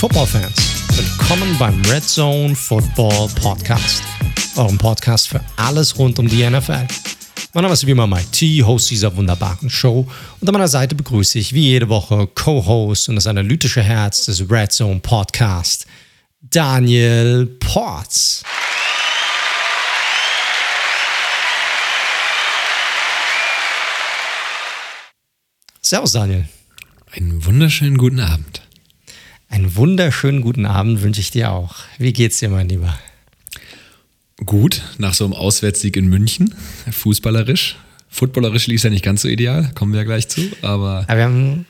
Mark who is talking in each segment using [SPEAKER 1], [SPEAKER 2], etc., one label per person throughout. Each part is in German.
[SPEAKER 1] Football-Fans, willkommen beim Red Zone Football Podcast, eurem Podcast für alles rund um die NFL. Mein Name ist wie immer Mike T, Host dieser wunderbaren Show und an meiner Seite begrüße ich wie jede Woche Co-Host und das analytische Herz des Red Zone Podcast, Daniel Ports. Servus Daniel.
[SPEAKER 2] Einen wunderschönen guten Abend.
[SPEAKER 1] Einen wunderschönen guten Abend wünsche ich dir auch. Wie geht's dir, mein Lieber?
[SPEAKER 2] Gut, nach so einem Auswärtssieg in München, fußballerisch. Footballerisch lief es ja nicht ganz so ideal, kommen wir ja gleich zu, aber.
[SPEAKER 1] aber wir haben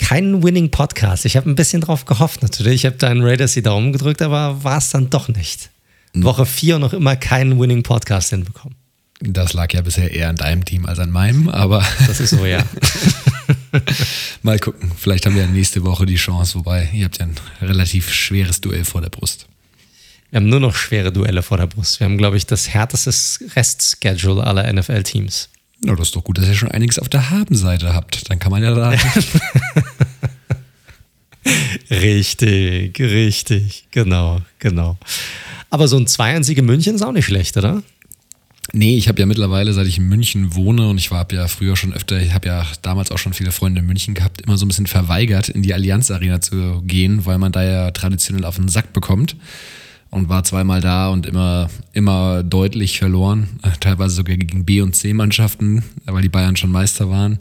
[SPEAKER 1] keinen Winning Podcast. Ich habe ein bisschen drauf gehofft natürlich. Ich habe deinen Raiders die Daumen gedrückt, aber war es dann doch nicht. Hm. Woche 4 noch immer keinen Winning Podcast hinbekommen.
[SPEAKER 2] Das lag ja bisher eher an deinem Team als an meinem, aber.
[SPEAKER 1] Das ist so, ja.
[SPEAKER 2] Mal gucken. Vielleicht haben wir ja nächste Woche die Chance, wobei ihr habt ja ein relativ schweres Duell vor der Brust.
[SPEAKER 1] Wir haben nur noch schwere Duelle vor der Brust. Wir haben, glaube ich, das härteste Restschedule aller NFL-Teams.
[SPEAKER 2] Na, das ist doch gut, dass ihr schon einiges auf der Habenseite habt. Dann kann man ja da.
[SPEAKER 1] richtig, richtig. Genau, genau. Aber so ein 2-1 in München ist auch nicht schlecht, oder?
[SPEAKER 2] Nee, ich habe ja mittlerweile, seit ich in München wohne und ich war ja früher schon öfter, ich habe ja damals auch schon viele Freunde in München gehabt, immer so ein bisschen verweigert, in die Allianz Arena zu gehen, weil man da ja traditionell auf den Sack bekommt und war zweimal da und immer, immer deutlich verloren, teilweise sogar gegen B- und C-Mannschaften, weil die Bayern schon Meister waren.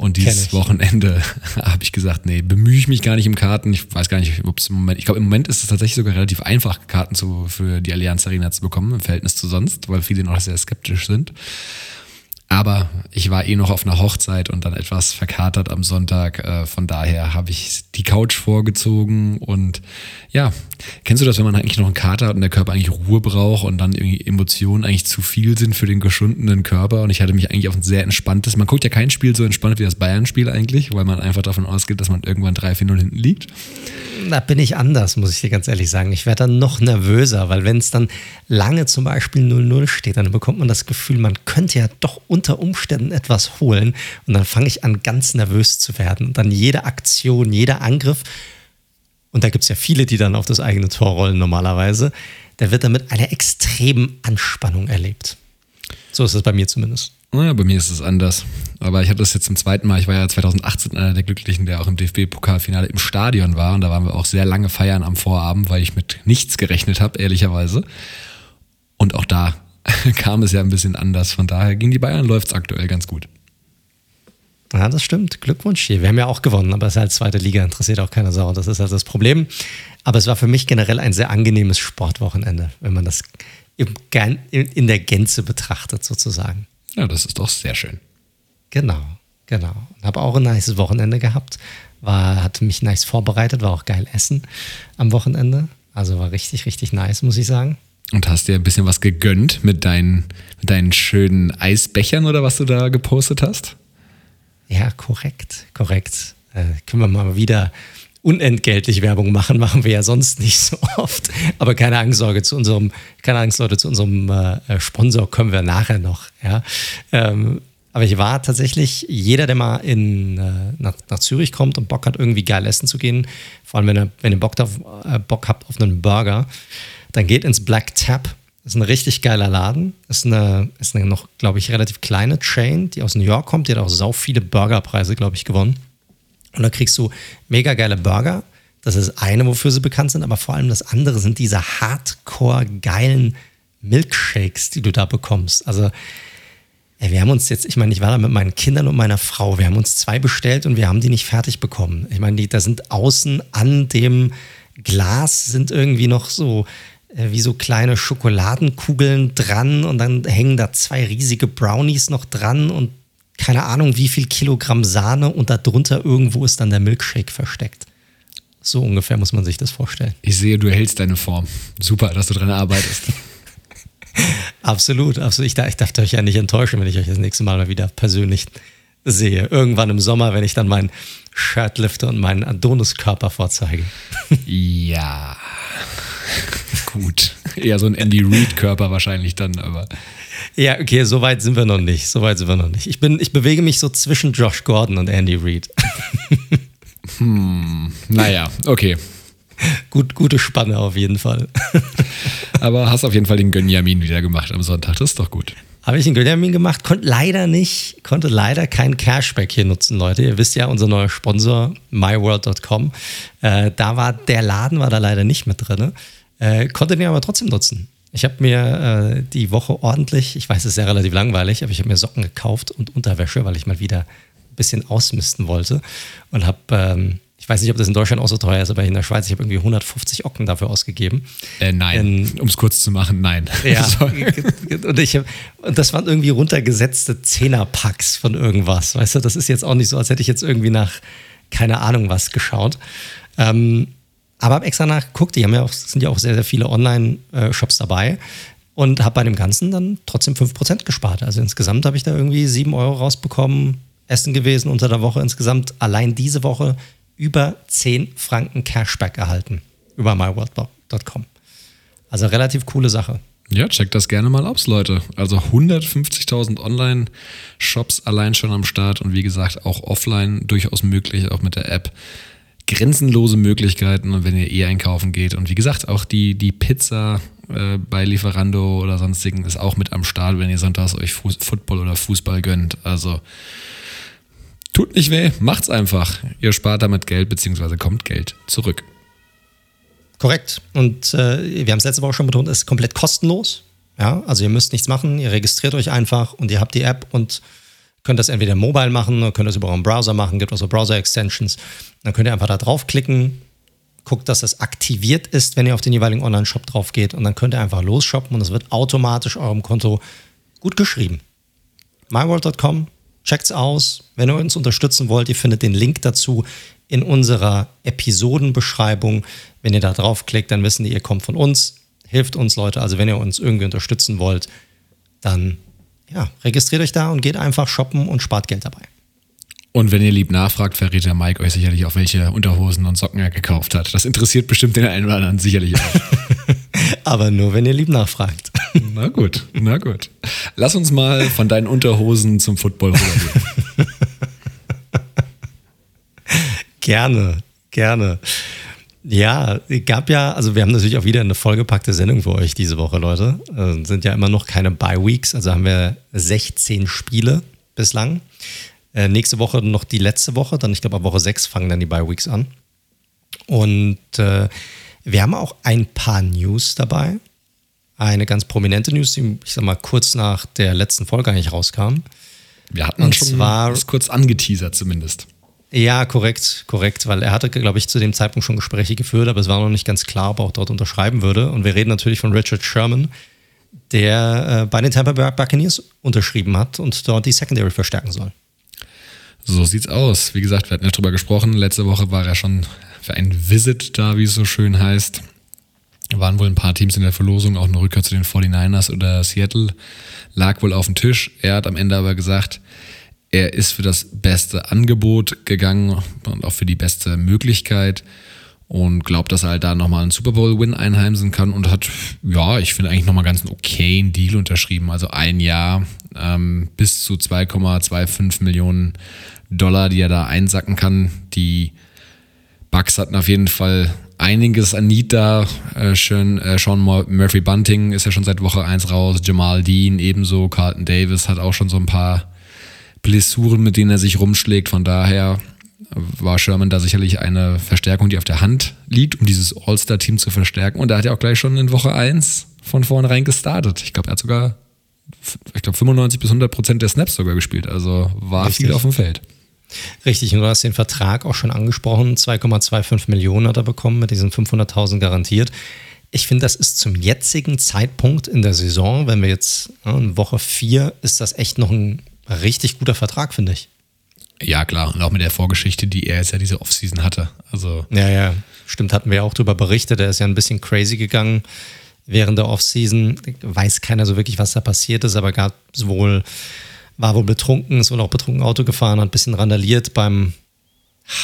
[SPEAKER 2] Und dieses Wochenende habe ich gesagt, nee, bemühe ich mich gar nicht im Karten. Ich weiß gar nicht, ob es im Moment, ich glaube, im Moment ist es tatsächlich sogar relativ einfach, Karten zu, für die Allianz Arena zu bekommen, im Verhältnis zu sonst, weil viele noch sehr skeptisch sind. Aber ich war eh noch auf einer Hochzeit und dann etwas verkatert am Sonntag. Äh, von daher habe ich die Couch vorgezogen und ja, kennst du das, wenn man eigentlich noch einen Kater hat und der Körper eigentlich Ruhe braucht und dann irgendwie Emotionen eigentlich zu viel sind für den geschundenen Körper und ich hatte mich eigentlich auf ein sehr entspanntes, man guckt ja kein Spiel so entspannt wie das Bayern-Spiel eigentlich, weil man einfach davon ausgeht, dass man irgendwann 3-4-0 hinten liegt.
[SPEAKER 1] Da bin ich anders, muss ich dir ganz ehrlich sagen. Ich werde dann noch nervöser, weil wenn es dann lange zum Beispiel 0-0 steht, dann bekommt man das Gefühl, man könnte ja doch unter Umständen etwas holen. Und dann fange ich an, ganz nervös zu werden. Und dann jede Aktion, jeder Angriff, und da gibt es ja viele, die dann auf das eigene Tor rollen normalerweise, der wird dann mit einer extremen Anspannung erlebt. So ist es bei mir zumindest.
[SPEAKER 2] Naja, bei mir ist es anders. Aber ich hatte das jetzt zum zweiten Mal. Ich war ja 2018 einer der Glücklichen, der auch im DFB-Pokalfinale im Stadion war. Und da waren wir auch sehr lange feiern am Vorabend, weil ich mit nichts gerechnet habe, ehrlicherweise. Und auch da kam es ja ein bisschen anders. Von daher gegen die Bayern läuft es aktuell ganz gut.
[SPEAKER 1] Ja, das stimmt. Glückwunsch hier. Wir haben ja auch gewonnen, aber es ist halt zweite Liga, interessiert auch keine Sau. Das ist halt das Problem. Aber es war für mich generell ein sehr angenehmes Sportwochenende, wenn man das in der Gänze betrachtet, sozusagen.
[SPEAKER 2] Ja, das ist doch sehr schön.
[SPEAKER 1] Genau, genau. Habe auch ein nice Wochenende gehabt. War, hatte mich nice vorbereitet, war auch geil essen am Wochenende. Also war richtig, richtig nice, muss ich sagen.
[SPEAKER 2] Und hast dir ein bisschen was gegönnt mit deinen, mit deinen schönen Eisbechern oder was du da gepostet hast?
[SPEAKER 1] Ja, korrekt, korrekt. Äh, können wir mal wieder unentgeltlich Werbung machen, machen wir ja sonst nicht so oft. Aber keine Angst, Sorge, zu unserem, keine Angst, Leute, zu unserem äh, Sponsor kommen wir nachher noch. Ja. Ähm, aber ich war tatsächlich, jeder, der mal in, äh, nach, nach, Zürich kommt und Bock hat, irgendwie geil essen zu gehen, vor allem wenn ihr, wenn ihr Bock, auf, äh, Bock habt auf einen Burger, dann geht ins Black Tap. Das ist ein richtig geiler Laden. Ist eine, ist eine noch, glaube ich, relativ kleine Chain, die aus New York kommt. Die hat auch sau viele Burgerpreise, glaube ich, gewonnen. Und da kriegst du mega geile Burger. Das ist eine, wofür sie bekannt sind, aber vor allem das andere sind diese hardcore geilen Milkshakes, die du da bekommst. Also, wir haben uns jetzt, ich meine, ich war da mit meinen Kindern und meiner Frau, wir haben uns zwei bestellt und wir haben die nicht fertig bekommen. Ich meine, die, da sind außen an dem Glas sind irgendwie noch so wie so kleine Schokoladenkugeln dran und dann hängen da zwei riesige Brownies noch dran und keine Ahnung, wie viel Kilogramm Sahne und darunter irgendwo ist dann der Milkshake versteckt. So ungefähr muss man sich das vorstellen.
[SPEAKER 2] Ich sehe, du hältst deine Form. Super, dass du dran arbeitest.
[SPEAKER 1] absolut, absolut. Ich, ich darf euch ja nicht enttäuschen, wenn ich euch das nächste Mal mal wieder persönlich sehe. Irgendwann im Sommer, wenn ich dann mein Shirt lifte und meinen Adonis-Körper vorzeige.
[SPEAKER 2] ja. Gut. Eher so ein Andy Reid-Körper wahrscheinlich dann, aber.
[SPEAKER 1] Ja, okay, so weit sind wir noch nicht. So weit sind wir noch nicht. Ich, bin, ich bewege mich so zwischen Josh Gordon und Andy Reid.
[SPEAKER 2] hm, naja, okay.
[SPEAKER 1] Gut, gute Spanne auf jeden Fall.
[SPEAKER 2] Aber hast auf jeden Fall den Gönjamin wieder gemacht am Sonntag. Das ist doch gut.
[SPEAKER 1] Habe ich einen Gönjamin gemacht, konnte leider nicht, konnte leider kein Cashback hier nutzen, Leute. Ihr wisst ja, unser neuer Sponsor, myworld.com, äh, da war der Laden war da leider nicht mit drin. Äh, konnte den aber trotzdem nutzen. Ich habe mir äh, die Woche ordentlich, ich weiß, es ist ja relativ langweilig, aber ich habe mir Socken gekauft und Unterwäsche, weil ich mal wieder ein bisschen ausmisten wollte und habe ähm, ich weiß nicht, ob das in Deutschland auch so teuer ist, aber in der Schweiz, ich habe irgendwie 150 Ocken dafür ausgegeben.
[SPEAKER 2] Äh, nein, um es kurz zu machen, nein.
[SPEAKER 1] Ja, und, ich hab, und das waren irgendwie runtergesetzte Zehnerpacks von irgendwas. Weißt du, das ist jetzt auch nicht so, als hätte ich jetzt irgendwie nach keine Ahnung was geschaut. Ähm, aber habe extra nachgeguckt, die haben ja auch, sind ja auch sehr, sehr viele Online-Shops dabei und habe bei dem Ganzen dann trotzdem 5% gespart. Also insgesamt habe ich da irgendwie 7 Euro rausbekommen. Essen gewesen unter der Woche insgesamt allein diese Woche über 10 Franken Cashback erhalten über myworld.com. Also relativ coole Sache.
[SPEAKER 2] Ja, checkt das gerne mal aus, Leute. Also 150.000 Online-Shops allein schon am Start und wie gesagt auch offline durchaus möglich, auch mit der App. Grenzenlose Möglichkeiten und wenn ihr eh einkaufen geht. Und wie gesagt, auch die, die Pizza äh, bei Lieferando oder sonstigen ist auch mit am Start, wenn ihr sonntags euch Fuß, Football oder Fußball gönnt. Also Tut nicht weh, macht's einfach. Ihr spart damit Geld, beziehungsweise kommt Geld zurück.
[SPEAKER 1] Korrekt. Und äh, wir haben es letzte Woche schon betont, es ist komplett kostenlos. Ja, also ihr müsst nichts machen, ihr registriert euch einfach und ihr habt die App und könnt das entweder mobile machen oder könnt das über euren Browser machen, gibt also Browser-Extensions. Dann könnt ihr einfach da draufklicken, guckt, dass das aktiviert ist, wenn ihr auf den jeweiligen Online-Shop drauf geht und dann könnt ihr einfach losshoppen und es wird automatisch eurem Konto gut geschrieben. myworld.com Checkt's aus. Wenn ihr uns unterstützen wollt, ihr findet den Link dazu in unserer Episodenbeschreibung. Wenn ihr da draufklickt, dann wissen die, ihr kommt von uns. Hilft uns, Leute. Also wenn ihr uns irgendwie unterstützen wollt, dann ja, registriert euch da und geht einfach shoppen und spart Geld dabei.
[SPEAKER 2] Und wenn ihr lieb nachfragt, verrät der Mike euch sicherlich auch, welche Unterhosen und Socken er gekauft hat. Das interessiert bestimmt den einen oder anderen sicherlich auch.
[SPEAKER 1] Aber nur, wenn ihr lieb nachfragt.
[SPEAKER 2] Na gut, na gut. Lass uns mal von deinen Unterhosen zum Football rübergehen.
[SPEAKER 1] gerne, gerne. Ja, gab ja, also wir haben natürlich auch wieder eine vollgepackte Sendung für euch diese Woche, Leute. Äh, sind ja immer noch keine Bye-Weeks, also haben wir 16 Spiele bislang. Äh, nächste Woche noch die letzte Woche, dann ich glaube ab Woche 6 fangen dann die Bye-Weeks an. Und äh, wir haben auch ein paar News dabei eine ganz prominente News, die, ich sag mal, kurz nach der letzten Folge eigentlich rauskam.
[SPEAKER 2] Wir hatten uns schon zwar, kurz angeteasert zumindest.
[SPEAKER 1] Ja, korrekt, korrekt, weil er hatte, glaube ich, zu dem Zeitpunkt schon Gespräche geführt, aber es war noch nicht ganz klar, ob er auch dort unterschreiben würde. Und wir reden natürlich von Richard Sherman, der äh, bei den Tampa Bay Buccaneers unterschrieben hat und dort die Secondary verstärken soll.
[SPEAKER 2] So sieht's aus. Wie gesagt, wir hatten ja drüber gesprochen. Letzte Woche war er schon für ein Visit da, wie es so schön heißt waren wohl ein paar Teams in der Verlosung, auch eine Rückkehr zu den 49ers oder Seattle, lag wohl auf dem Tisch. Er hat am Ende aber gesagt, er ist für das beste Angebot gegangen und auch für die beste Möglichkeit und glaubt, dass er halt da nochmal einen Super Bowl-Win einheimsen kann und hat, ja, ich finde eigentlich nochmal ganz einen okayen Deal unterschrieben. Also ein Jahr ähm, bis zu 2,25 Millionen Dollar, die er da einsacken kann. Die Bucks hatten auf jeden Fall einiges an Need da. Äh, schön, äh, Sean Murphy Bunting ist ja schon seit Woche 1 raus. Jamal Dean ebenso. Carlton Davis hat auch schon so ein paar Blessuren, mit denen er sich rumschlägt. Von daher war Sherman da sicherlich eine Verstärkung, die auf der Hand liegt, um dieses All-Star-Team zu verstärken. Und er hat ja auch gleich schon in Woche 1 von vornherein gestartet. Ich glaube, er hat sogar, ich glaube, 95 bis 100 Prozent der Snaps sogar gespielt. Also war Richtig. viel auf dem Feld.
[SPEAKER 1] Richtig, und du hast den Vertrag auch schon angesprochen. 2,25 Millionen hat er bekommen mit diesen 500.000 garantiert. Ich finde, das ist zum jetzigen Zeitpunkt in der Saison, wenn wir jetzt in Woche 4, ist das echt noch ein richtig guter Vertrag, finde ich.
[SPEAKER 2] Ja, klar. Und auch mit der Vorgeschichte, die er jetzt ja diese Offseason hatte. Also
[SPEAKER 1] ja, ja. Stimmt, hatten wir ja auch darüber berichtet. Er ist ja ein bisschen crazy gegangen während der Offseason. Weiß keiner so wirklich, was da passiert ist, aber gab es wohl war wohl betrunken, ist wohl auch betrunken Auto gefahren, hat ein bisschen randaliert beim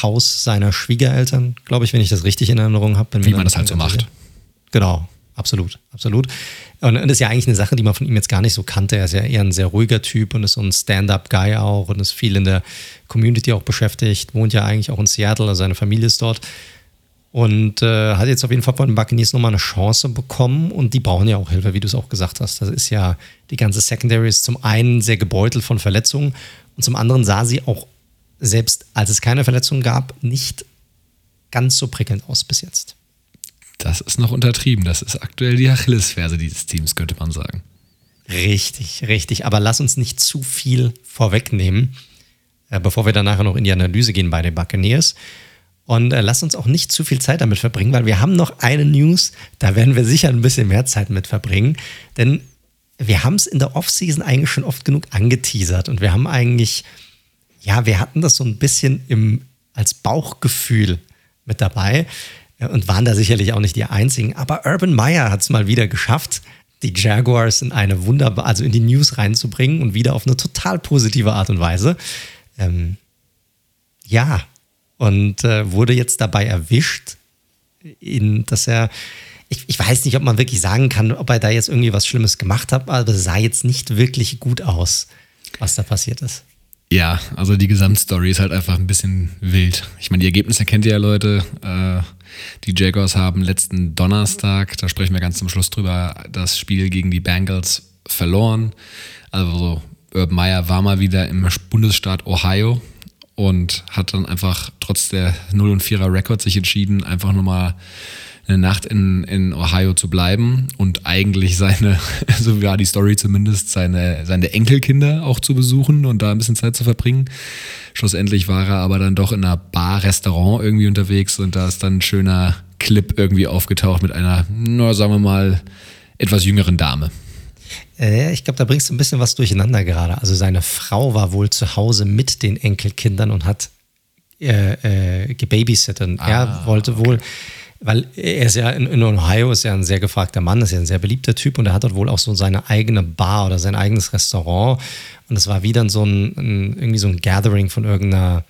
[SPEAKER 1] Haus seiner Schwiegereltern, glaube ich, wenn ich das richtig in Erinnerung habe.
[SPEAKER 2] Wie man das halt so macht.
[SPEAKER 1] Genau, absolut, absolut. Und das ist ja eigentlich eine Sache, die man von ihm jetzt gar nicht so kannte. Er ist ja eher ein sehr ruhiger Typ und ist so ein Stand-up-Guy auch und ist viel in der Community auch beschäftigt, wohnt ja eigentlich auch in Seattle, also seine Familie ist dort. Und äh, hat jetzt auf jeden Fall von den Buccaneers nochmal eine Chance bekommen. Und die brauchen ja auch Hilfe, wie du es auch gesagt hast. Das ist ja, die ganze Secondary ist zum einen sehr gebeutelt von Verletzungen. Und zum anderen sah sie auch, selbst als es keine Verletzungen gab, nicht ganz so prickelnd aus bis jetzt.
[SPEAKER 2] Das ist noch untertrieben. Das ist aktuell die Achillesferse dieses Teams, könnte man sagen.
[SPEAKER 1] Richtig, richtig. Aber lass uns nicht zu viel vorwegnehmen, äh, bevor wir dann nachher noch in die Analyse gehen bei den Buccaneers. Und äh, lass uns auch nicht zu viel Zeit damit verbringen, weil wir haben noch eine News, da werden wir sicher ein bisschen mehr Zeit mit verbringen. Denn wir haben es in der Offseason eigentlich schon oft genug angeteasert und wir haben eigentlich, ja, wir hatten das so ein bisschen im, als Bauchgefühl mit dabei und waren da sicherlich auch nicht die einzigen. Aber Urban Meyer hat es mal wieder geschafft, die Jaguars in eine wunderbar, also in die News reinzubringen und wieder auf eine total positive Art und Weise. Ähm, ja, und äh, wurde jetzt dabei erwischt, in, dass er, ich, ich weiß nicht, ob man wirklich sagen kann, ob er da jetzt irgendwie was Schlimmes gemacht hat, aber es sah jetzt nicht wirklich gut aus, was da passiert ist.
[SPEAKER 2] Ja, also die Gesamtstory ist halt einfach ein bisschen wild. Ich meine, die Ergebnisse kennt ihr ja, Leute. Äh, die Jaguars haben letzten Donnerstag, da sprechen wir ganz zum Schluss drüber, das Spiel gegen die Bengals verloren. Also Urban Meyer war mal wieder im Bundesstaat Ohio und hat dann einfach trotz der 0 und 4er Rekord sich entschieden, einfach nochmal eine Nacht in, in Ohio zu bleiben und eigentlich seine, so war die Story zumindest, seine, seine Enkelkinder auch zu besuchen und da ein bisschen Zeit zu verbringen. Schlussendlich war er aber dann doch in einer Bar, Restaurant irgendwie unterwegs und da ist dann ein schöner Clip irgendwie aufgetaucht mit einer, na, sagen wir mal, etwas jüngeren Dame.
[SPEAKER 1] Äh, ich glaube, da bringst du ein bisschen was durcheinander gerade. Also seine Frau war wohl zu Hause mit den Enkelkindern und hat äh, äh, gebabysitten. Ah, er wollte okay. wohl weil er ist ja in, in, Ohio ist ja ein sehr gefragter Mann, ist ja ein sehr beliebter Typ und er hat dort wohl auch so seine eigene Bar oder sein eigenes Restaurant. Und es war wieder so ein, ein, irgendwie so ein Gathering von irgendeiner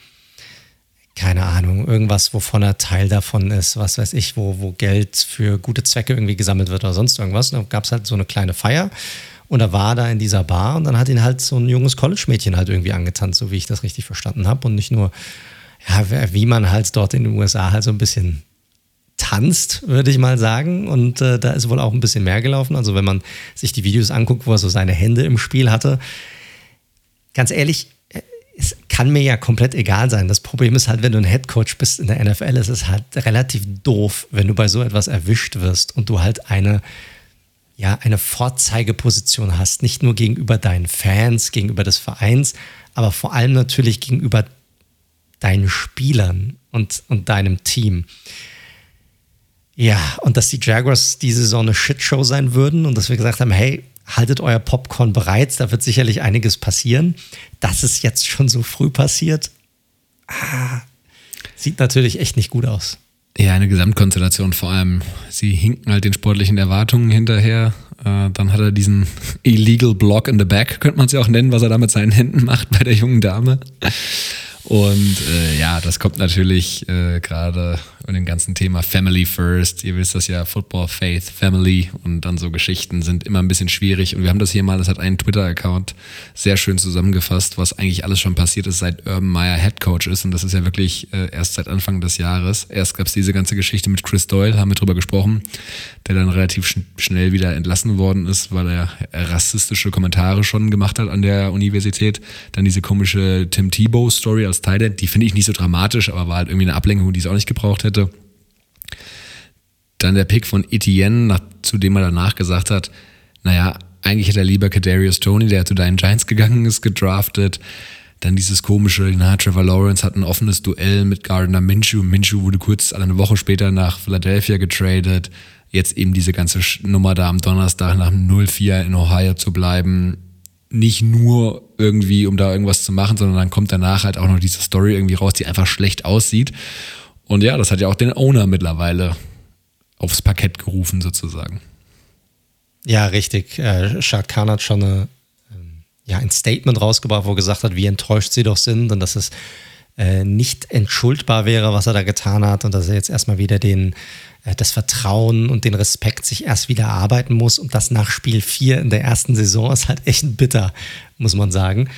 [SPEAKER 1] keine Ahnung, irgendwas, wovon er Teil davon ist, was weiß ich, wo, wo Geld für gute Zwecke irgendwie gesammelt wird oder sonst irgendwas. Und da gab es halt so eine kleine Feier. Und er war da in dieser Bar und dann hat ihn halt so ein junges College-Mädchen halt irgendwie angetanzt, so wie ich das richtig verstanden habe und nicht nur, ja, wie man halt dort in den USA halt so ein bisschen tanzt, würde ich mal sagen. Und äh, da ist wohl auch ein bisschen mehr gelaufen. Also wenn man sich die Videos anguckt, wo er so seine Hände im Spiel hatte. Ganz ehrlich, äh, es kann mir ja komplett egal sein. Das Problem ist halt, wenn du ein Headcoach bist in der NFL, ist es halt relativ doof, wenn du bei so etwas erwischt wirst und du halt eine, ja, eine Vorzeigeposition hast. Nicht nur gegenüber deinen Fans, gegenüber des Vereins, aber vor allem natürlich gegenüber deinen Spielern und, und deinem Team. Ja, und dass die Jaguars diese Saison eine Shitshow sein würden und dass wir gesagt haben, hey, haltet euer Popcorn bereit, da wird sicherlich einiges passieren. Dass es jetzt schon so früh passiert, ah, sieht natürlich echt nicht gut aus.
[SPEAKER 2] Ja, eine Gesamtkonstellation vor allem. Sie hinken halt den sportlichen Erwartungen hinterher. Äh, dann hat er diesen illegal Block in the back, könnte man es ja auch nennen, was er da mit seinen Händen macht bei der jungen Dame. Und äh, ja, das kommt natürlich äh, gerade in dem ganzen Thema Family First. Ihr wisst das ja, Football, Faith, Family und dann so Geschichten sind immer ein bisschen schwierig. Und wir haben das hier mal, das hat einen Twitter-Account sehr schön zusammengefasst, was eigentlich alles schon passiert ist, seit Urban Meyer Head Coach ist. Und das ist ja wirklich äh, erst seit Anfang des Jahres. Erst gab es diese ganze Geschichte mit Chris Doyle, haben wir drüber gesprochen, der dann relativ schn schnell wieder entlassen worden ist, weil er rassistische Kommentare schon gemacht hat an der Universität. Dann diese komische Tim Tebow-Story aus Thailand, die finde ich nicht so dramatisch, aber war halt irgendwie eine Ablenkung, die es auch nicht gebraucht hätte. Dann der Pick von Etienne, nach, zu dem er danach gesagt hat, naja, eigentlich hätte er lieber Kadarius Tony, der zu deinen Giants gegangen ist, gedraftet. Dann dieses komische, na, Trevor Lawrence hat ein offenes Duell mit Gardner Minshew. Minshew wurde kurz eine Woche später nach Philadelphia getradet. Jetzt eben diese ganze Nummer da am Donnerstag nach dem 0-4 in Ohio zu bleiben nicht nur irgendwie, um da irgendwas zu machen, sondern dann kommt danach halt auch noch diese Story irgendwie raus, die einfach schlecht aussieht. Und ja, das hat ja auch den Owner mittlerweile aufs Parkett gerufen, sozusagen.
[SPEAKER 1] Ja, richtig. Äh, Shad Khan hat schon eine, ähm, ja, ein Statement rausgebracht, wo er gesagt hat, wie enttäuscht sie doch sind und dass es äh, nicht entschuldbar wäre, was er da getan hat und dass er jetzt erstmal wieder den das Vertrauen und den Respekt sich erst wieder erarbeiten muss. Und das nach Spiel 4 in der ersten Saison ist halt echt bitter, muss man sagen.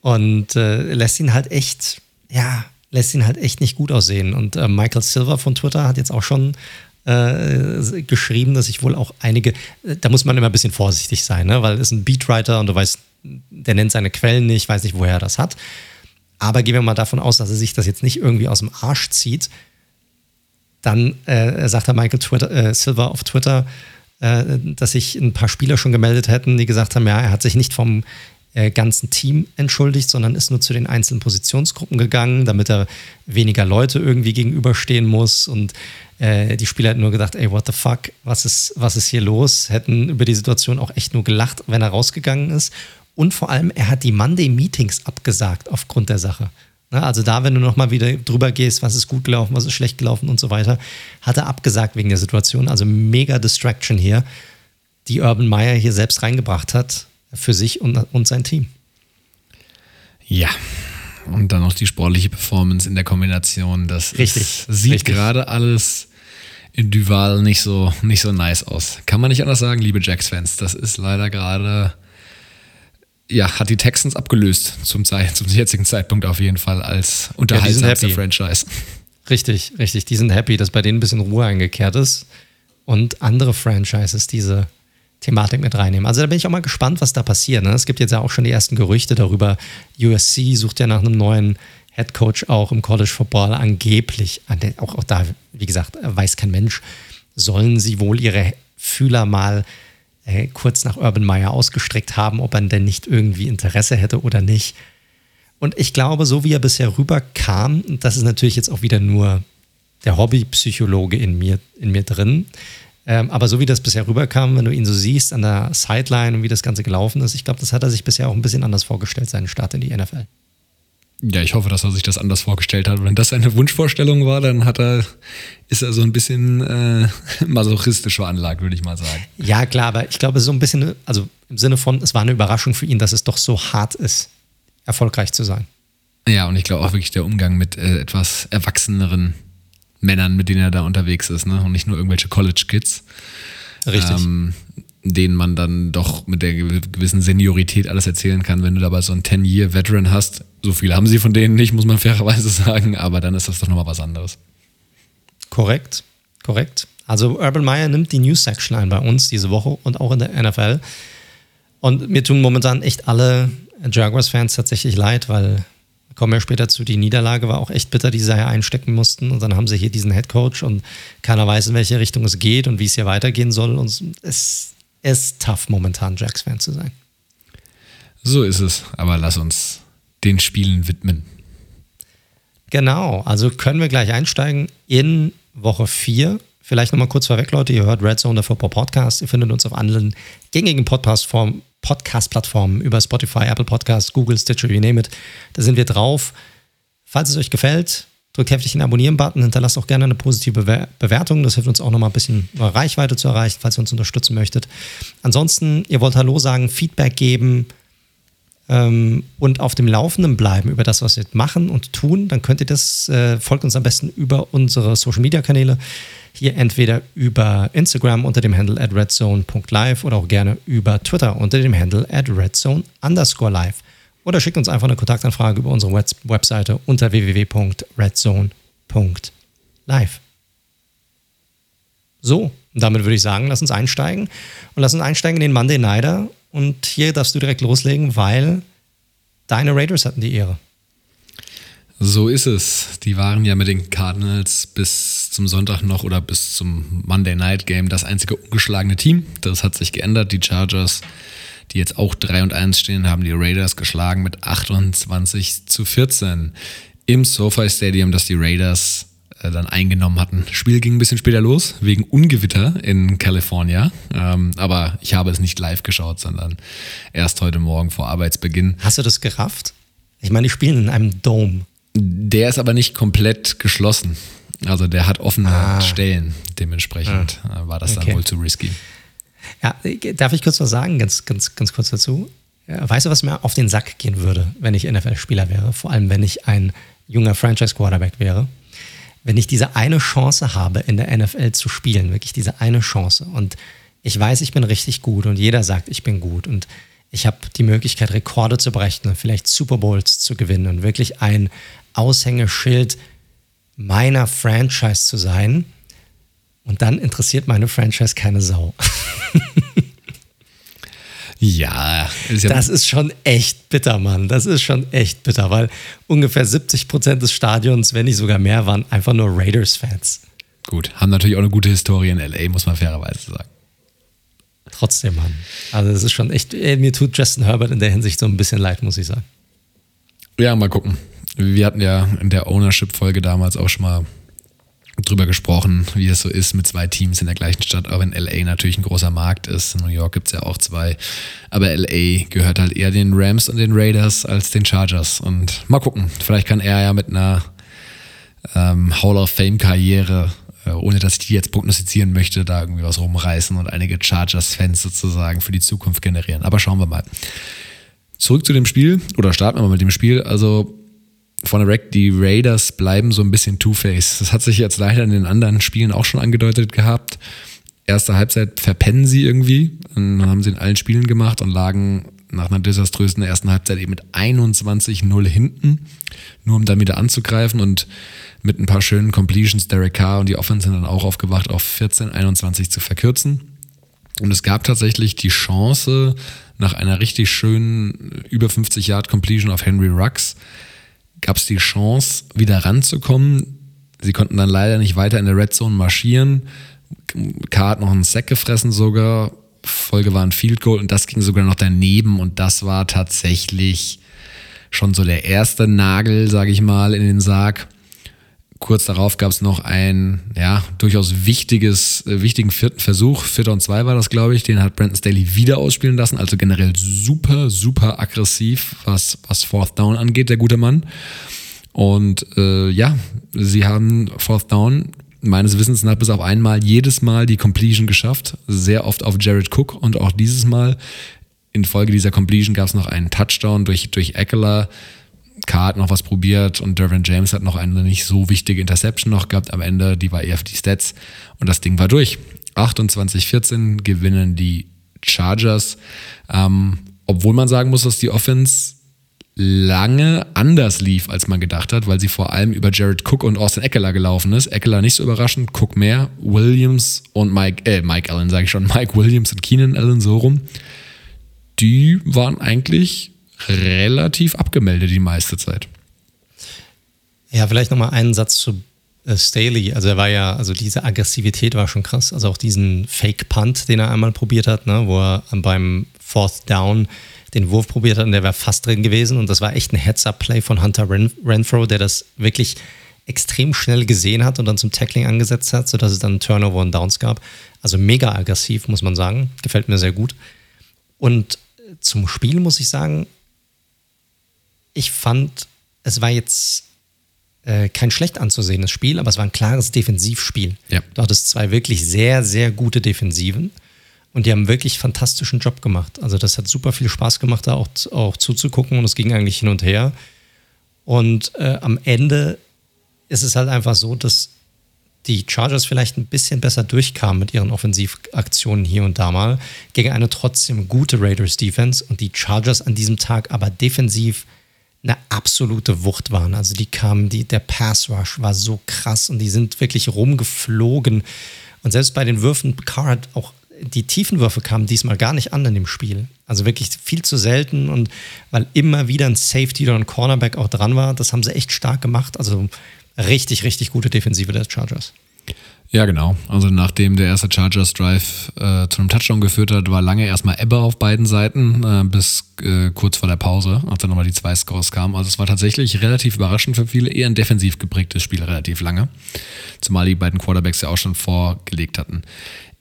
[SPEAKER 1] Und äh, lässt ihn halt echt, ja, lässt ihn halt echt nicht gut aussehen. Und äh, Michael Silver von Twitter hat jetzt auch schon äh, geschrieben, dass ich wohl auch einige, äh, da muss man immer ein bisschen vorsichtig sein, ne? weil es ein Beatwriter und du weißt, der nennt seine Quellen nicht, weiß nicht, woher er das hat. Aber gehen wir mal davon aus, dass er sich das jetzt nicht irgendwie aus dem Arsch zieht. Dann äh, sagt er Michael Twitter, äh, Silver auf Twitter, äh, dass sich ein paar Spieler schon gemeldet hätten, die gesagt haben, ja, er hat sich nicht vom äh, ganzen Team entschuldigt, sondern ist nur zu den einzelnen Positionsgruppen gegangen, damit er weniger Leute irgendwie gegenüberstehen muss. Und äh, die Spieler hätten nur gedacht, ey, what the fuck, was ist, was ist hier los? Hätten über die Situation auch echt nur gelacht, wenn er rausgegangen ist. Und vor allem, er hat die Monday-Meetings abgesagt aufgrund der Sache. Na, also da, wenn du nochmal wieder drüber gehst, was ist gut gelaufen, was ist schlecht gelaufen und so weiter, hat er abgesagt wegen der Situation. Also mega Distraction hier, die Urban Meyer hier selbst reingebracht hat für sich und, und sein Team.
[SPEAKER 2] Ja, und dann noch die sportliche Performance in der Kombination. Das
[SPEAKER 1] richtig,
[SPEAKER 2] ist, sieht
[SPEAKER 1] richtig.
[SPEAKER 2] gerade alles in Duval nicht so, nicht so nice aus. Kann man nicht anders sagen, liebe Jacks-Fans. Das ist leider gerade ja, hat die Texans abgelöst zum, zum jetzigen Zeitpunkt auf jeden Fall als unterhaltsamste
[SPEAKER 1] ja,
[SPEAKER 2] Franchise.
[SPEAKER 1] Richtig, richtig. Die sind happy, dass bei denen ein bisschen Ruhe eingekehrt ist und andere Franchises diese Thematik mit reinnehmen. Also da bin ich auch mal gespannt, was da passiert. Ne? Es gibt jetzt ja auch schon die ersten Gerüchte darüber. USC sucht ja nach einem neuen Head Coach auch im College Football angeblich. Auch, auch da, wie gesagt, weiß kein Mensch. Sollen sie wohl ihre Fühler mal äh, kurz nach Urban Meyer ausgestreckt haben, ob er denn nicht irgendwie Interesse hätte oder nicht. Und ich glaube, so wie er bisher rüberkam, das ist natürlich jetzt auch wieder nur der Hobbypsychologe in mir, in mir drin. Ähm, aber so wie das bisher rüberkam, wenn du ihn so siehst an der Sideline und wie das Ganze gelaufen ist, ich glaube, das hat er sich bisher auch ein bisschen anders vorgestellt, seinen Start in die NFL.
[SPEAKER 2] Ja, ich hoffe, dass er sich das anders vorgestellt hat. Wenn das seine Wunschvorstellung war, dann hat er, ist er so ein bisschen äh, masochistisch veranlagt, würde ich mal sagen.
[SPEAKER 1] Ja, klar, aber ich glaube, so ein bisschen, also im Sinne von, es war eine Überraschung für ihn, dass es doch so hart ist, erfolgreich zu sein.
[SPEAKER 2] Ja, und ich glaube auch wirklich der Umgang mit äh, etwas erwachseneren Männern, mit denen er da unterwegs ist, ne? Und nicht nur irgendwelche College-Kids.
[SPEAKER 1] Richtig. Ähm,
[SPEAKER 2] denen man dann doch mit der gewissen Seniorität alles erzählen kann, wenn du dabei so einen 10-Year-Veteran hast. So viele haben sie von denen nicht, muss man fairerweise sagen, aber dann ist das doch nochmal was anderes.
[SPEAKER 1] Korrekt, korrekt. Also Urban Meyer nimmt die News-Section ein bei uns diese Woche und auch in der NFL. Und mir tun momentan echt alle Jaguars-Fans tatsächlich leid, weil kommen wir später zu, die Niederlage war auch echt bitter, die sie ja einstecken mussten. Und dann haben sie hier diesen Head Coach und keiner weiß, in welche Richtung es geht und wie es hier weitergehen soll. Und es ist tough, momentan Jacks-Fan zu sein.
[SPEAKER 2] So ist es, aber lass uns den Spielen widmen.
[SPEAKER 1] Genau, also können wir gleich einsteigen in Woche 4. Vielleicht nochmal kurz vorweg, Leute, ihr hört Red Zone, der Football Podcast. Ihr findet uns auf anderen gängigen Podcast-Plattformen über Spotify, Apple Podcasts, Google, Stitcher, you name it. Da sind wir drauf. Falls es euch gefällt, Drückt heftig den Abonnieren-Button, hinterlasst auch gerne eine positive Bewertung. Das hilft uns auch nochmal ein bisschen Reichweite zu erreichen, falls ihr uns unterstützen möchtet. Ansonsten, ihr wollt Hallo sagen, Feedback geben ähm, und auf dem Laufenden bleiben über das, was wir machen und tun, dann könnt ihr das, äh, folgt uns am besten über unsere Social-Media-Kanäle. Hier entweder über Instagram unter dem Handle at redzone.live oder auch gerne über Twitter unter dem Handle at redzone underscore live oder schickt uns einfach eine Kontaktanfrage über unsere Webseite unter www.redzone.live. So, damit würde ich sagen, lass uns einsteigen und lass uns einsteigen in den Monday Nighter. Und hier darfst du direkt loslegen, weil deine Raiders hatten die Ehre.
[SPEAKER 2] So ist es. Die waren ja mit den Cardinals bis zum Sonntag noch oder bis zum Monday Night Game das einzige ungeschlagene Team. Das hat sich geändert. Die Chargers die jetzt auch 3 und 1 stehen, haben die Raiders geschlagen mit 28 zu 14 im SoFi Stadium, das die Raiders äh, dann eingenommen hatten. Spiel ging ein bisschen später los, wegen Ungewitter in California. Ähm, aber ich habe es nicht live geschaut, sondern erst heute Morgen vor Arbeitsbeginn.
[SPEAKER 1] Hast du das gerafft? Ich meine, die spielen in einem Dome.
[SPEAKER 2] Der ist aber nicht komplett geschlossen. Also der hat offene ah. Stellen. Dementsprechend ah. war das okay. dann wohl zu risky.
[SPEAKER 1] Ja, darf ich kurz was sagen, ganz, ganz, ganz kurz dazu? Weißt du, was mir auf den Sack gehen würde, wenn ich NFL-Spieler wäre? Vor allem, wenn ich ein junger Franchise-Quarterback wäre. Wenn ich diese eine Chance habe, in der NFL zu spielen, wirklich diese eine Chance. Und ich weiß, ich bin richtig gut und jeder sagt, ich bin gut. Und ich habe die Möglichkeit, Rekorde zu brechen und vielleicht Super Bowls zu gewinnen und wirklich ein Aushängeschild meiner Franchise zu sein. Und dann interessiert meine Franchise keine Sau.
[SPEAKER 2] ja,
[SPEAKER 1] ist ja, das ist schon echt bitter, Mann. Das ist schon echt bitter, weil ungefähr 70 Prozent des Stadions, wenn nicht sogar mehr, waren einfach nur Raiders-Fans.
[SPEAKER 2] Gut, haben natürlich auch eine gute Historie in LA, muss man fairerweise sagen.
[SPEAKER 1] Trotzdem, Mann. Also, das ist schon echt, ey, mir tut Justin Herbert in der Hinsicht so ein bisschen leid, muss ich sagen.
[SPEAKER 2] Ja, mal gucken. Wir hatten ja in der Ownership-Folge damals auch schon mal drüber gesprochen, wie es so ist mit zwei Teams in der gleichen Stadt, auch wenn LA natürlich ein großer Markt ist. In New York gibt es ja auch zwei. Aber LA gehört halt eher den Rams und den Raiders als den Chargers. Und mal gucken, vielleicht kann er ja mit einer ähm, Hall of Fame-Karriere, äh, ohne dass ich die jetzt prognostizieren möchte, da irgendwie was rumreißen und einige Chargers-Fans sozusagen für die Zukunft generieren. Aber schauen wir mal. Zurück zu dem Spiel, oder starten wir mal mit dem Spiel. Also von der Rack, die Raiders bleiben so ein bisschen Two-Face. Das hat sich jetzt leider in den anderen Spielen auch schon angedeutet gehabt. Erste Halbzeit verpennen sie irgendwie. Dann haben sie in allen Spielen gemacht und lagen nach einer desaströsen ersten Halbzeit eben mit 21-0 hinten, nur um dann wieder anzugreifen und mit ein paar schönen Completions Derek Carr und die Offense sind dann auch aufgewacht, auf 14-21 zu verkürzen. Und es gab tatsächlich die Chance, nach einer richtig schönen über 50 Yard Completion auf Henry Rux, gab es die Chance, wieder ranzukommen. Sie konnten dann leider nicht weiter in der Red Zone marschieren. K hat noch einen Sack gefressen sogar. Folge war ein Field Goal und das ging sogar noch daneben und das war tatsächlich schon so der erste Nagel, sage ich mal, in den Sarg. Kurz darauf gab es noch einen, ja, durchaus wichtiges, äh, wichtigen vierten Versuch. Vierter und zwei war das, glaube ich. Den hat Brandon Staley wieder ausspielen lassen. Also generell super, super aggressiv, was, was Fourth Down angeht, der gute Mann. Und äh, ja, sie haben Fourth Down meines Wissens nach bis auf einmal jedes Mal die Completion geschafft. Sehr oft auf Jared Cook und auch dieses Mal. In Folge dieser Completion gab es noch einen Touchdown durch, durch Eckler Hat noch was probiert und Dervin James hat noch eine nicht so wichtige Interception noch gehabt am Ende, die war eher für die Stats und das Ding war durch. 28-14 gewinnen die Chargers, ähm, obwohl man sagen muss, dass die Offense lange anders lief, als man gedacht hat, weil sie vor allem über Jared Cook und Austin Eckler gelaufen ist. Eckler nicht so überraschend, Cook mehr, Williams und Mike, äh, Mike Allen, sage ich schon, Mike Williams und Keenan Allen so rum. Die waren eigentlich relativ abgemeldet die meiste Zeit.
[SPEAKER 1] Ja, vielleicht nochmal einen Satz zu äh, Staley. Also er war ja, also diese Aggressivität war schon krass. Also auch diesen Fake-Punt, den er einmal probiert hat, ne, wo er beim Fourth Down den Wurf probiert hat und der wäre fast drin gewesen. Und das war echt ein Heads-Up-Play von Hunter Ren Renfro, der das wirklich extrem schnell gesehen hat und dann zum Tackling angesetzt hat, sodass es dann Turnover und Downs gab. Also mega aggressiv, muss man sagen. Gefällt mir sehr gut. Und zum Spiel muss ich sagen, ich fand, es war jetzt äh, kein schlecht anzusehendes Spiel, aber es war ein klares Defensivspiel. Ja. Du hattest zwei wirklich sehr, sehr gute Defensiven und die haben wirklich fantastischen Job gemacht. Also das hat super viel Spaß gemacht, da auch, auch zuzugucken und es ging eigentlich hin und her. Und äh, am Ende ist es halt einfach so, dass die Chargers vielleicht ein bisschen besser durchkamen mit ihren Offensivaktionen hier und da mal gegen eine trotzdem gute Raiders Defense und die Chargers an diesem Tag aber defensiv eine absolute Wucht waren. Also die kamen, die, der Pass Rush war so krass und die sind wirklich rumgeflogen. Und selbst bei den Würfen, Carr hat auch die Tiefenwürfe kamen diesmal gar nicht an in dem Spiel. Also wirklich viel zu selten und weil immer wieder ein Safety oder ein Cornerback auch dran war, das haben sie echt stark gemacht. Also richtig, richtig gute Defensive der Chargers.
[SPEAKER 2] Ja, genau. Also nachdem der erste Chargers Drive äh, zu einem Touchdown geführt hat, war lange erstmal Ebbe auf beiden Seiten, äh, bis äh, kurz vor der Pause, als dann nochmal die zwei Scores kamen. Also es war tatsächlich relativ überraschend für viele, eher ein defensiv geprägtes Spiel relativ lange. Zumal die beiden Quarterbacks ja auch schon vorgelegt hatten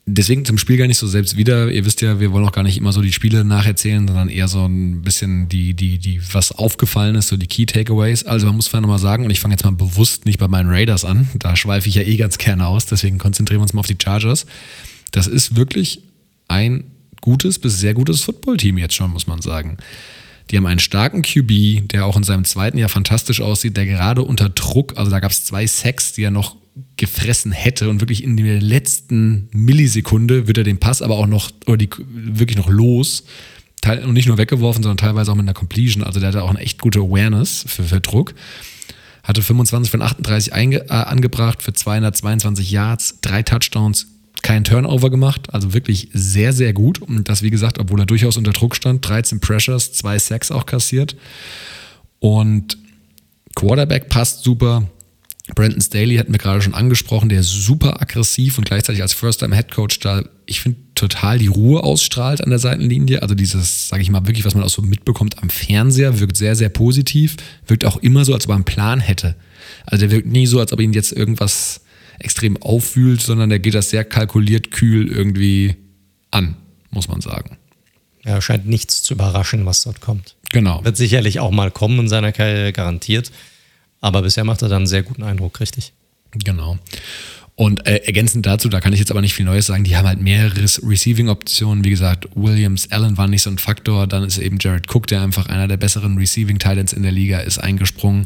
[SPEAKER 2] deswegen zum Spiel gar nicht so selbst wieder. Ihr wisst ja, wir wollen auch gar nicht immer so die Spiele nacherzählen, sondern eher so ein bisschen die, die, die, was aufgefallen ist, so die Key Takeaways. Also man muss vielleicht nochmal sagen, und ich fange jetzt mal bewusst nicht bei meinen Raiders an, da schweife ich ja eh ganz gerne aus, deswegen konzentrieren wir uns mal auf die Chargers. Das ist wirklich ein gutes bis sehr gutes Footballteam jetzt schon, muss man sagen. Die haben einen starken QB, der auch in seinem zweiten Jahr fantastisch aussieht, der gerade unter Druck, also da gab es zwei Sacks, die er noch gefressen hätte und wirklich in der letzten Millisekunde wird er den Pass aber auch noch, oder die wirklich noch los. Und nicht nur weggeworfen, sondern teilweise auch mit einer Completion. Also der hatte auch eine echt gute Awareness für, für Druck. hatte 25 von 38 einge, äh, angebracht für 222 Yards, drei Touchdowns, kein Turnover gemacht, also wirklich sehr, sehr gut. Und das, wie gesagt, obwohl er durchaus unter Druck stand, 13 Pressures, zwei Sacks auch kassiert. Und Quarterback passt super. Brandon Staley hatten wir gerade schon angesprochen, der ist super aggressiv und gleichzeitig als First-Time-Head-Coach da, ich finde, total die Ruhe ausstrahlt an der Seitenlinie. Also dieses, sage ich mal, wirklich, was man auch so mitbekommt am Fernseher, wirkt sehr, sehr positiv, wirkt auch immer so, als ob er einen Plan hätte. Also der wirkt nie so, als ob ihn jetzt irgendwas extrem aufwühlt, sondern der geht das sehr kalkuliert, kühl irgendwie an, muss man sagen.
[SPEAKER 1] Ja, scheint nichts zu überraschen, was dort kommt.
[SPEAKER 2] Genau.
[SPEAKER 1] Wird sicherlich auch mal kommen in seiner Karriere, garantiert. Aber bisher macht er dann einen sehr guten Eindruck, richtig.
[SPEAKER 2] Genau. Und äh, ergänzend dazu, da kann ich jetzt aber nicht viel Neues sagen, die haben halt mehrere Receiving-Optionen. Wie gesagt, Williams, Allen waren nicht so ein Faktor. Dann ist eben Jared Cook, der einfach einer der besseren Receiving-Titans in der Liga ist, eingesprungen.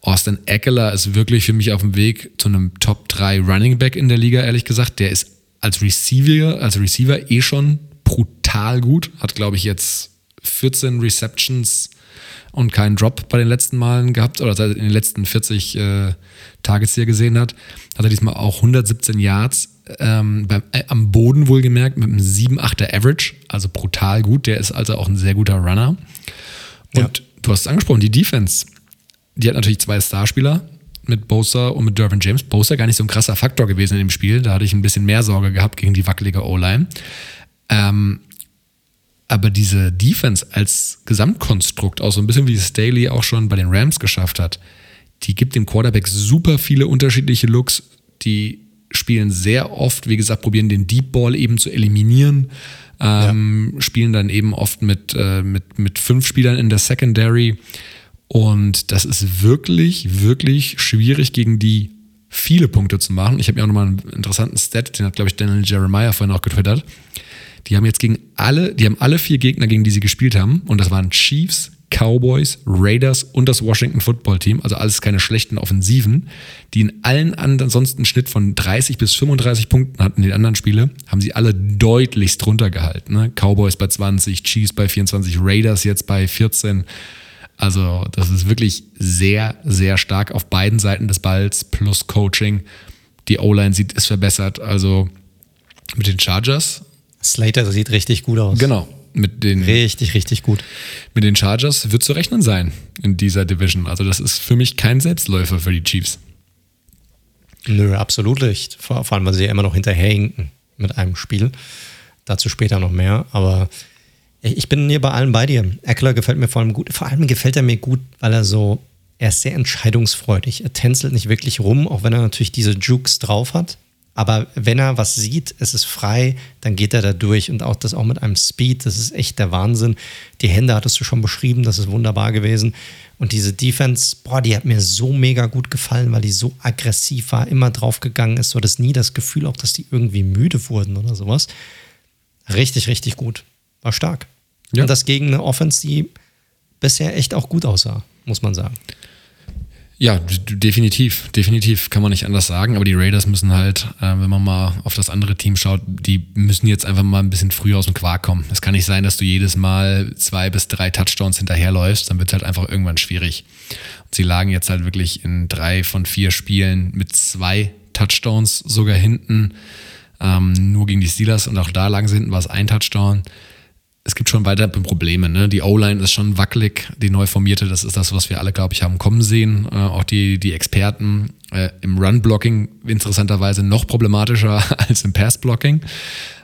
[SPEAKER 2] Austin Eckler ist wirklich für mich auf dem Weg zu einem Top 3 Running Back in der Liga, ehrlich gesagt. Der ist als Receiver, als Receiver eh schon brutal gut. Hat, glaube ich, jetzt 14 Receptions und keinen Drop bei den letzten Malen gehabt oder in den letzten 40 äh, Targets, die er gesehen hat. Hat er diesmal auch 117 Yards ähm, beim, äh, am Boden wohlgemerkt mit einem 7-8er Average, also brutal gut. Der ist also auch ein sehr guter Runner. Und ja. du hast es angesprochen, die Defense, die hat natürlich zwei Starspieler mit Bosa und mit Dervin James. Bosa gar nicht so ein krasser Faktor gewesen in dem Spiel. Da hatte ich ein bisschen mehr Sorge gehabt gegen die wackelige O-Line. Ähm, aber diese Defense als Gesamtkonstrukt, auch so ein bisschen wie Staley auch schon bei den Rams geschafft hat, die gibt dem Quarterback super viele unterschiedliche Looks. Die spielen sehr oft, wie gesagt, probieren den Deep Ball eben zu eliminieren. Ähm, ja. Spielen dann eben oft mit, äh, mit, mit fünf Spielern in der Secondary. Und das ist wirklich, wirklich schwierig gegen die viele Punkte zu machen. Ich habe mir auch nochmal einen interessanten Stat, den hat, glaube ich, Daniel Jeremiah vorhin auch getwittert. Die haben jetzt gegen alle, die haben alle vier Gegner, gegen die sie gespielt haben, und das waren Chiefs, Cowboys, Raiders und das Washington Football Team, also alles keine schlechten Offensiven, die in allen ansonsten einen Schnitt von 30 bis 35 Punkten hatten, die anderen Spiele, haben sie alle deutlichst drunter gehalten. Ne? Cowboys bei 20, Chiefs bei 24, Raiders jetzt bei 14. Also das ist wirklich sehr, sehr stark auf beiden Seiten des Balls plus Coaching. Die O-Line sieht ist verbessert. Also mit den Chargers
[SPEAKER 1] Slater sieht richtig gut aus.
[SPEAKER 2] Genau. Mit den,
[SPEAKER 1] richtig, richtig gut.
[SPEAKER 2] Mit den Chargers wird zu rechnen sein in dieser Division. Also, das ist für mich kein Selbstläufer für die Chiefs.
[SPEAKER 1] Nö, absolut nicht. Vor, vor allem, weil sie ja immer noch hinterherhinken mit einem Spiel. Dazu später noch mehr. Aber ich bin hier bei allem bei dir. Eckler gefällt mir vor allem gut. Vor allem gefällt er mir gut, weil er so, er ist sehr entscheidungsfreudig. Er tänzelt nicht wirklich rum, auch wenn er natürlich diese Jukes drauf hat. Aber wenn er was sieht, es ist frei, dann geht er da durch und auch das auch mit einem Speed, das ist echt der Wahnsinn. Die Hände hattest du schon beschrieben, das ist wunderbar gewesen. Und diese Defense, boah, die hat mir so mega gut gefallen, weil die so aggressiv war, immer draufgegangen ist. So das nie das Gefühl auch, dass die irgendwie müde wurden oder sowas. Richtig, richtig gut. War stark. Ja. Und das gegen eine Offense, die bisher echt auch gut aussah, muss man sagen.
[SPEAKER 2] Ja, definitiv, definitiv kann man nicht anders sagen. Aber die Raiders müssen halt, äh, wenn man mal auf das andere Team schaut, die müssen jetzt einfach mal ein bisschen früher aus dem Quark kommen. Es kann nicht sein, dass du jedes Mal zwei bis drei Touchdowns hinterherläufst, dann wird es halt einfach irgendwann schwierig. Und sie lagen jetzt halt wirklich in drei von vier Spielen mit zwei Touchdowns sogar hinten. Ähm, nur gegen die Steelers und auch da lagen sie hinten, war es ein Touchdown es gibt schon weiter Probleme. Ne? Die O-Line ist schon wackelig, die neu formierte, das ist das, was wir alle, glaube ich, haben kommen sehen. Äh, auch die, die Experten äh, im Run-Blocking interessanterweise noch problematischer als im Pass-Blocking.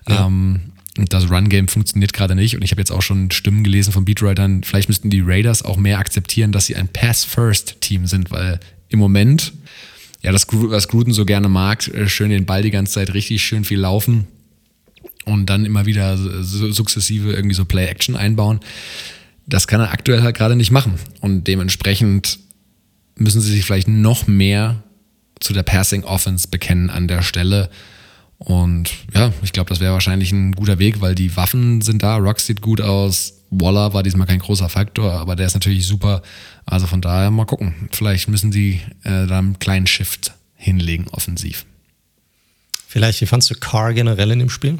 [SPEAKER 2] Ja. Ähm, das Run-Game funktioniert gerade nicht und ich habe jetzt auch schon Stimmen gelesen von Beatwritern, vielleicht müssten die Raiders auch mehr akzeptieren, dass sie ein Pass-First-Team sind, weil im Moment, ja, das, was Gruden so gerne mag, äh, schön den Ball die ganze Zeit richtig schön viel laufen und dann immer wieder sukzessive irgendwie so Play-Action einbauen. Das kann er aktuell halt gerade nicht machen. Und dementsprechend müssen sie sich vielleicht noch mehr zu der Passing Offense bekennen an der Stelle. Und ja, ich glaube, das wäre wahrscheinlich ein guter Weg, weil die Waffen sind da. Rock sieht gut aus. Waller war diesmal kein großer Faktor, aber der ist natürlich super. Also von daher mal gucken. Vielleicht müssen sie äh, da einen kleinen Shift hinlegen, offensiv.
[SPEAKER 1] Vielleicht, wie fandst du Carr generell in dem Spiel?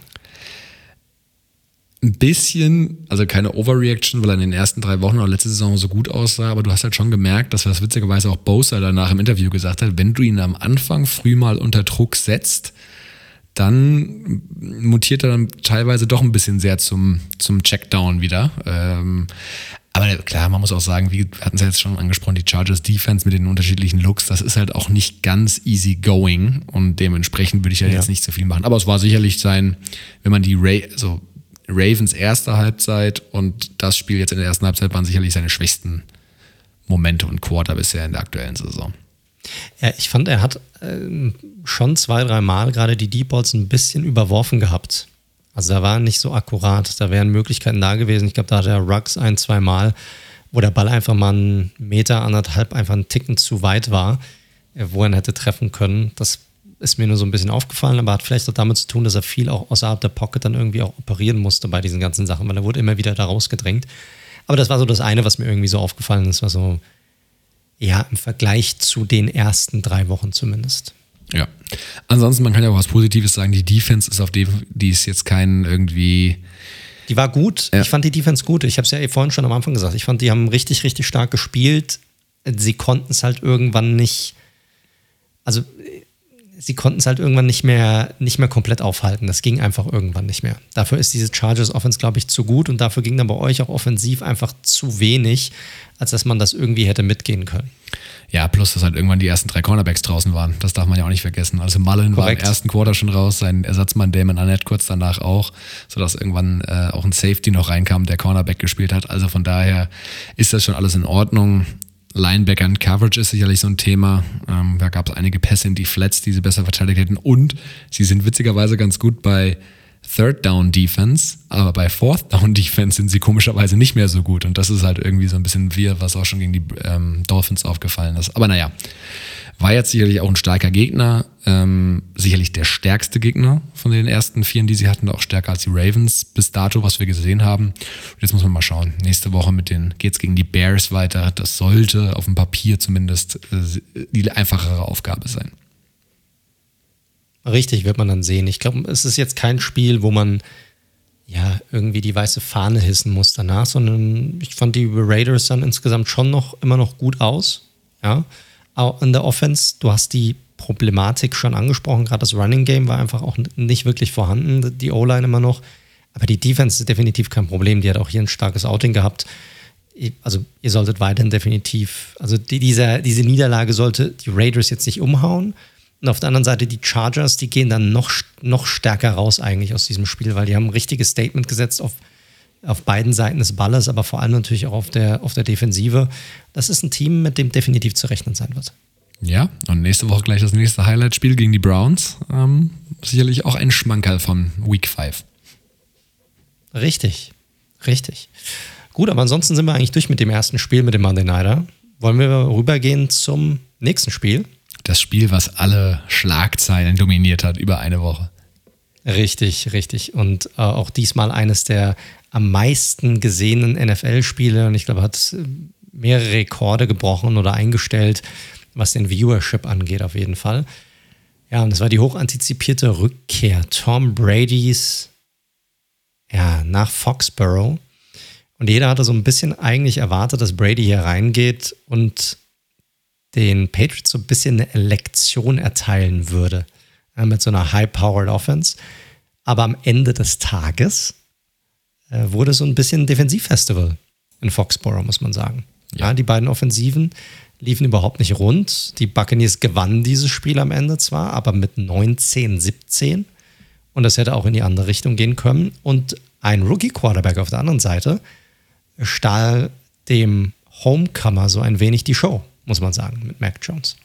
[SPEAKER 2] Ein bisschen, also keine Overreaction, weil er in den ersten drei Wochen oder letzte Saison so gut aussah, aber du hast halt schon gemerkt, dass das witzigerweise auch Bosa danach im Interview gesagt hat, wenn du ihn am Anfang früh mal unter Druck setzt, dann mutiert er dann teilweise doch ein bisschen sehr zum, zum Checkdown wieder. Ähm, aber klar, man muss auch sagen, wir hatten es ja jetzt schon angesprochen, die Chargers Defense mit den unterschiedlichen Looks, das ist halt auch nicht ganz easy going und dementsprechend würde ich ja, ja. jetzt nicht so viel machen. Aber es war sicherlich sein, wenn man die Ray, also Ravens erste Halbzeit und das Spiel jetzt in der ersten Halbzeit waren sicherlich seine schwächsten Momente und Quarter bisher in der aktuellen Saison.
[SPEAKER 1] Ja, ich fand, er hat äh, schon zwei, drei Mal gerade die Deep Balls ein bisschen überworfen gehabt. Also da war nicht so akkurat. Da wären Möglichkeiten da gewesen. Ich glaube, da hat er Ruggs ein, zwei Mal, wo der Ball einfach mal einen Meter, anderthalb einfach einen Ticken zu weit war, äh, wo er ihn hätte treffen können. Das ist mir nur so ein bisschen aufgefallen, aber hat vielleicht auch damit zu tun, dass er viel auch außerhalb der Pocket dann irgendwie auch operieren musste bei diesen ganzen Sachen, weil er wurde immer wieder da rausgedrängt. Aber das war so das eine, was mir irgendwie so aufgefallen ist, war so, ja, im Vergleich zu den ersten drei Wochen zumindest.
[SPEAKER 2] Ja. Ansonsten, man kann ja auch was Positives sagen. Die Defense ist auf dem, die ist jetzt kein irgendwie.
[SPEAKER 1] Die war gut. Ja. Ich fand die Defense gut. Ich habe es ja vorhin schon am Anfang gesagt. Ich fand, die haben richtig, richtig stark gespielt. Sie konnten es halt irgendwann nicht. Also sie konnten es halt irgendwann nicht mehr, nicht mehr komplett aufhalten. Das ging einfach irgendwann nicht mehr. Dafür ist diese Chargers Offense, glaube ich, zu gut und dafür ging dann bei euch auch offensiv einfach zu wenig, als dass man das irgendwie hätte mitgehen können.
[SPEAKER 2] Ja, plus, dass halt irgendwann die ersten drei Cornerbacks draußen waren. Das darf man ja auch nicht vergessen. Also Mullen war im ersten Quarter schon raus, sein Ersatzmann Damon Annette kurz danach auch, sodass irgendwann äh, auch ein Safety noch reinkam, der Cornerback gespielt hat. Also von daher ist das schon alles in Ordnung. Linebacker und Coverage ist sicherlich so ein Thema. Ähm, da gab es einige Pässe in die Flats, die sie besser verteidigt hätten. Und sie sind witzigerweise ganz gut bei Third Down Defense, aber bei Fourth Down Defense sind sie komischerweise nicht mehr so gut. Und das ist halt irgendwie so ein bisschen wir, was auch schon gegen die ähm, Dolphins aufgefallen ist. Aber naja, war jetzt sicherlich auch ein starker Gegner, ähm, sicherlich der stärkste Gegner von den ersten vier, die sie hatten, auch stärker als die Ravens bis dato, was wir gesehen haben. Und jetzt muss man mal schauen. Nächste Woche mit den geht's gegen die Bears weiter. Das sollte auf dem Papier zumindest äh, die einfachere Aufgabe sein.
[SPEAKER 1] Richtig, wird man dann sehen. Ich glaube, es ist jetzt kein Spiel, wo man ja irgendwie die weiße Fahne hissen muss danach, sondern ich fand die Raiders dann insgesamt schon noch immer noch gut aus. Ja in der Offense. Du hast die Problematik schon angesprochen, gerade das Running Game war einfach auch nicht wirklich vorhanden, die O-Line immer noch. Aber die Defense ist definitiv kein Problem. Die hat auch hier ein starkes Outing gehabt. Also ihr solltet weiterhin definitiv, also die, diese, diese Niederlage sollte die Raiders jetzt nicht umhauen. Und auf der anderen Seite die Chargers, die gehen dann noch, noch stärker raus eigentlich aus diesem Spiel, weil die haben ein richtiges Statement gesetzt auf, auf beiden Seiten des Balles, aber vor allem natürlich auch auf der, auf der Defensive. Das ist ein Team, mit dem definitiv zu rechnen sein wird.
[SPEAKER 2] Ja, und nächste Woche gleich das nächste Highlight-Spiel gegen die Browns. Ähm, sicherlich auch ein Schmankerl von Week 5.
[SPEAKER 1] Richtig, richtig. Gut, aber ansonsten sind wir eigentlich durch mit dem ersten Spiel mit dem Monday Nighter. Wollen wir rübergehen zum nächsten Spiel?
[SPEAKER 2] Das Spiel, was alle Schlagzeilen dominiert hat über eine Woche.
[SPEAKER 1] Richtig, richtig. Und äh, auch diesmal eines der am meisten gesehenen NFL-Spiele und ich glaube, hat mehrere Rekorde gebrochen oder eingestellt, was den Viewership angeht, auf jeden Fall. Ja, und es war die hochantizipierte Rückkehr Tom Brady's ja, nach Foxborough. Und jeder hatte so ein bisschen eigentlich erwartet, dass Brady hier reingeht und den Patriots so ein bisschen eine Lektion erteilen würde. Ja, mit so einer high-powered Offense. Aber am Ende des Tages wurde so ein bisschen ein Defensivfestival in Foxborough, muss man sagen. Ja. ja, die beiden Offensiven liefen überhaupt nicht rund. Die Buccaneers gewannen dieses Spiel am Ende zwar, aber mit 19, 17. Und das hätte auch in die andere Richtung gehen können. Und ein Rookie-Quarterback auf der anderen Seite stahl dem Homecomer so ein wenig die Show, muss man sagen, mit Mac Jones.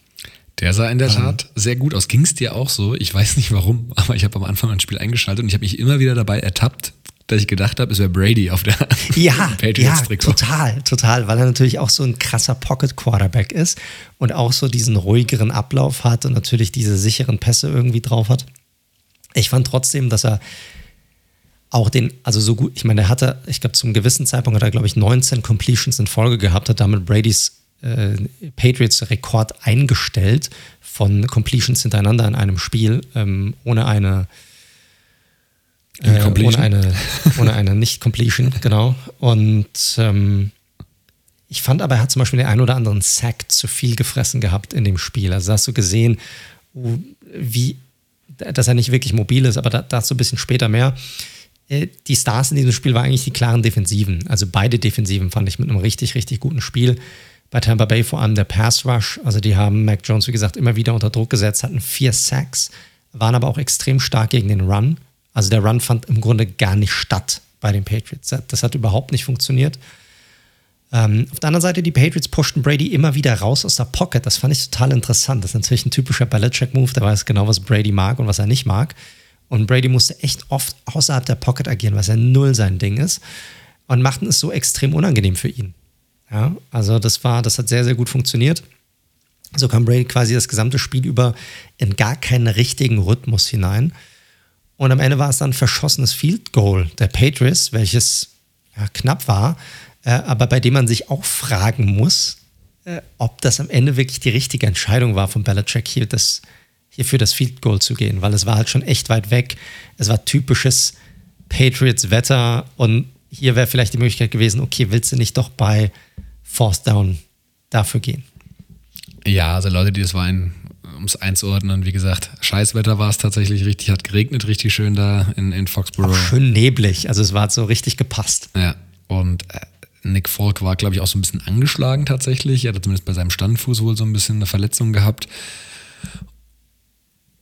[SPEAKER 2] Der sah in der ähm. Tat sehr gut aus. Ging es dir auch so? Ich weiß nicht warum, aber ich habe am Anfang ein Spiel eingeschaltet und ich habe mich immer wieder dabei ertappt, dass ich gedacht habe, es wäre Brady auf der
[SPEAKER 1] ja, ja, total, total, weil er natürlich auch so ein krasser Pocket Quarterback ist und auch so diesen ruhigeren Ablauf hat und natürlich diese sicheren Pässe irgendwie drauf hat. Ich fand trotzdem, dass er auch den, also so gut, ich meine, er hatte, ich glaube, zum gewissen Zeitpunkt hat er, glaube ich, 19 Completions in Folge gehabt, hat damit Bradys äh, Patriots-Rekord eingestellt von Completions hintereinander in einem Spiel, ähm, ohne eine Äh, ohne eine, ohne eine Nicht-Completion, genau. Und ähm, ich fand aber, er hat zum Beispiel den einen oder anderen Sack zu viel gefressen gehabt in dem Spiel. Also hast du gesehen, wie, dass er nicht wirklich mobil ist, aber da, dazu ein bisschen später mehr. Äh, die Stars in diesem Spiel waren eigentlich die klaren Defensiven. Also beide Defensiven fand ich mit einem richtig, richtig guten Spiel. Bei Tampa Bay vor allem der Pass Rush. Also die haben Mac Jones, wie gesagt, immer wieder unter Druck gesetzt, hatten vier Sacks, waren aber auch extrem stark gegen den Run. Also der Run fand im Grunde gar nicht statt bei den Patriots. Das hat überhaupt nicht funktioniert. Ähm, auf der anderen Seite, die Patriots pushten Brady immer wieder raus aus der Pocket. Das fand ich total interessant. Das ist natürlich ein typischer Belichick-Move. Der weiß genau, was Brady mag und was er nicht mag. Und Brady musste echt oft außerhalb der Pocket agieren, was ja null sein Ding ist. Und machten es so extrem unangenehm für ihn. Ja, also das war, das hat sehr, sehr gut funktioniert. So kam Brady quasi das gesamte Spiel über in gar keinen richtigen Rhythmus hinein. Und am Ende war es dann ein verschossenes Field Goal der Patriots, welches ja, knapp war, äh, aber bei dem man sich auch fragen muss, äh, ob das am Ende wirklich die richtige Entscheidung war von Belichick hier, das, hier für das Field Goal zu gehen, weil es war halt schon echt weit weg. Es war typisches Patriots-Wetter und hier wäre vielleicht die Möglichkeit gewesen, okay, willst du nicht doch bei Force Down dafür gehen?
[SPEAKER 2] Ja, also Leute, die das Wein um es einzuordnen, wie gesagt, Scheißwetter war es tatsächlich richtig, hat geregnet richtig schön da in, in Foxborough. Auch
[SPEAKER 1] schön neblig, also es war so richtig gepasst.
[SPEAKER 2] Ja, und äh, Nick Falk war, glaube ich, auch so ein bisschen angeschlagen tatsächlich. Er hatte zumindest bei seinem Standfuß wohl so ein bisschen eine Verletzung gehabt.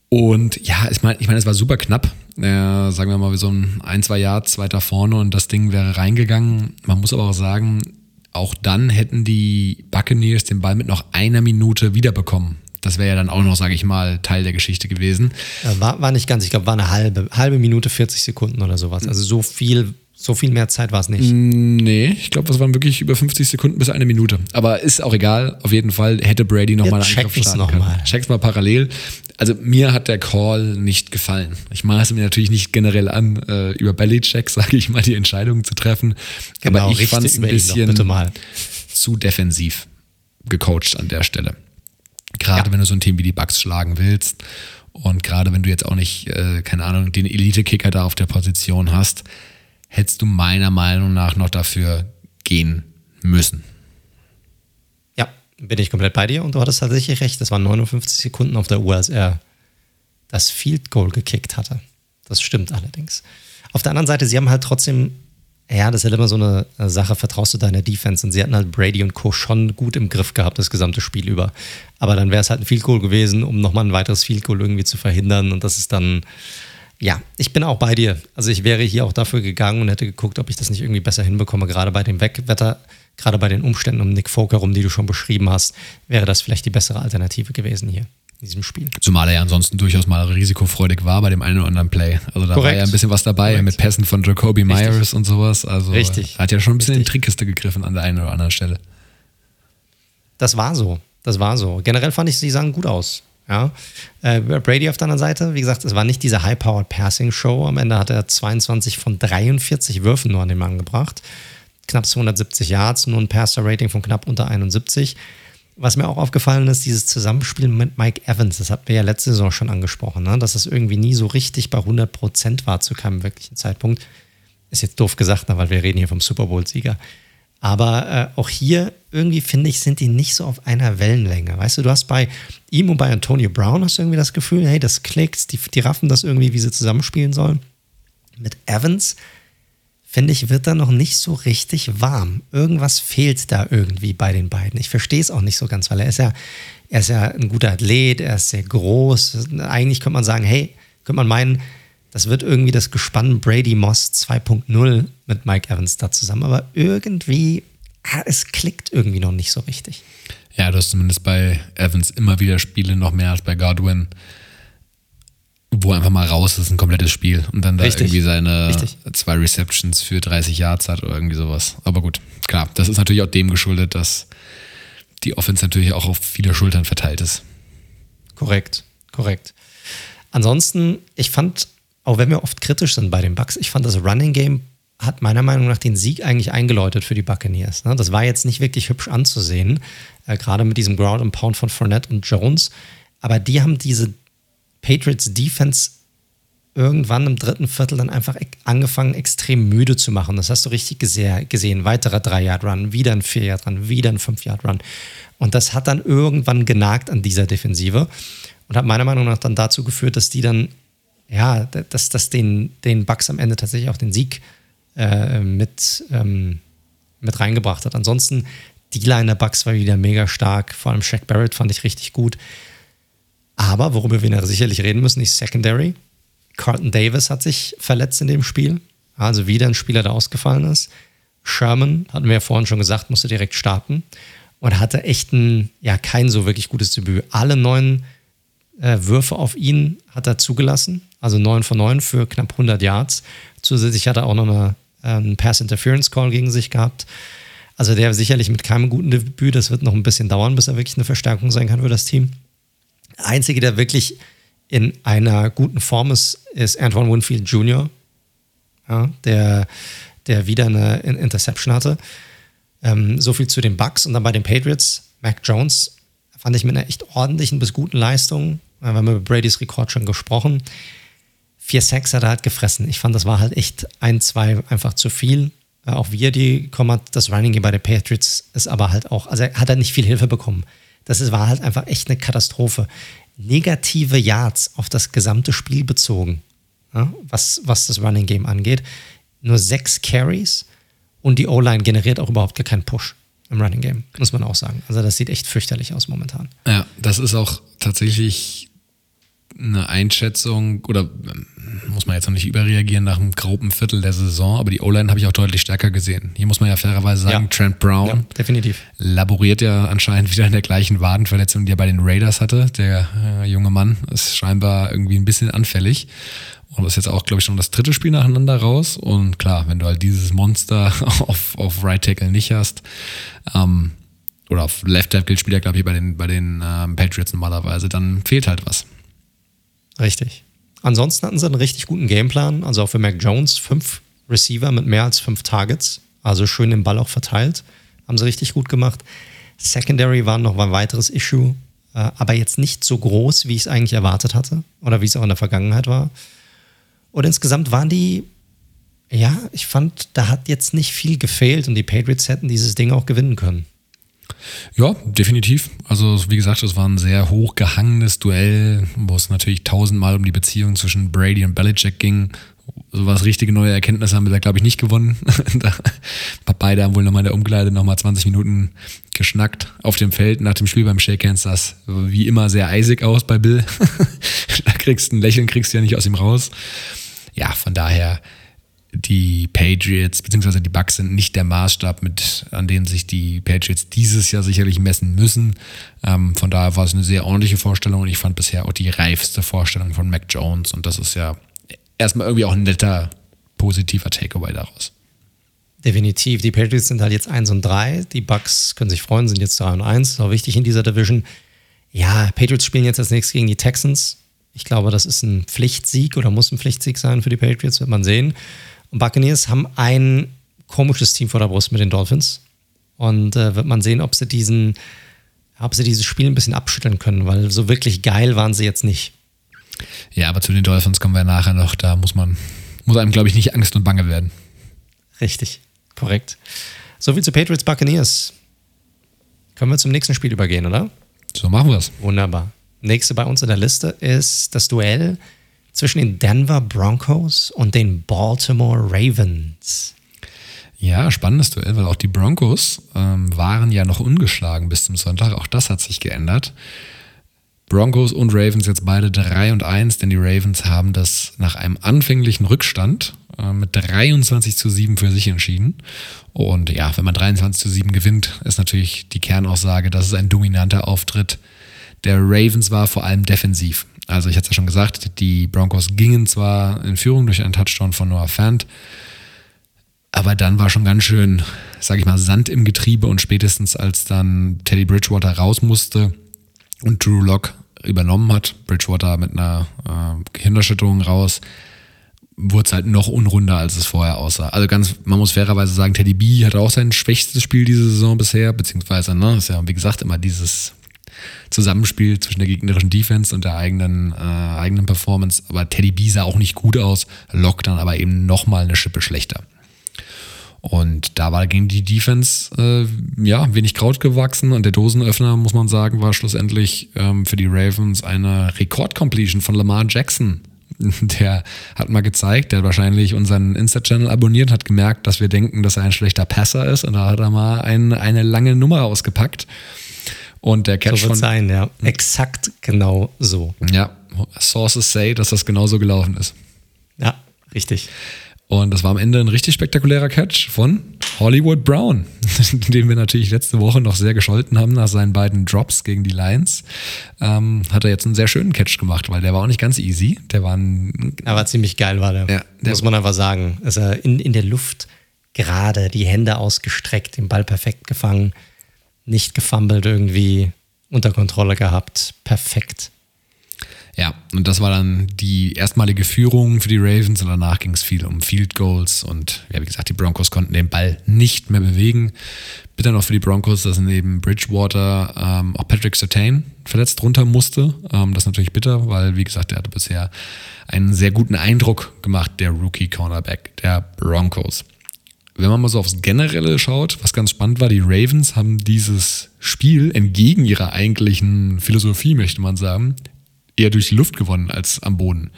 [SPEAKER 2] Und ja, ich meine, ich mein, es war super knapp. Äh, sagen wir mal, wie so ein, ein, zwei Yards weiter vorne und das Ding wäre reingegangen. Man muss aber auch sagen, auch dann hätten die Buccaneers den Ball mit noch einer Minute wiederbekommen. Das wäre ja dann auch noch, sage ich mal, Teil der Geschichte gewesen.
[SPEAKER 1] War, war nicht ganz, ich glaube, war eine halbe, halbe Minute, 40 Sekunden oder sowas. Also so viel, so viel mehr Zeit war es nicht.
[SPEAKER 2] Nee, ich glaube, das waren wirklich über 50 Sekunden bis eine Minute. Aber ist auch egal. Auf jeden Fall hätte Brady nochmal
[SPEAKER 1] einen Angriff starten noch können. Mal.
[SPEAKER 2] Check's mal parallel. Also mir hat der Call nicht gefallen. Ich maße mir natürlich nicht generell an, äh, über Bellycheck, sage ich mal, die Entscheidung zu treffen. Genau, Aber ich fand es ein bisschen zu defensiv gecoacht an der Stelle. Gerade ja. wenn du so ein Team wie die Bucks schlagen willst und gerade wenn du jetzt auch nicht, äh, keine Ahnung, den Elite-Kicker da auf der Position hast, hättest du meiner Meinung nach noch dafür gehen müssen.
[SPEAKER 1] Ja, bin ich komplett bei dir und du hattest tatsächlich recht. Das waren 59 Sekunden auf der Uhr, als er das Field Goal gekickt hatte. Das stimmt allerdings. Auf der anderen Seite, sie haben halt trotzdem ja, das ist halt immer so eine Sache, vertraust du deiner Defense? Und sie hatten halt Brady und Co. schon gut im Griff gehabt, das gesamte Spiel über. Aber dann wäre es halt ein Field Goal gewesen, um nochmal ein weiteres Field Goal irgendwie zu verhindern. Und das ist dann, ja, ich bin auch bei dir. Also ich wäre hier auch dafür gegangen und hätte geguckt, ob ich das nicht irgendwie besser hinbekomme. Gerade bei dem Wegwetter, gerade bei den Umständen um Nick Folk herum, die du schon beschrieben hast, wäre das vielleicht die bessere Alternative gewesen hier in diesem Spiel.
[SPEAKER 2] Zumal er ja ansonsten durchaus mal risikofreudig war bei dem einen oder anderen Play. Also da Korrekt. war ja ein bisschen was dabei Korrekt. mit Pässen von Jacoby Myers Richtig. und sowas. Also
[SPEAKER 1] Richtig.
[SPEAKER 2] hat ja schon ein bisschen Richtig. in die Trickkiste gegriffen an der einen oder anderen Stelle.
[SPEAKER 1] Das war so. Das war so. Generell fand ich, sie sahen gut aus. Ja. Äh, Brady auf der anderen Seite, wie gesagt, es war nicht diese High-Powered Passing-Show. Am Ende hat er 22 von 43 Würfen nur an den Mann gebracht. Knapp 270 Yards, nur ein Passer-Rating von knapp unter 71. Was mir auch aufgefallen ist, dieses Zusammenspiel mit Mike Evans, das hatten wir ja letzte Saison schon angesprochen, ne? dass es irgendwie nie so richtig bei 100 Prozent war zu keinem wirklichen Zeitpunkt. Ist jetzt doof gesagt, ne? weil wir reden hier vom Super Bowl-Sieger. Aber äh, auch hier irgendwie finde ich, sind die nicht so auf einer Wellenlänge. Weißt du, du hast bei ihm und bei Antonio Brown hast du irgendwie das Gefühl, hey, das klickt, die, die raffen das irgendwie, wie sie zusammenspielen sollen. Mit Evans finde ich, wird da noch nicht so richtig warm. Irgendwas fehlt da irgendwie bei den beiden. Ich verstehe es auch nicht so ganz, weil er ist ja, er ist ja ein guter Athlet, er ist sehr groß. Eigentlich könnte man sagen, hey, könnte man meinen, das wird irgendwie das Gespann Brady Moss 2.0 mit Mike Evans da zusammen. Aber irgendwie, ah, es klickt irgendwie noch nicht so richtig.
[SPEAKER 2] Ja, du hast zumindest bei Evans immer wieder Spiele noch mehr als bei Godwin wo einfach mal raus ist, ein komplettes Spiel und dann da Richtig. irgendwie seine Richtig. zwei Receptions für 30 Yards hat oder irgendwie sowas. Aber gut, klar, das ist natürlich auch dem geschuldet, dass die Offense natürlich auch auf viele Schultern verteilt ist.
[SPEAKER 1] Korrekt, korrekt. Ansonsten, ich fand, auch wenn wir oft kritisch sind bei den Bucks, ich fand das Running Game hat meiner Meinung nach den Sieg eigentlich eingeläutet für die Buccaneers. Ne? Das war jetzt nicht wirklich hübsch anzusehen, äh, gerade mit diesem Ground and Pound von Fournette und Jones. Aber die haben diese Patriots Defense irgendwann im dritten Viertel dann einfach angefangen, extrem müde zu machen. Das hast du richtig gesehen. Weiterer 3-Yard-Run, wieder ein 4-Yard-Run, wieder ein 5-Yard-Run. Und das hat dann irgendwann genagt an dieser Defensive und hat meiner Meinung nach dann dazu geführt, dass die dann, ja, dass das den, den Bucks am Ende tatsächlich auch den Sieg äh, mit, ähm, mit reingebracht hat. Ansonsten, die Line der Bucks war wieder mega stark. Vor allem Shaq Barrett fand ich richtig gut. Aber worüber wir sicherlich reden müssen, ist Secondary. Carlton Davis hat sich verletzt in dem Spiel. Also wieder ein Spieler, der ausgefallen ist. Sherman, hatten wir ja vorhin schon gesagt, musste direkt starten und hatte echt ein, ja, kein so wirklich gutes Debüt. Alle neun äh, Würfe auf ihn hat er zugelassen, also neun von neun für knapp 100 Yards. Zusätzlich hat er auch noch eine, äh, einen Pass Interference Call gegen sich gehabt. Also der sicherlich mit keinem guten Debüt, das wird noch ein bisschen dauern, bis er wirklich eine Verstärkung sein kann für das Team. Einzige, der wirklich in einer guten Form ist, ist Antoine Winfield Jr., ja, der, der wieder eine Interception hatte. Ähm, so viel zu den Bucks und dann bei den Patriots. Mac Jones fand ich mit einer echt ordentlichen bis guten Leistung. Wir haben über Brady's Rekord schon gesprochen. Vier Sacks hat er halt gefressen. Ich fand, das war halt echt ein, zwei einfach zu viel. Äh, auch wie er die bekommen hat, das Running Game bei den Patriots ist aber halt auch, also er hat er nicht viel Hilfe bekommen. Das war halt einfach echt eine Katastrophe negative Yards auf das gesamte Spiel bezogen, ja, was, was das Running Game angeht. Nur sechs Carries und die O-Line generiert auch überhaupt gar keinen Push im Running Game, muss man auch sagen. Also das sieht echt fürchterlich aus momentan.
[SPEAKER 2] Ja, das ist auch tatsächlich eine Einschätzung oder ähm, muss man jetzt noch nicht überreagieren nach einem groben Viertel der Saison, aber die O-Line habe ich auch deutlich stärker gesehen. Hier muss man ja fairerweise sagen, ja. Trent Brown ja,
[SPEAKER 1] definitiv.
[SPEAKER 2] laboriert ja anscheinend wieder in der gleichen Wadenverletzung, die er bei den Raiders hatte. Der äh, junge Mann ist scheinbar irgendwie ein bisschen anfällig. Und das ist jetzt auch, glaube ich, schon das dritte Spiel nacheinander raus. Und klar, wenn du halt dieses Monster auf, auf Right Tackle nicht hast, ähm, oder auf Left Tackle spielt er, glaube ich, bei den, bei den ähm, Patriots normalerweise, dann fehlt halt was.
[SPEAKER 1] Richtig. Ansonsten hatten sie einen richtig guten Gameplan. Also auch für Mac Jones fünf Receiver mit mehr als fünf Targets. Also schön den Ball auch verteilt. Haben sie richtig gut gemacht. Secondary war noch ein weiteres Issue. Äh, aber jetzt nicht so groß, wie ich es eigentlich erwartet hatte. Oder wie es auch in der Vergangenheit war. Und insgesamt waren die, ja, ich fand, da hat jetzt nicht viel gefehlt und die Patriots hätten dieses Ding auch gewinnen können.
[SPEAKER 2] Ja, definitiv. Also wie gesagt, es war ein sehr hochgehangenes Duell, wo es natürlich tausendmal um die Beziehung zwischen Brady und Belichick ging. So was richtige neue Erkenntnisse haben wir da, glaube ich, nicht gewonnen. Beide haben wohl nochmal in der Umkleide nochmal 20 Minuten geschnackt auf dem Feld. Nach dem Spiel beim Shake Hands sah es wie immer sehr eisig aus bei Bill. da kriegst du ein Lächeln, kriegst du ja nicht aus ihm raus. Ja, von daher die Patriots bzw. die Bucks sind nicht der Maßstab, mit, an dem sich die Patriots dieses Jahr sicherlich messen müssen. Ähm, von daher war es eine sehr ordentliche Vorstellung und ich fand bisher auch die reifste Vorstellung von Mac Jones und das ist ja erstmal irgendwie auch ein netter, positiver Takeaway daraus.
[SPEAKER 1] Definitiv. Die Patriots sind halt jetzt 1 und 3. Die Bucks können sich freuen, sind jetzt 3 und 1. Das ist auch wichtig in dieser Division. Ja, Patriots spielen jetzt als nächstes gegen die Texans. Ich glaube, das ist ein Pflichtsieg oder muss ein Pflichtsieg sein für die Patriots, wird man sehen. Und Buccaneers haben ein komisches Team vor der Brust mit den Dolphins. Und äh, wird man sehen, ob sie diesen, ob sie dieses Spiel ein bisschen abschütteln können, weil so wirklich geil waren sie jetzt nicht.
[SPEAKER 2] Ja, aber zu den Dolphins kommen wir nachher noch. Da muss man, muss einem, glaube ich, nicht Angst und Bange werden.
[SPEAKER 1] Richtig, korrekt. Soviel zu Patriots Buccaneers. Können wir zum nächsten Spiel übergehen, oder?
[SPEAKER 2] So machen wir es.
[SPEAKER 1] Wunderbar. Nächste bei uns in der Liste ist das Duell zwischen den Denver Broncos und den Baltimore Ravens.
[SPEAKER 2] Ja, spannendes Duell, weil auch die Broncos ähm, waren ja noch ungeschlagen bis zum Sonntag. Auch das hat sich geändert. Broncos und Ravens jetzt beide 3 und 1, denn die Ravens haben das nach einem anfänglichen Rückstand äh, mit 23 zu 7 für sich entschieden. Und ja, wenn man 23 zu 7 gewinnt, ist natürlich die Kernaussage, dass es ein dominanter Auftritt der Ravens war, vor allem defensiv. Also ich hatte es ja schon gesagt, die Broncos gingen zwar in Führung durch einen Touchdown von Noah Fant, aber dann war schon ganz schön, sage ich mal, Sand im Getriebe und spätestens als dann Teddy Bridgewater raus musste und Drew Locke übernommen hat, Bridgewater mit einer äh, Gehirnerschütterung raus, wurde es halt noch unrunder, als es vorher aussah. Also ganz, man muss fairerweise sagen, Teddy B hat auch sein schwächstes Spiel diese Saison bisher, beziehungsweise, ne, ist ja wie gesagt immer dieses Zusammenspiel zwischen der gegnerischen Defense und der eigenen, äh, eigenen Performance. Aber Teddy B sah auch nicht gut aus, lockt dann aber eben nochmal eine Schippe schlechter. Und da war gegen die Defense äh, ja wenig Kraut gewachsen und der Dosenöffner, muss man sagen, war schlussendlich ähm, für die Ravens eine Rekordcompletion von Lamar Jackson. Der hat mal gezeigt, der hat wahrscheinlich unseren Insta-Channel abonniert, hat gemerkt, dass wir denken, dass er ein schlechter Passer ist und da hat er mal ein, eine lange Nummer ausgepackt. Und der Catch
[SPEAKER 1] so
[SPEAKER 2] von.
[SPEAKER 1] sein, ja. Exakt genau so.
[SPEAKER 2] Ja, Sources say, dass das genauso gelaufen ist.
[SPEAKER 1] Ja, richtig.
[SPEAKER 2] Und das war am Ende ein richtig spektakulärer Catch von Hollywood Brown, den wir natürlich letzte Woche noch sehr gescholten haben nach seinen beiden Drops gegen die Lions. Ähm, hat er jetzt einen sehr schönen Catch gemacht, weil der war auch nicht ganz easy. Der war ein.
[SPEAKER 1] Er war ziemlich geil, war der.
[SPEAKER 2] Ja, der
[SPEAKER 1] Muss man einfach sagen. Er in, in der Luft gerade, die Hände ausgestreckt, den Ball perfekt gefangen, nicht gefummelt irgendwie, unter Kontrolle gehabt. Perfekt.
[SPEAKER 2] Ja, und das war dann die erstmalige Führung für die Ravens und danach ging es viel um Field Goals und ja, wie gesagt, die Broncos konnten den Ball nicht mehr bewegen. Bitte noch für die Broncos, dass neben Bridgewater ähm, auch Patrick Sertain verletzt runter musste. Ähm, das ist natürlich bitter, weil, wie gesagt, der hatte bisher einen sehr guten Eindruck gemacht, der Rookie-Cornerback der Broncos. Wenn man mal so aufs Generelle schaut, was ganz spannend war, die Ravens haben dieses Spiel entgegen ihrer eigentlichen Philosophie, möchte man sagen, eher durch die Luft gewonnen als am Boden.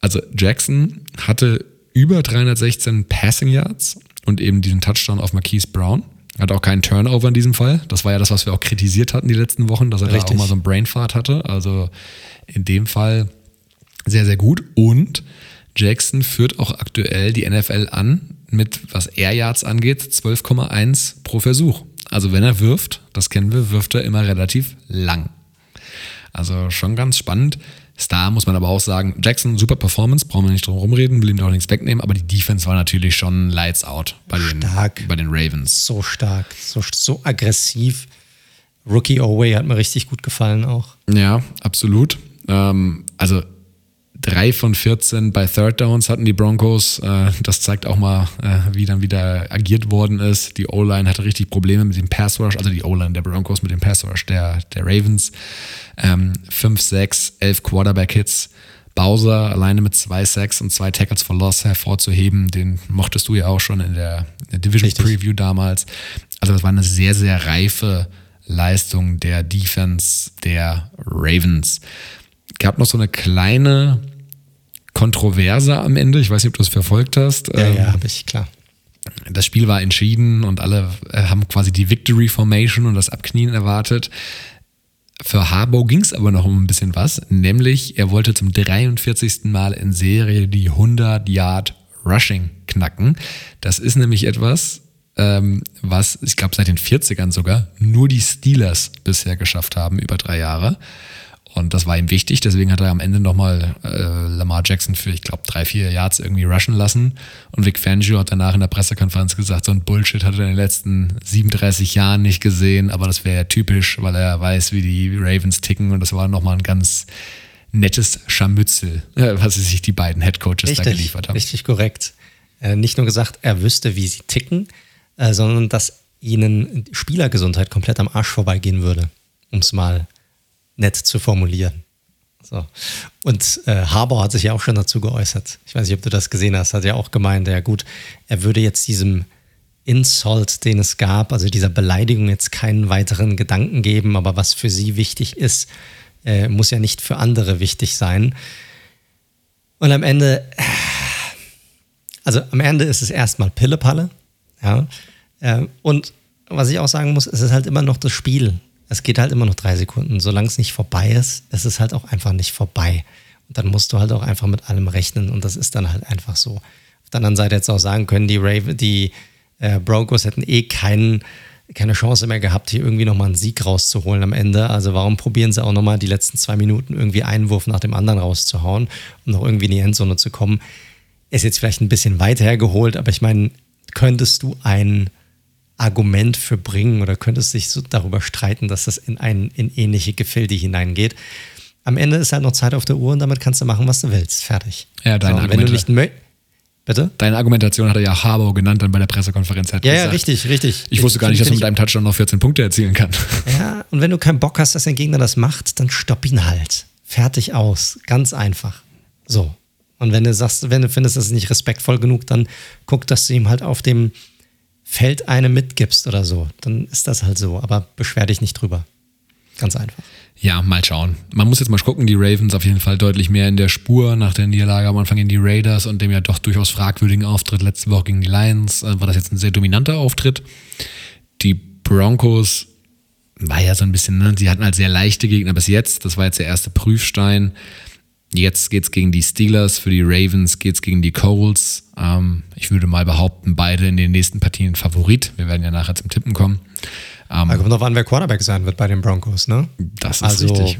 [SPEAKER 2] Also Jackson hatte über 316 Passing Yards und eben diesen Touchdown auf Marquise Brown. Hat auch keinen Turnover in diesem Fall. Das war ja das, was wir auch kritisiert hatten die letzten Wochen, dass er
[SPEAKER 1] Richtig.
[SPEAKER 2] da auch mal so einen Brainfart hatte. Also in dem Fall sehr, sehr gut. Und Jackson führt auch aktuell die NFL an mit, was Air Yards angeht, 12,1 pro Versuch. Also wenn er wirft, das kennen wir, wirft er immer relativ lang. Also schon ganz spannend. Star muss man aber auch sagen, Jackson, super Performance, brauchen wir nicht drum rumreden, will ihm da auch nichts wegnehmen, aber die Defense war natürlich schon lights out bei den,
[SPEAKER 1] Stark.
[SPEAKER 2] bei den Ravens.
[SPEAKER 1] So stark, so, so aggressiv. Rookie Oway hat mir richtig gut gefallen auch.
[SPEAKER 2] Ja, absolut. Ähm, also drei von 14 bei Third Downs hatten die Broncos. Äh, das zeigt auch mal, äh, wie dann wieder agiert worden ist. Die O-Line hatte richtig Probleme mit dem Pass Rush, also die O-Line der Broncos mit dem Pass Rush der, der Ravens. Ähm, 5, 6, 11 Quarterback-Hits. Bowser alleine mit zwei Sacks und zwei Tackles for Loss hervorzuheben, den mochtest du ja auch schon in der, in der Division
[SPEAKER 1] Richtig.
[SPEAKER 2] Preview damals. Also das war eine sehr, sehr reife Leistung der Defense der Ravens. Gab noch so eine kleine Kontroverse am Ende. Ich weiß nicht, ob du das verfolgt hast.
[SPEAKER 1] Ja,
[SPEAKER 2] Ähm,
[SPEAKER 1] ja, habe ich, klar.
[SPEAKER 2] das Spiel war entschieden und alle äh, haben quasi die Victory Formation und das Abknien erwartet. Für Harbaugh ging es aber noch um ein bisschen was, nämlich er wollte zum 43. Mal in Serie die 100 Yard Rushing knacken. Das ist nämlich etwas, ähm, was ich glaube seit den 40ern sogar nur die Steelers bisher geschafft haben über drei Jahre. Und das war ihm wichtig, deswegen hat er am Ende nochmal äh, Lamar Jackson für, ich glaube, drei, vier Yards irgendwie rushen lassen. Und Vic Fangio hat danach in der Pressekonferenz gesagt, so ein Bullshit hat er in den letzten 37 Jahren nicht gesehen, aber das wäre ja typisch, weil er weiß, wie die Ravens ticken. Und das war nochmal ein ganz nettes Scharmützel, äh, was sich die beiden Headcoaches da geliefert haben.
[SPEAKER 1] Richtig korrekt. Äh, nicht nur gesagt, er wüsste, wie sie ticken, äh, sondern dass ihnen Spielergesundheit komplett am Arsch vorbeigehen würde, um es mal nett zu formulieren. So. Und äh, Harbour hat sich ja auch schon dazu geäußert. Ich weiß nicht, ob du das gesehen hast, hat ja auch gemeint, ja gut, er würde jetzt diesem Insult, den es gab, also dieser Beleidigung jetzt keinen weiteren Gedanken geben, aber was für sie wichtig ist, äh, muss ja nicht für andere wichtig sein. Und am Ende, also am Ende ist es erstmal Pillepalle. Ja. Äh, Und was ich auch sagen muss, es ist halt immer noch das Spiel. Es geht halt immer noch drei Sekunden. Solange es nicht vorbei ist, ist es halt auch einfach nicht vorbei. Und dann musst du halt auch einfach mit allem rechnen und das ist dann halt einfach so. Auf der anderen Seite jetzt auch sagen können, die, Raven, die äh, Broncos hätten eh keinen, keine Chance mehr gehabt, hier irgendwie nochmal einen Sieg rauszuholen am Ende. Also warum probieren sie auch nochmal die letzten zwei Minuten irgendwie einen Wurf nach dem anderen rauszuhauen, um noch irgendwie in die Endzone zu kommen? Ist jetzt vielleicht ein bisschen weiter hergeholt, aber ich meine, könntest du ein Argument für bringen oder könntest dich so darüber streiten, dass das in ein in ähnliche Gefilde hineingeht? Am Ende ist halt noch Zeit auf der Uhr und damit kannst du machen, was du willst. Fertig.
[SPEAKER 2] Ja, deine
[SPEAKER 1] so, und wenn du nicht mö- Bitte?
[SPEAKER 2] Deine Argumentation hat er ja Harbaugh genannt dann bei der Pressekonferenz. Er hat
[SPEAKER 1] Ja, ja,
[SPEAKER 2] gesagt,
[SPEAKER 1] richtig, richtig.
[SPEAKER 2] Ich wusste gar nicht, dass man mit einem Touchdown noch 14 Punkte erzielen kann.
[SPEAKER 1] Ja, und wenn du keinen Bock hast, dass dein Gegner das macht, dann stopp ihn halt. Fertig aus. Ganz einfach. So. Und wenn du sagst, wenn du findest, das ist nicht respektvoll genug, dann guck, dass du ihm halt auf dem Feld eine mitgibst oder so. Dann ist das halt so. Aber beschwer dich nicht drüber. Ganz einfach.
[SPEAKER 2] Ja, mal schauen. Man muss jetzt mal gucken, die Ravens auf jeden Fall deutlich mehr in der Spur nach der Niederlage am Anfang in die Raiders und dem ja doch durchaus fragwürdigen Auftritt letzte Woche gegen die Lions. Äh, war das jetzt ein sehr dominanter Auftritt. Die Broncos war ja so ein bisschen, ne? sie hatten halt sehr leichte Gegner bis jetzt. Das war jetzt der erste Prüfstein. Jetzt geht es gegen die Steelers, für die Ravens geht es gegen die Coles. Ähm, ich würde mal behaupten, beide in den nächsten Partien Favorit. Wir werden ja nachher zum Tippen kommen.
[SPEAKER 1] Ähm, da kommt noch an, wer Quarterback sein wird bei den Broncos, ne?
[SPEAKER 2] Das ist also, richtig.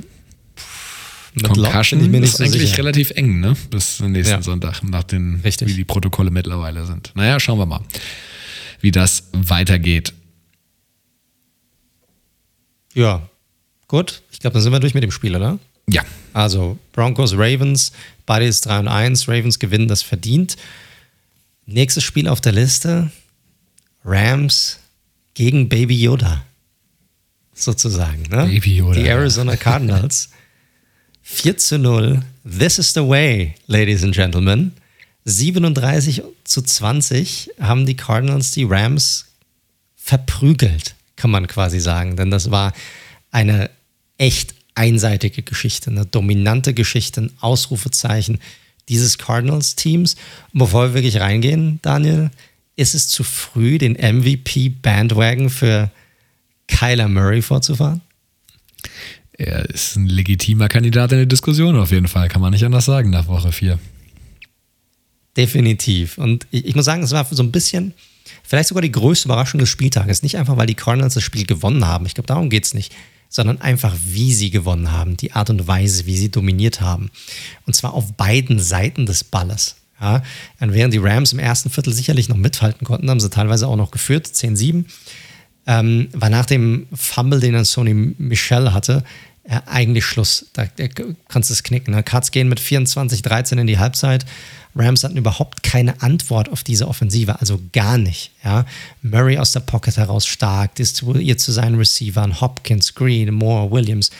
[SPEAKER 2] Mit Concussion bin ich ist so eigentlich sicher. relativ eng, ne? Bis nächsten ja. Sonntag, nach den, richtig. wie die Protokolle mittlerweile sind. Naja, schauen wir mal, wie das weitergeht.
[SPEAKER 1] Ja, gut. Ich glaube, dann sind wir durch mit dem Spiel, oder?
[SPEAKER 2] Ja.
[SPEAKER 1] Also Broncos, Ravens, beide ist 3 und 1. Ravens gewinnen das verdient. Nächstes Spiel auf der Liste: Rams gegen Baby Yoda. Sozusagen. Ne?
[SPEAKER 2] Baby Yoda.
[SPEAKER 1] Die Arizona Cardinals. 4 zu 0. This is the way, ladies and gentlemen. 37 zu 20 haben die Cardinals die Rams verprügelt, kann man quasi sagen. Denn das war eine echt einseitige Geschichte, eine dominante Geschichte, ein Ausrufezeichen dieses Cardinals-Teams. Und bevor wir wirklich reingehen, Daniel, ist es zu früh, den MVP-Bandwagon für Kyler Murray vorzufahren?
[SPEAKER 2] Er ist ein legitimer Kandidat in der Diskussion auf jeden Fall, kann man nicht anders sagen nach Woche 4.
[SPEAKER 1] Definitiv. Und ich, ich muss sagen, es war so ein bisschen, vielleicht sogar die größte Überraschung des Spieltages. Nicht einfach, weil die Cardinals das Spiel gewonnen haben. Ich glaube, darum geht es nicht sondern einfach, wie sie gewonnen haben, die Art und Weise, wie sie dominiert haben. Und zwar auf beiden Seiten des Balles. Ja, und während die Rams im ersten Viertel sicherlich noch mithalten konnten, haben sie teilweise auch noch geführt, 10-7, ähm, war nach dem Fumble, den dann Sony Michel hatte, äh, eigentlich Schluss. Da, da kannst du es knicken. Ne? Cards gehen mit 24-13 in die Halbzeit. Rams hatten überhaupt keine Antwort auf diese Offensive, also gar nicht. Ja? Murray aus der Pocket heraus stark, distribuiert zu seinen Receivern, Hopkins, Green, Moore, Williams,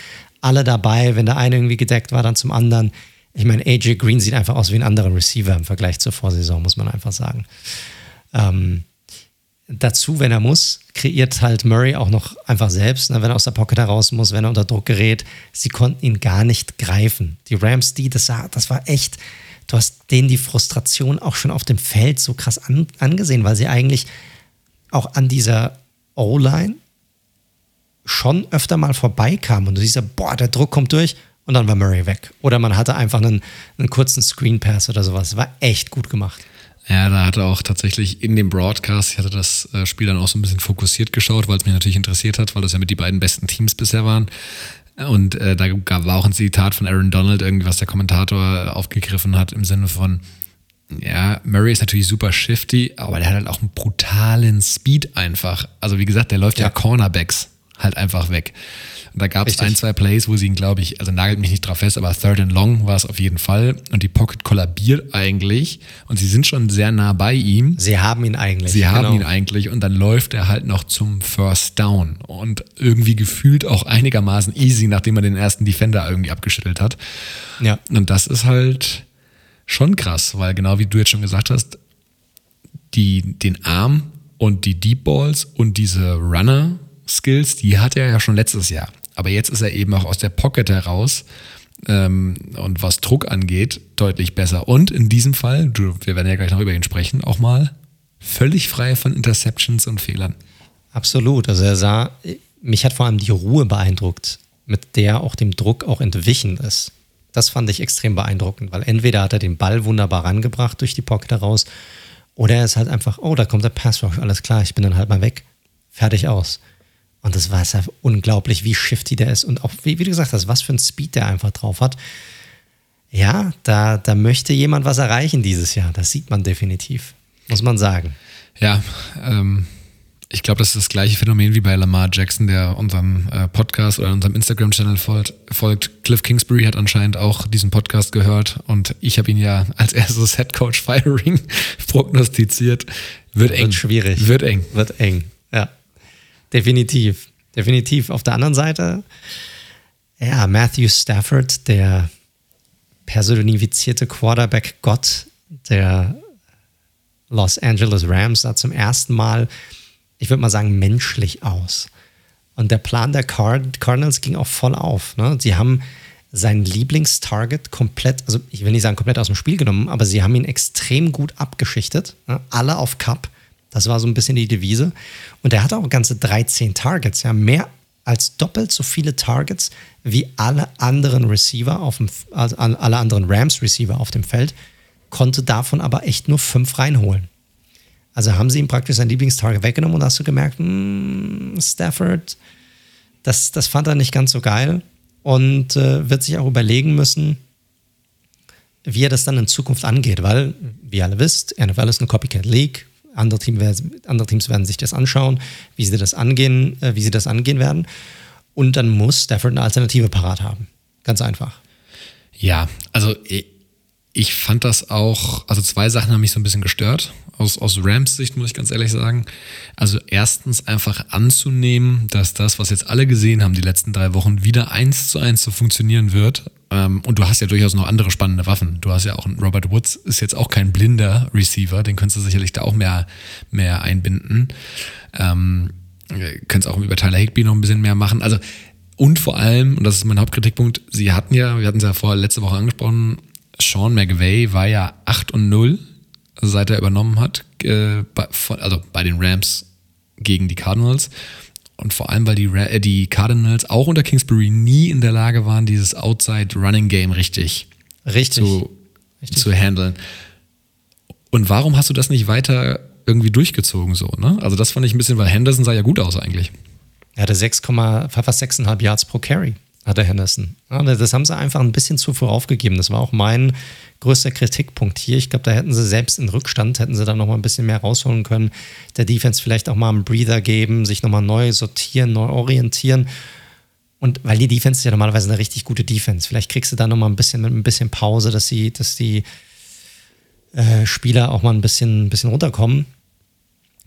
[SPEAKER 1] alle dabei. Wenn der eine irgendwie gedeckt war, dann zum anderen. Ich meine, AJ Green sieht einfach aus wie ein anderer Receiver im Vergleich zur Vorsaison, muss man einfach sagen. Ähm, dazu, wenn er muss, kreiert halt Murray auch noch einfach selbst, ne, wenn er aus der Pocket heraus muss, wenn er unter Druck gerät. Sie konnten ihn gar nicht greifen. Die Rams, die, das, das war echt, du hast denen die Frustration auch schon auf dem Feld so krass an, angesehen, weil sie eigentlich auch an dieser O-Line schon öfter mal vorbeikamen und du siehst ja, boah, der Druck kommt durch und dann war Murray weg. Oder man hatte einfach einen, einen kurzen Screen Pass oder sowas. War echt gut gemacht.
[SPEAKER 2] Ja, da hatte auch tatsächlich in dem Broadcast, ich hatte das äh, Spiel dann auch so ein bisschen fokussiert geschaut, weil es mich natürlich interessiert hat, weil das ja mit die beiden besten Teams bisher waren. Und äh, da war auch ein Zitat von Aaron Donald, irgendwie, was der Kommentator aufgegriffen hat, im Sinne von, ja, Murray ist natürlich super shifty, aber der hat halt auch einen brutalen Speed einfach. Also wie gesagt, der läuft ja, ja Cornerbacks halt einfach weg. Und da gab es ein, zwei Plays, wo sie ihn, glaube ich, also nagelt mich nicht drauf fest, aber Third and Long war es auf jeden Fall. Und die Pocket kollabiert eigentlich. Und sie sind schon sehr nah bei ihm.
[SPEAKER 1] Sie haben ihn eigentlich.
[SPEAKER 2] Sie haben genau. ihn eigentlich. Und dann läuft er halt noch zum First Down. Und irgendwie gefühlt auch einigermaßen easy, nachdem er den ersten Defender irgendwie abgeschüttelt hat.
[SPEAKER 1] Ja.
[SPEAKER 2] Und das ist halt schon krass, weil genau wie du jetzt schon gesagt hast, die, den Arm und die Deep Balls und diese Runner Skills, die hat er ja schon letztes Jahr. Aber jetzt ist er eben auch aus der Pocket heraus ähm, und was Druck angeht, deutlich besser. Und in diesem Fall, wir werden ja gleich noch über ihn sprechen, auch mal völlig frei von Interceptions und Fehlern.
[SPEAKER 1] Absolut. Also er sah, mich hat vor allem die Ruhe beeindruckt, mit der auch dem Druck auch entwichen ist. Das fand ich extrem beeindruckend, weil entweder hat er den Ball wunderbar rangebracht durch die Pocket heraus, oder er ist halt einfach, oh, da kommt der Pass alles klar, ich bin dann halt mal weg. Fertig aus. Und das war ja unglaublich, wie shifty der ist und auch, wie, wie, du gesagt hast, was für ein Speed der einfach drauf hat. Ja, da, da möchte jemand was erreichen dieses Jahr. Das sieht man definitiv, muss man sagen.
[SPEAKER 2] Ja, ähm, ich glaube, das ist das gleiche Phänomen wie bei Lamar Jackson, der unserem äh, Podcast oder unserem Instagram-Channel folgt, folgt. Cliff Kingsbury hat anscheinend auch diesen Podcast gehört und ich habe ihn ja als erstes Head Coach Firing prognostiziert. Wird eng.
[SPEAKER 1] Wird schwierig.
[SPEAKER 2] Wird eng.
[SPEAKER 1] Wird eng. Definitiv. definitiv. Auf der anderen Seite, ja, Matthew Stafford, der personifizierte Quarterback-Gott der Los Angeles Rams, sah zum ersten Mal, ich würde mal sagen, menschlich aus. Und der Plan der Card Cardinals ging auch voll auf. Ne? Sie haben sein Lieblingstarget komplett, also ich will nicht sagen komplett aus dem Spiel genommen, aber sie haben ihn extrem gut abgeschichtet. Ne? Alle auf Cup. Das war so ein bisschen die Devise. Und er hatte auch ganze 13 Targets, ja, mehr als doppelt so viele Targets wie alle anderen Receiver auf dem, also alle anderen Rams Receiver auf dem Feld, konnte davon aber echt nur fünf reinholen. Also haben sie ihm praktisch sein Lieblingstarget weggenommen und hast du gemerkt, mh, hm, Stafford, das, das fand er nicht ganz so geil und äh, wird sich auch überlegen müssen, wie er das dann in Zukunft angeht, weil, wie ihr alle wisst, NFL ist eine Copycat League. Andere, Team, andere Teams werden sich das anschauen, wie sie das angehen, äh, wie sie das angehen werden. Und dann muss Stafford eine Alternative parat haben. Ganz einfach.
[SPEAKER 2] Ja, also ich fand das auch, also zwei Sachen haben mich so ein bisschen gestört. Aus, aus Rams Sicht muss ich ganz ehrlich sagen. Also erstens einfach anzunehmen, dass das, was jetzt alle gesehen haben, die letzten drei Wochen, wieder eins zu eins so funktionieren wird. Ähm, und du hast ja durchaus noch andere spannende Waffen. Du hast ja auch, Robert Woods ist jetzt auch kein blinder Receiver, den könntest du sicherlich da auch mehr, mehr einbinden. Ähm, könntest auch über Tyler Higby noch ein bisschen mehr machen. Also, und vor allem, und das ist mein Hauptkritikpunkt, sie hatten ja, wir hatten es ja vorher letzte Woche angesprochen, Sean McVay war ja 8 und 0, seit er übernommen hat, äh, bei, von, also bei den Rams gegen die Cardinals. Und vor allem, weil die, äh, die Cardinals auch unter Kingsbury nie in der Lage waren, dieses Outside-Running-Game richtig,
[SPEAKER 1] richtig.
[SPEAKER 2] Zu, richtig. zu handeln. Und warum hast du das nicht weiter irgendwie durchgezogen so? Ne? Also das fand ich ein bisschen, weil Henderson sah ja gut aus eigentlich.
[SPEAKER 1] Er hatte 6, fast 6,5 Yards pro Carry hatte Henderson. Ja, das haben sie einfach ein bisschen zu früh aufgegeben. Das war auch mein größter Kritikpunkt hier. Ich glaube, da hätten sie selbst in Rückstand, hätten sie da noch mal ein bisschen mehr rausholen können. Der Defense vielleicht auch mal einen Breather geben, sich nochmal neu sortieren, neu orientieren. Und weil die Defense ist ja normalerweise eine richtig gute Defense. Vielleicht kriegst du da nochmal ein bisschen ein bisschen Pause, dass sie, dass die äh, Spieler auch mal ein bisschen, ein bisschen runterkommen.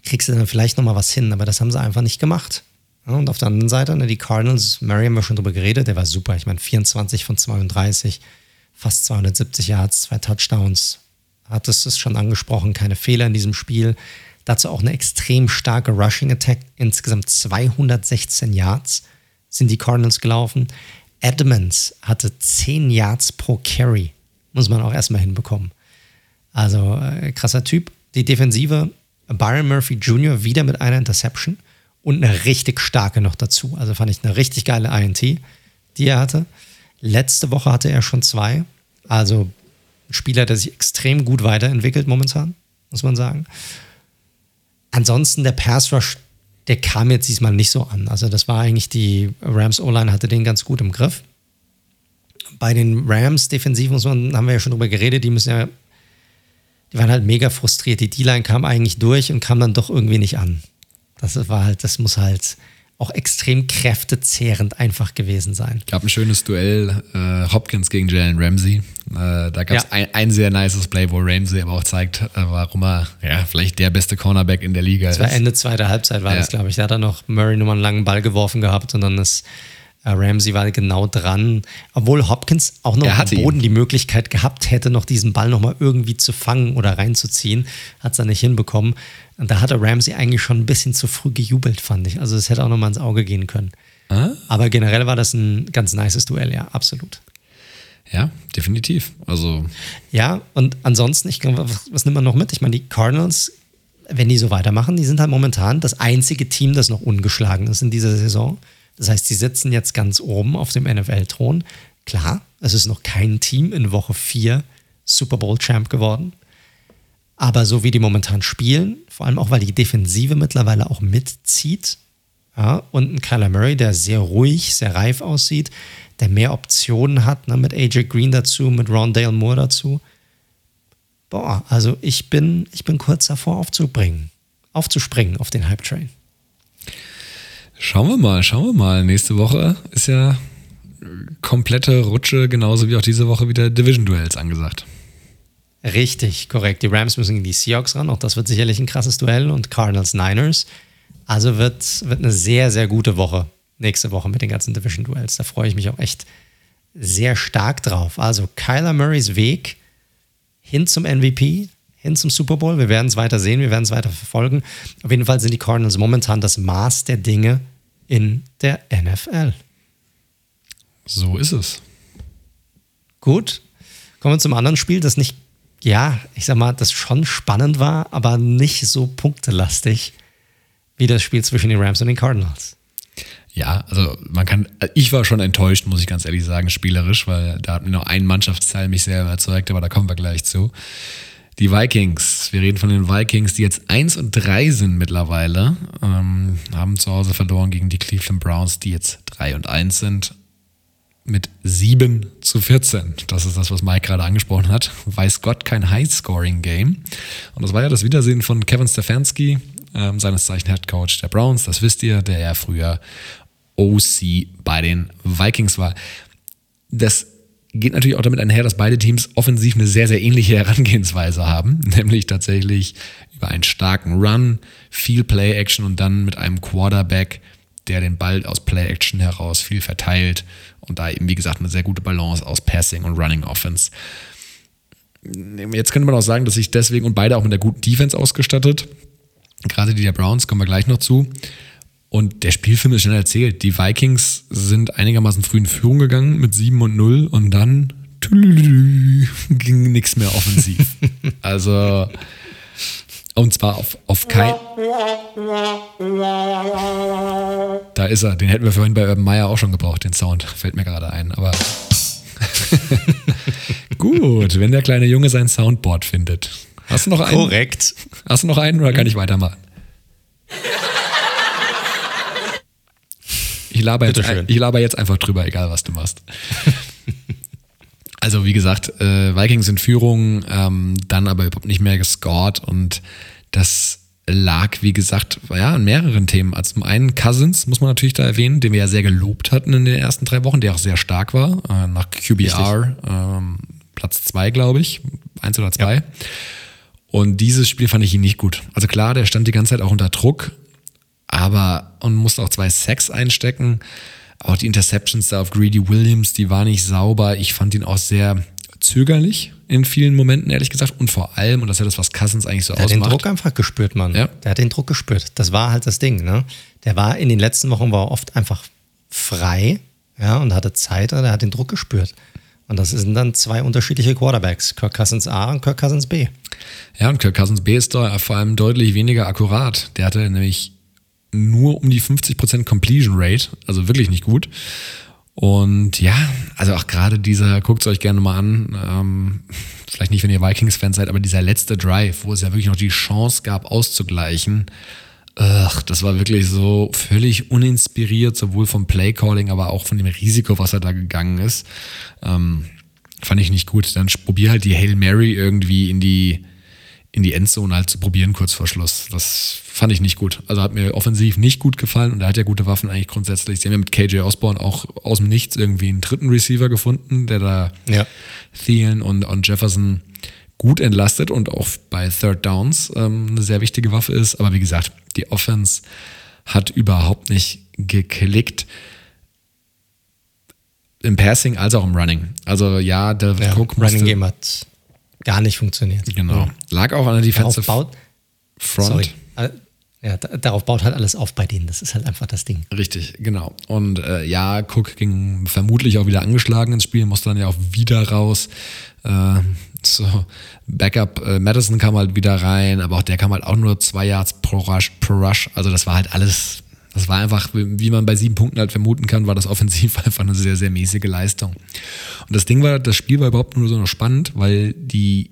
[SPEAKER 1] Kriegst du dann vielleicht nochmal was hin, aber das haben sie einfach nicht gemacht. Und auf der anderen Seite, ne, die Cardinals, Mary haben wir schon drüber geredet, der war super. Ich meine, 24 von 32, fast 270 Yards, zwei Touchdowns. Hat es schon angesprochen, keine Fehler in diesem Spiel. Dazu auch eine extrem starke Rushing Attack. Insgesamt 216 Yards sind die Cardinals gelaufen. Edmonds hatte 10 Yards pro Carry. Muss man auch erstmal hinbekommen. Also äh, krasser Typ. Die Defensive, Byron Murphy Jr. wieder mit einer Interception und eine richtig starke noch dazu. Also fand ich eine richtig geile INT, die er hatte. Letzte Woche hatte er schon zwei. Also ein Spieler, der sich extrem gut weiterentwickelt momentan, muss man sagen. Ansonsten der Pass Rush, der kam jetzt diesmal nicht so an. Also das war eigentlich die Rams O-Line hatte den ganz gut im Griff. Bei den Rams defensiv muss man, haben wir ja schon drüber geredet, die müssen ja, die waren halt mega frustriert. Die D-Line kam eigentlich durch und kam dann doch irgendwie nicht an. Das war halt, das muss halt auch extrem kräftezehrend einfach gewesen sein.
[SPEAKER 2] Gab ein schönes Duell äh, Hopkins gegen Jalen Ramsey. Äh, da gab es ja. ein, ein, sehr nices Play, wo Ramsey aber auch zeigt, äh, warum er ja, vielleicht der beste Cornerback in der Liga
[SPEAKER 1] das
[SPEAKER 2] ist.
[SPEAKER 1] Das war Ende zweiter Halbzeit, war ja. das, glaube ich. Da hat er noch Murray nochmal einen langen Ball geworfen gehabt und dann ist äh, Ramsey war genau dran, obwohl Hopkins auch noch am Boden ihn. die Möglichkeit gehabt hätte, noch diesen Ball nochmal irgendwie zu fangen oder reinzuziehen. Hat es dann nicht hinbekommen. Und da hatte Ramsey eigentlich schon ein bisschen zu früh gejubelt, fand ich. Also es hätte auch nochmal ins Auge gehen können. Ah? Aber generell war das ein ganz nices Duell, ja, absolut.
[SPEAKER 2] Ja, definitiv. Also.
[SPEAKER 1] Ja, und ansonsten, ich glaube, was, was nimmt man noch mit? Ich meine, die Cardinals, wenn die so weitermachen, die sind halt momentan das einzige Team, das noch ungeschlagen ist in dieser Saison. Das heißt, sie sitzen jetzt ganz oben auf dem NFL-Thron. Klar, es ist noch kein Team in Woche 4 Super Bowl-Champ geworden. Aber so wie die momentan spielen, vor allem auch, weil die Defensive mittlerweile auch mitzieht, ja, und ein Kyler Murray, der sehr ruhig, sehr reif aussieht, der mehr Optionen hat, ne, mit AJ Green dazu, mit Rondale Moore dazu. Boah, also ich bin, ich bin kurz davor aufzubringen, aufzuspringen auf den Hype-Train.
[SPEAKER 2] Schauen wir mal, schauen wir mal. Nächste Woche ist ja komplette Rutsche, genauso wie auch diese Woche wieder Division-Duells angesagt.
[SPEAKER 1] Richtig, korrekt. Die Rams müssen gegen die Seahawks ran. Auch das wird sicherlich ein krasses Duell. Und Cardinals Niners. Also wird, wird eine sehr, sehr gute Woche nächste Woche mit den ganzen Division-Duells. Da freue ich mich auch echt sehr stark drauf. Also Kyler Murrays Weg hin zum MVP, hin zum Super Bowl. Wir werden es weiter sehen, wir werden es weiter verfolgen. Auf jeden Fall sind die Cardinals momentan das Maß der Dinge in der NFL.
[SPEAKER 2] So ist es.
[SPEAKER 1] Gut, kommen wir zum anderen Spiel, das nicht, ja, ich sag mal, das schon spannend war, aber nicht so punktelastig wie das Spiel zwischen den Rams und den Cardinals.
[SPEAKER 2] Ja, also man kann, ich war schon enttäuscht, muss ich ganz ehrlich sagen, spielerisch, weil da hat mir nur ein Mannschaftsteil mich sehr überzeugt, aber da kommen wir gleich zu. Die Vikings, wir reden von den Vikings, die jetzt 1 und 3 sind mittlerweile, ähm, haben zu Hause verloren gegen die Cleveland Browns, die jetzt 3 und 1 sind, mit 7 zu 14. Das ist das, was Mike gerade angesprochen hat. Weiß Gott, kein High-Scoring-Game. Und das war ja das Wiedersehen von Kevin Stefanski, ähm, seines Zeichen Head Coach der Browns, das wisst ihr, der ja früher OC bei den Vikings war. Das geht natürlich auch damit einher, dass beide Teams offensiv eine sehr, sehr ähnliche Herangehensweise haben, nämlich tatsächlich über einen starken Run, viel Play-Action und dann mit einem Quarterback, der den Ball aus Play-Action heraus viel verteilt und da eben, wie gesagt, eine sehr gute Balance aus Passing und Running Offense. Jetzt könnte man auch sagen, dass sich deswegen und beide auch mit der guten Defense ausgestattet. Gerade die der Browns kommen wir gleich noch zu. Und der Spielfilm ist schnell erzählt. Die Vikings sind einigermaßen früh in Führung gegangen mit 7 und 0 und dann ging nichts mehr offensiv. also, und zwar auf, auf kein. Da ist er. Den hätten wir vorhin bei Urban Meyer auch schon gebraucht, den Sound. Fällt mir gerade ein. Aber. Gut, wenn der kleine Junge sein Soundboard findet. Hast du noch einen?
[SPEAKER 1] Korrekt.
[SPEAKER 2] Hast du noch einen oder kann ich weitermachen? Ich laber, jetzt, ich laber jetzt einfach drüber, egal was du machst. also wie gesagt, äh, Vikings in Führung, ähm, dann aber überhaupt nicht mehr gescored und das lag, wie gesagt, ja, an mehreren Themen. Also zum einen Cousins, muss man natürlich da erwähnen, den wir ja sehr gelobt hatten in den ersten drei Wochen, der auch sehr stark war, äh, nach QBR, ähm, Platz zwei, glaube ich, eins oder zwei. Ja. Und dieses Spiel fand ich ihn nicht gut. Also klar, der stand die ganze Zeit auch unter Druck, aber und musste auch zwei Sacks einstecken. Auch die Interceptions da auf Greedy Williams, die war nicht sauber. Ich fand ihn auch sehr zögerlich in vielen Momenten, ehrlich gesagt. Und vor allem, und das ist ja das, was Cousins eigentlich so
[SPEAKER 1] der
[SPEAKER 2] ausmacht.
[SPEAKER 1] Der hat den Druck einfach gespürt, Mann. Ja. Der hat den Druck gespürt. Das war halt das Ding, ne? Der war in den letzten Wochen war oft einfach frei, ja, und hatte Zeit, aber der hat den Druck gespürt. Und das sind dann zwei unterschiedliche Quarterbacks, Kirk Cousins A und Kirk Cousins B.
[SPEAKER 2] Ja, und Kirk Cousins B ist da vor allem deutlich weniger akkurat. Der hatte nämlich nur um die 50% Completion Rate, also wirklich nicht gut. Und ja, also auch gerade dieser, guckt es euch gerne mal an, ähm, vielleicht nicht, wenn ihr Vikings-Fans seid, aber dieser letzte Drive, wo es ja wirklich noch die Chance gab, auszugleichen, ach, das war wirklich so völlig uninspiriert, sowohl vom Playcalling, aber auch von dem Risiko, was er da gegangen ist. Ähm, fand ich nicht gut. Dann probier halt die Hail Mary irgendwie in die, in die Endzone halt zu probieren, kurz vor Schluss. Das fand ich nicht gut. Also hat mir offensiv nicht gut gefallen und er hat ja gute Waffen eigentlich grundsätzlich. Sie haben ja mit KJ Osborne auch aus dem Nichts irgendwie einen dritten Receiver gefunden, der da ja. Thielen und, und Jefferson gut entlastet und auch bei Third Downs ähm, eine sehr wichtige Waffe ist. Aber wie gesagt, die Offense hat überhaupt nicht geklickt. Im Passing als auch im Running. Also ja, der
[SPEAKER 1] ja, Cook musste, Running Game hat gar nicht funktioniert.
[SPEAKER 2] Genau. Lag auch an der Defensive
[SPEAKER 1] baut, Front. Sorry. Äh, ja, darauf baut halt alles auf bei denen. Das ist halt einfach das Ding.
[SPEAKER 2] Richtig, genau. Und äh, ja, Cook ging vermutlich auch wieder angeschlagen ins Spiel, musste dann ja auch wieder raus. Äh, so, Backup äh, Madison kam halt wieder rein, aber auch der kam halt auch nur zwei Yards pro Rush, pro Rush. Also das war halt alles, das war einfach, wie man bei sieben Punkten halt vermuten kann, war das offensiv einfach eine sehr, sehr mäßige Leistung. Und das Ding war, das Spiel war überhaupt nur so noch spannend, weil die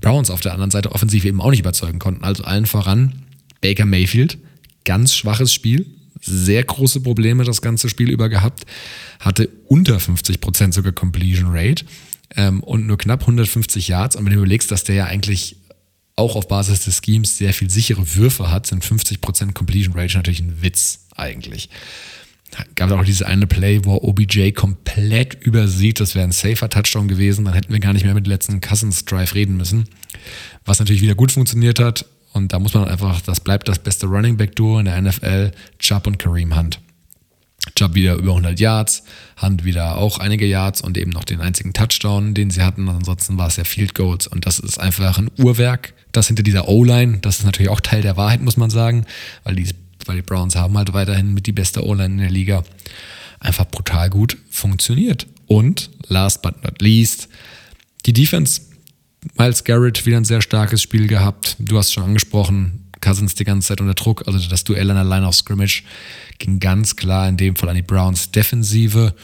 [SPEAKER 2] Browns auf der anderen Seite offensiv eben auch nicht überzeugen konnten. Also allen voran Baker Mayfield, ganz schwaches Spiel, sehr große Probleme das ganze Spiel über gehabt, hatte unter 50% sogar Completion Rate ähm, und nur knapp 150 Yards. Und wenn du überlegst, dass der ja eigentlich auch auf Basis des Schemes sehr viel sichere Würfe hat, sind 50% Completion Rate natürlich ein Witz eigentlich. Gab auch diese eine Play, wo OBJ komplett übersieht, das wäre ein safer Touchdown gewesen, dann hätten wir gar nicht mehr mit dem letzten Cousins Drive reden müssen. Was natürlich wieder gut funktioniert hat. Und da muss man einfach, das bleibt das beste Running Back Duo in der NFL, Chubb und Kareem Hunt. Chubb wieder über 100 Yards, Hunt wieder auch einige Yards und eben noch den einzigen Touchdown, den sie hatten. Ansonsten war es ja Field Goals und das ist einfach ein Uhrwerk. Das hinter dieser O-Line, das ist natürlich auch Teil der Wahrheit, muss man sagen, weil die, weil die Browns haben halt weiterhin mit die beste O-Line in der Liga. Einfach brutal gut funktioniert. Und last but not least, die Defense. Miles Garrett wieder ein sehr starkes Spiel gehabt. Du hast schon angesprochen, Cousins die ganze Zeit unter Druck. Also das Duell an der Line of Scrimmage ging ganz klar in dem Fall an die Browns Defensive.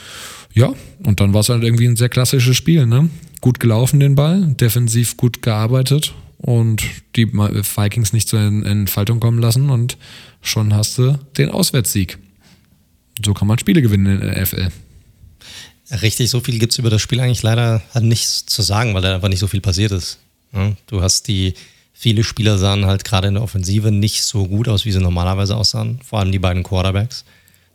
[SPEAKER 2] Ja, und dann war es halt irgendwie ein sehr klassisches Spiel. Ne? Gut gelaufen den Ball, defensiv gut gearbeitet und die Vikings nicht zur Entfaltung kommen lassen und schon hast du den Auswärtssieg. So kann man Spiele gewinnen in der NFL.
[SPEAKER 1] Richtig, so viel gibt es über das Spiel eigentlich leider nichts zu sagen, weil da einfach nicht so viel passiert ist. Du hast die, viele Spieler sahen halt gerade in der Offensive nicht so gut aus, wie sie normalerweise aussahen. Vor allem die beiden Quarterbacks.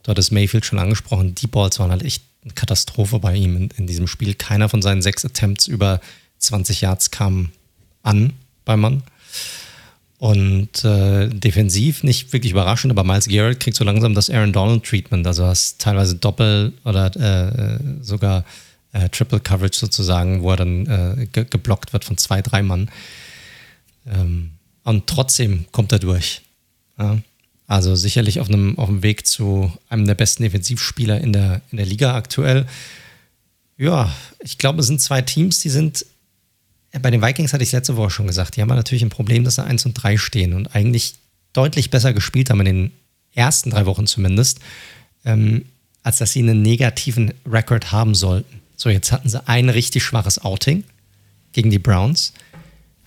[SPEAKER 1] Dort ist Mayfield schon angesprochen. Die Balls waren halt echt eine Katastrophe bei ihm in, in diesem Spiel. Keiner von seinen sechs Attempts über 20 Yards kam an beim Mann. Und äh, defensiv nicht wirklich überraschend, aber Miles Garrett kriegt so langsam das Aaron Donald-Treatment. Also hast teilweise Doppel- oder äh, sogar äh, Triple Coverage sozusagen, wo er dann äh, ge geblockt wird von zwei, drei Mann. Ähm, und trotzdem kommt er durch. Ja? Also sicherlich auf einem, auf dem Weg zu einem der besten Defensivspieler in der, in der Liga aktuell. Ja, ich glaube, es sind zwei Teams, die sind bei den Vikings hatte ich letzte Woche schon gesagt, die haben natürlich ein Problem, dass sie 1 und 3 stehen und eigentlich deutlich besser gespielt haben in den ersten drei Wochen zumindest, ähm, als dass sie einen negativen Rekord haben sollten. So, jetzt hatten sie ein richtig schwaches Outing gegen die Browns,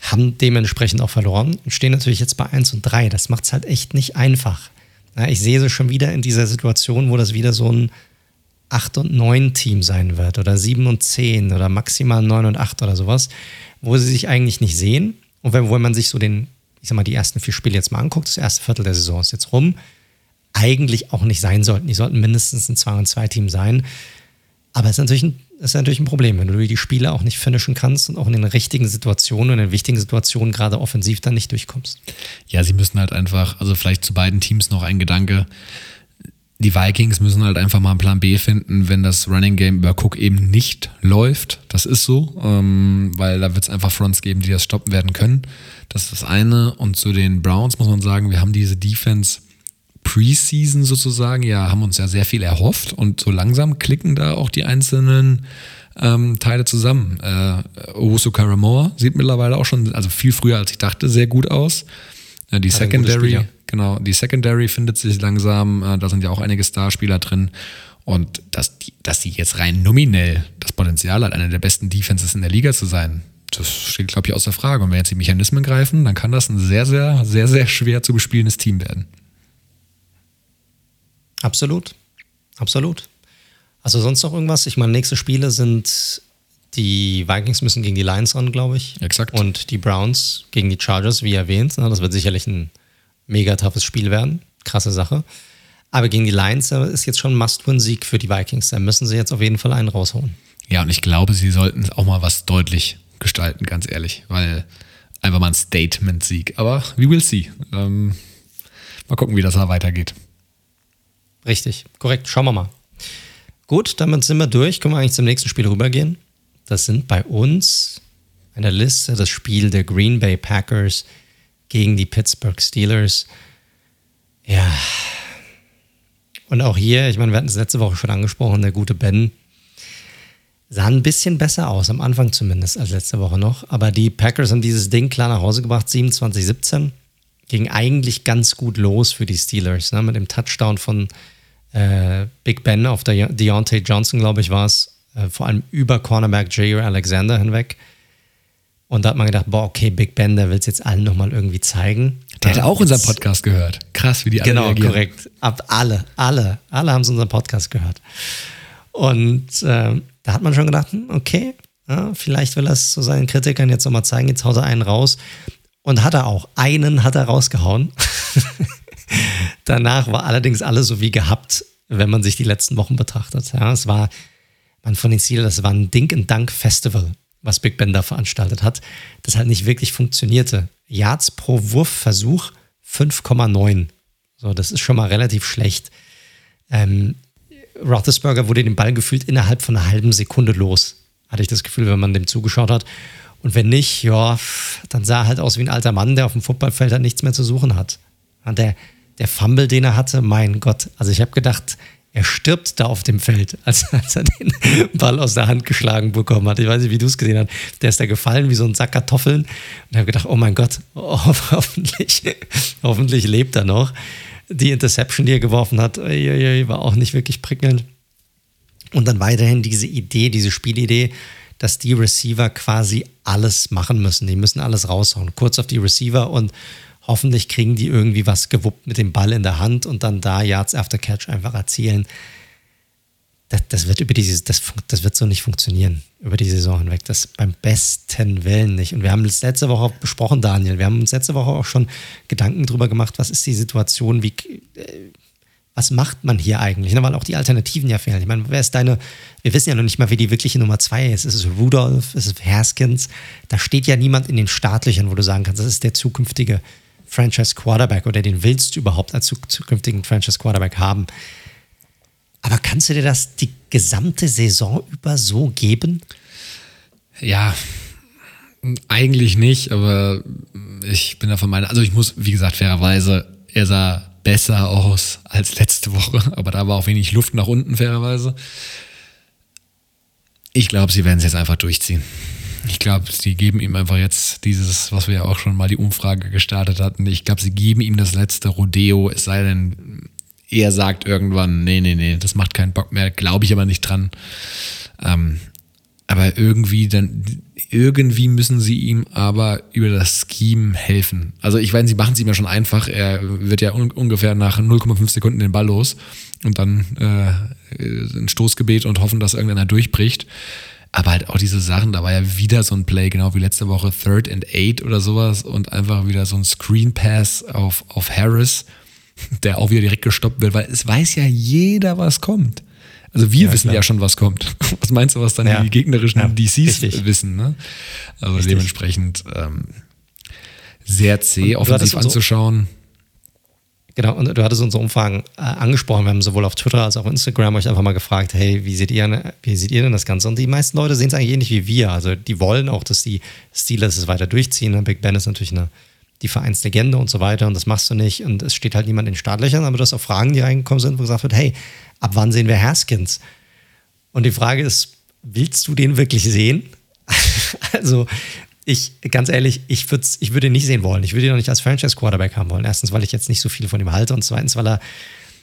[SPEAKER 1] haben dementsprechend auch verloren und stehen natürlich jetzt bei 1 und 3. Das macht es halt echt nicht einfach. Ja, ich sehe sie schon wieder in dieser Situation, wo das wieder so ein 8 und 9 Team sein wird oder 7 und 10 oder maximal 9 und 8 oder sowas wo sie sich eigentlich nicht sehen. Und wenn, wenn man sich so den, ich sag mal, die ersten vier Spiele jetzt mal anguckt, das erste Viertel der Saison ist jetzt rum, eigentlich auch nicht sein sollten. Die sollten mindestens ein 2 und 2 Team sein. Aber es ist natürlich ein, ist natürlich ein Problem, wenn du die Spiele auch nicht finishen kannst und auch in den richtigen Situationen, in den wichtigen Situationen gerade offensiv dann nicht durchkommst.
[SPEAKER 2] Ja, sie müssen halt einfach, also vielleicht zu beiden Teams noch ein Gedanke die Vikings müssen halt einfach mal einen Plan B finden, wenn das Running Game über Cook eben nicht läuft. Das ist so, ähm, weil da wird es einfach Fronts geben, die das stoppen werden können. Das ist das eine. Und zu den Browns muss man sagen, wir haben diese Defense Preseason sozusagen, ja, haben uns ja sehr viel erhofft und so langsam klicken da auch die einzelnen ähm, Teile zusammen. Äh, Owusu Karamoa sieht mittlerweile auch schon, also viel früher als ich dachte, sehr gut aus. Äh, die Secondary, genau, die Secondary findet sich langsam, äh, da sind ja auch einige Starspieler drin. Und dass die, dass die jetzt rein nominell das Potenzial hat, eine der besten Defenses in der Liga zu sein, das steht, glaube ich, außer Frage. Und wenn jetzt die Mechanismen greifen, dann kann das ein sehr, sehr, sehr, sehr schwer zu bespielendes Team werden.
[SPEAKER 1] Absolut. Absolut. Also sonst noch irgendwas? Ich meine, nächste Spiele sind die Vikings müssen gegen die Lions ran, glaube ich.
[SPEAKER 2] Exakt.
[SPEAKER 1] Und die Browns gegen die Chargers, wie erwähnt. Das wird sicherlich ein mega toughes Spiel werden. Krasse Sache. Aber gegen die Lions ist jetzt schon ein Must-Win-Sieg für die Vikings. Da müssen sie jetzt auf jeden Fall einen rausholen.
[SPEAKER 2] Ja, und ich glaube, sie sollten auch mal was deutlich gestalten, ganz ehrlich. Weil einfach mal ein Statement-Sieg. Aber we will see. Ähm, mal gucken, wie das da weitergeht.
[SPEAKER 1] Richtig, korrekt. Schauen wir mal. Gut, damit sind wir durch. Können wir eigentlich zum nächsten Spiel rübergehen? Das sind bei uns in der Liste das Spiel der Green Bay Packers gegen die Pittsburgh Steelers. Ja. Und auch hier, ich meine, wir hatten es letzte Woche schon angesprochen, der gute Ben sah ein bisschen besser aus, am Anfang zumindest als letzte Woche noch. Aber die Packers haben dieses Ding klar nach Hause gebracht, 27-17. Ging eigentlich ganz gut los für die Steelers, ne? mit dem Touchdown von äh, Big Ben auf der Deontay Johnson, glaube ich, war es. Äh, vor allem über Cornerback Jair Alexander hinweg. Und da hat man gedacht, boah, okay, Big Ben, der will es jetzt allen nochmal irgendwie zeigen.
[SPEAKER 2] Der hat auch unseren Podcast gehört. Krass, wie die
[SPEAKER 1] alle Genau, reagieren. korrekt. Ab alle, alle, alle haben unseren Podcast gehört. Und äh, da hat man schon gedacht, hm, okay, ja, vielleicht will er es so seinen Kritikern jetzt nochmal zeigen, jetzt haut er einen raus. Und hat er auch. Einen hat er rausgehauen. Danach war allerdings alles so wie gehabt, wenn man sich die letzten Wochen betrachtet. Ja, es war man von den Zielen, das war ein Dink-and-Dunk-Festival, was Big Ben da veranstaltet hat, das halt nicht wirklich funktionierte. Yards pro Wurfversuch 5,9. So, das ist schon mal relativ schlecht. Ähm, Roethlisberger wurde den Ball gefühlt innerhalb von einer halben Sekunde los, hatte ich das Gefühl, wenn man dem zugeschaut hat. Und wenn nicht, ja, dann sah er halt aus wie ein alter Mann, der auf dem Footballfeld halt nichts mehr zu suchen hat. Und der, der Fumble, den er hatte, mein Gott. Also ich habe gedacht, er stirbt da auf dem Feld, als, als, er den Ball aus der Hand geschlagen bekommen hat. Ich weiß nicht, wie du es gesehen hast. Der ist da gefallen wie so ein Sack Kartoffeln. Und ich habe gedacht, oh mein Gott, oh, hoffentlich, hoffentlich lebt er noch. Die Interception, die er geworfen hat, war auch nicht wirklich prickelnd. Und dann weiterhin diese Idee, diese Spielidee, dass die Receiver quasi alles machen müssen. Die müssen alles raushauen. Kurz auf die Receiver und hoffentlich kriegen die irgendwie was gewuppt mit dem Ball in der Hand und dann da Yards after Catch einfach erzielen. Das, das wird über dieses, das, das wird so nicht funktionieren über die Saison hinweg. Das beim besten Willen nicht. Und wir haben es letzte Woche auch besprochen, Daniel. Wir haben uns letzte Woche auch schon Gedanken darüber gemacht, was ist die Situation, wie, äh, was macht man hier eigentlich? Ne, weil auch die Alternativen ja fehlen. Ich meine, wer ist deine, wir wissen ja noch nicht mal, wie die wirkliche Nummer zwei ist. Ist es Rudolph? Ist es Haskins? Da steht ja niemand in den Startlöchern, wo du sagen kannst, das ist der zukünftige Franchise Quarterback oder den willst du überhaupt als zukünftigen Franchise Quarterback haben. Aber kannst du dir das die gesamte Saison über so geben?
[SPEAKER 2] Ja, eigentlich nicht, aber ich bin davon meiner, also ich muss, wie gesagt, fairerweise, er sah besser aus als letzte Woche, aber da war auch wenig Luft nach unten, fairerweise. Ich glaube, sie werden es jetzt einfach durchziehen. Ich glaube, sie geben ihm einfach jetzt dieses, was wir ja auch schon mal die Umfrage gestartet hatten. Ich glaube, sie geben ihm das letzte Rodeo, es sei denn, er sagt irgendwann, nee, nee, nee, das macht keinen Bock mehr, glaube ich aber nicht dran. Ähm, aber irgendwie dann, irgendwie müssen sie ihm aber über das Scheme helfen. Also ich weiß, sie machen es ihm ja schon einfach. Er wird ja un ungefähr nach 0,5 Sekunden den Ball los und dann äh, ein Stoßgebet und hoffen, dass irgendeiner durchbricht. Aber halt auch diese Sachen, da war ja wieder so ein Play, genau wie letzte Woche, Third and Eight oder sowas und einfach wieder so ein Screen Pass auf, auf Harris, der auch wieder direkt gestoppt wird, weil es weiß ja jeder, was kommt. Also wir ja, wissen klar. ja schon, was kommt. Was meinst du, was dann ja. die gegnerischen ja, DCs richtig. wissen? Ne? Also richtig. dementsprechend ähm, sehr zäh, offensiv anzuschauen.
[SPEAKER 1] Genau, und du hattest unsere Umfragen äh, angesprochen. Wir haben sowohl auf Twitter als auch auf Instagram euch einfach mal gefragt, hey, wie seht ihr, wie seht ihr denn das Ganze? Und die meisten Leute sehen es eigentlich ähnlich wie wir. Also die wollen auch, dass die Steelers es weiter durchziehen. Big Ben ist natürlich eine, die Vereinslegende und so weiter und das machst du nicht. Und es steht halt niemand in den Startlöchern, aber du hast auch Fragen, die reingekommen sind, wo gesagt wird, hey, ab wann sehen wir Haskins? Und die Frage ist, willst du den wirklich sehen? also ich, ganz ehrlich, ich, ich würde ihn nicht sehen wollen. Ich würde ihn noch nicht als Franchise-Quarterback haben wollen. Erstens, weil ich jetzt nicht so viel von ihm halte und zweitens, weil er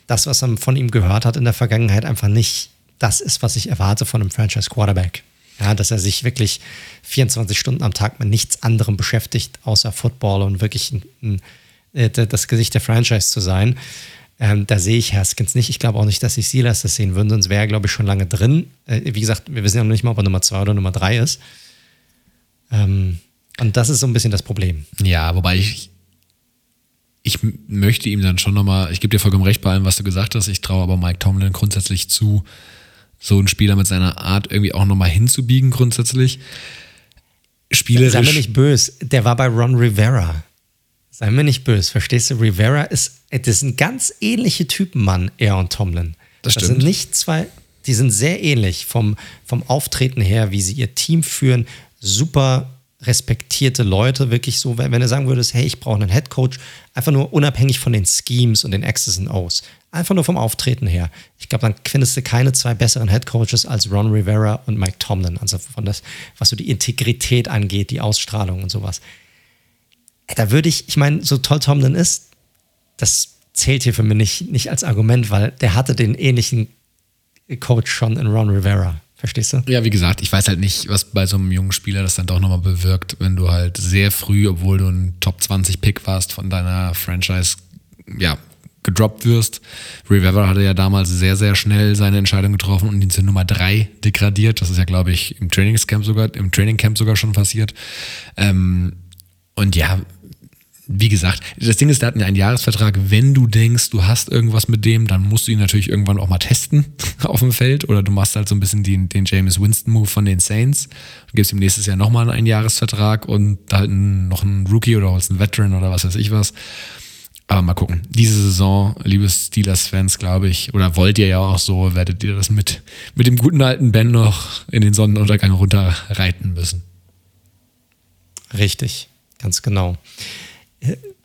[SPEAKER 1] das, was man von ihm gehört hat in der Vergangenheit, einfach nicht das ist, was ich erwarte von einem Franchise-Quarterback. Ja, dass er sich wirklich 24 Stunden am Tag mit nichts anderem beschäftigt, außer Football und wirklich ein, ein, äh, das Gesicht der Franchise zu sein. Ähm, da sehe ich Haskins nicht. Ich glaube auch nicht, dass ich Silas das sehen würde, sonst wäre er, glaube ich, schon lange drin. Äh, wie gesagt, wir wissen ja noch nicht mal, ob er Nummer 2 oder Nummer 3 ist. Ähm, und das ist so ein bisschen das Problem.
[SPEAKER 2] Ja, wobei ich, ich möchte ihm dann schon nochmal, ich gebe dir vollkommen recht bei allem, was du gesagt hast. Ich traue aber Mike Tomlin grundsätzlich zu, so einen Spieler mit seiner Art irgendwie auch nochmal hinzubiegen, grundsätzlich.
[SPEAKER 1] Spielerisch. Sei mir nicht böse, der war bei Ron Rivera. Sei mir nicht böse, verstehst du? Rivera ist, das sind ganz ähnliche Typen, Mann, er und Tomlin. Das, das sind nicht zwei, die sind sehr ähnlich vom, vom Auftreten her, wie sie ihr Team führen, super respektierte Leute, wirklich so, wenn, wenn du sagen würdest, hey, ich brauche einen Head Coach, einfach nur unabhängig von den Schemes und den X's und O's, einfach nur vom Auftreten her. Ich glaube, dann findest du keine zwei besseren Head Coaches als Ron Rivera und Mike Tomlin, also von das, was so die Integrität angeht, die Ausstrahlung und sowas. Da würde ich, ich meine, so toll Tomlin ist, das zählt hier für mich nicht, nicht als Argument, weil der hatte den ähnlichen Coach schon in Ron Rivera. Verstehst du?
[SPEAKER 2] Ja, wie gesagt, ich weiß halt nicht, was bei so einem jungen Spieler das dann doch nochmal bewirkt, wenn du halt sehr früh, obwohl du ein Top 20 Pick warst, von deiner Franchise, ja, gedroppt wirst. Rivera hatte ja damals sehr, sehr schnell seine Entscheidung getroffen und ihn zur Nummer 3 degradiert. Das ist ja, glaube ich, im Trainingscamp sogar, im Trainingcamp sogar schon passiert. Ähm, und ja, wie gesagt, das Ding ist, der hat einen Jahresvertrag. Wenn du denkst, du hast irgendwas mit dem, dann musst du ihn natürlich irgendwann auch mal testen auf dem Feld. Oder du machst halt so ein bisschen den, den James Winston-Move von den Saints. Du gibst ihm nächstes Jahr nochmal einen Jahresvertrag und halt noch einen Rookie oder holst einen Veteran oder was weiß ich was. Aber mal gucken. Diese Saison, liebe Steelers-Fans, glaube ich, oder wollt ihr ja auch so, werdet ihr das mit, mit dem guten alten Ben noch in den Sonnenuntergang runterreiten müssen.
[SPEAKER 1] Richtig, ganz genau.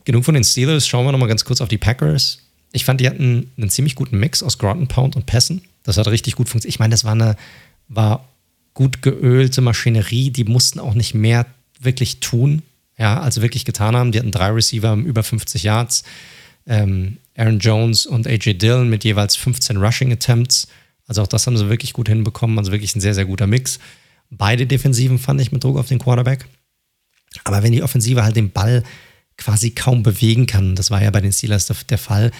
[SPEAKER 1] Genug von den Steelers. Schauen wir nochmal ganz kurz auf die Packers. Ich fand, die hatten einen ziemlich guten Mix aus Groton Pound und Pässen. Das hat richtig gut funktioniert. Ich meine, das war eine war gut geölte Maschinerie. Die mussten auch nicht mehr wirklich tun ja, also wirklich getan haben. Die hatten drei Receiver über 50 Yards. Ähm, Aaron Jones und AJ Dillon mit jeweils 15 Rushing Attempts. Also auch das haben sie wirklich gut hinbekommen. Also wirklich ein sehr, sehr guter Mix. Beide Defensiven fand ich mit Druck auf den Quarterback. Aber wenn die Offensive halt den Ball quasi kaum bewegen kann, das war ja bei den Steelers der, Fall,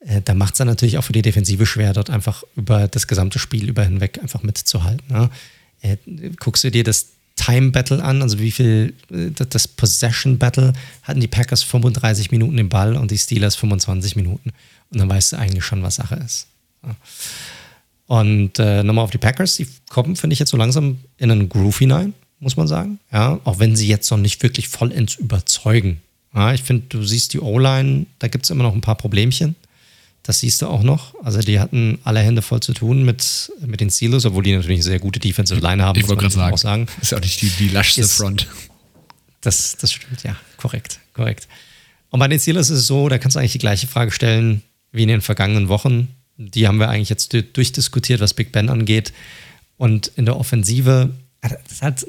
[SPEAKER 1] äh, da macht es dann natürlich auch für die Defensive schwer, dort einfach über das gesamte Spiel über hinweg einfach mitzuhalten. Äh, guckst du dir das Time Battle an, also wie viel, äh, das Possession Battle, hatten die Packers 35 Minuten den Ball und die Steelers 25 Minuten. Und dann weißt du eigentlich schon, was Sache ist. Und äh, nochmal auf die Packers, die kommen, finde ich, jetzt so langsam in einen Groove hinein, muss man sagen. Ja, auch wenn sie jetzt noch nicht wirklich vollends überzeugen. Ja, ich finde, du siehst die O-Line, da gibt es immer noch ein paar Problemchen. Das siehst du auch noch. Also die hatten alle Hände voll zu tun mit, mit den Steelers, obwohl die natürlich eine sehr gute Defensive Line haben.
[SPEAKER 2] Ich wollte gerade sagen,
[SPEAKER 1] sagen.
[SPEAKER 2] Ist auch nicht die, die laschste ist, Front.
[SPEAKER 1] Das, das stimmt, ja. Korrekt, korrekt. Und bei den Steelers ist es so, da kannst du eigentlich die gleiche Frage stellen wie in den vergangenen Wochen. Die haben wir eigentlich jetzt durchdiskutiert, was Big Ben angeht. Und in der Offensive, hat,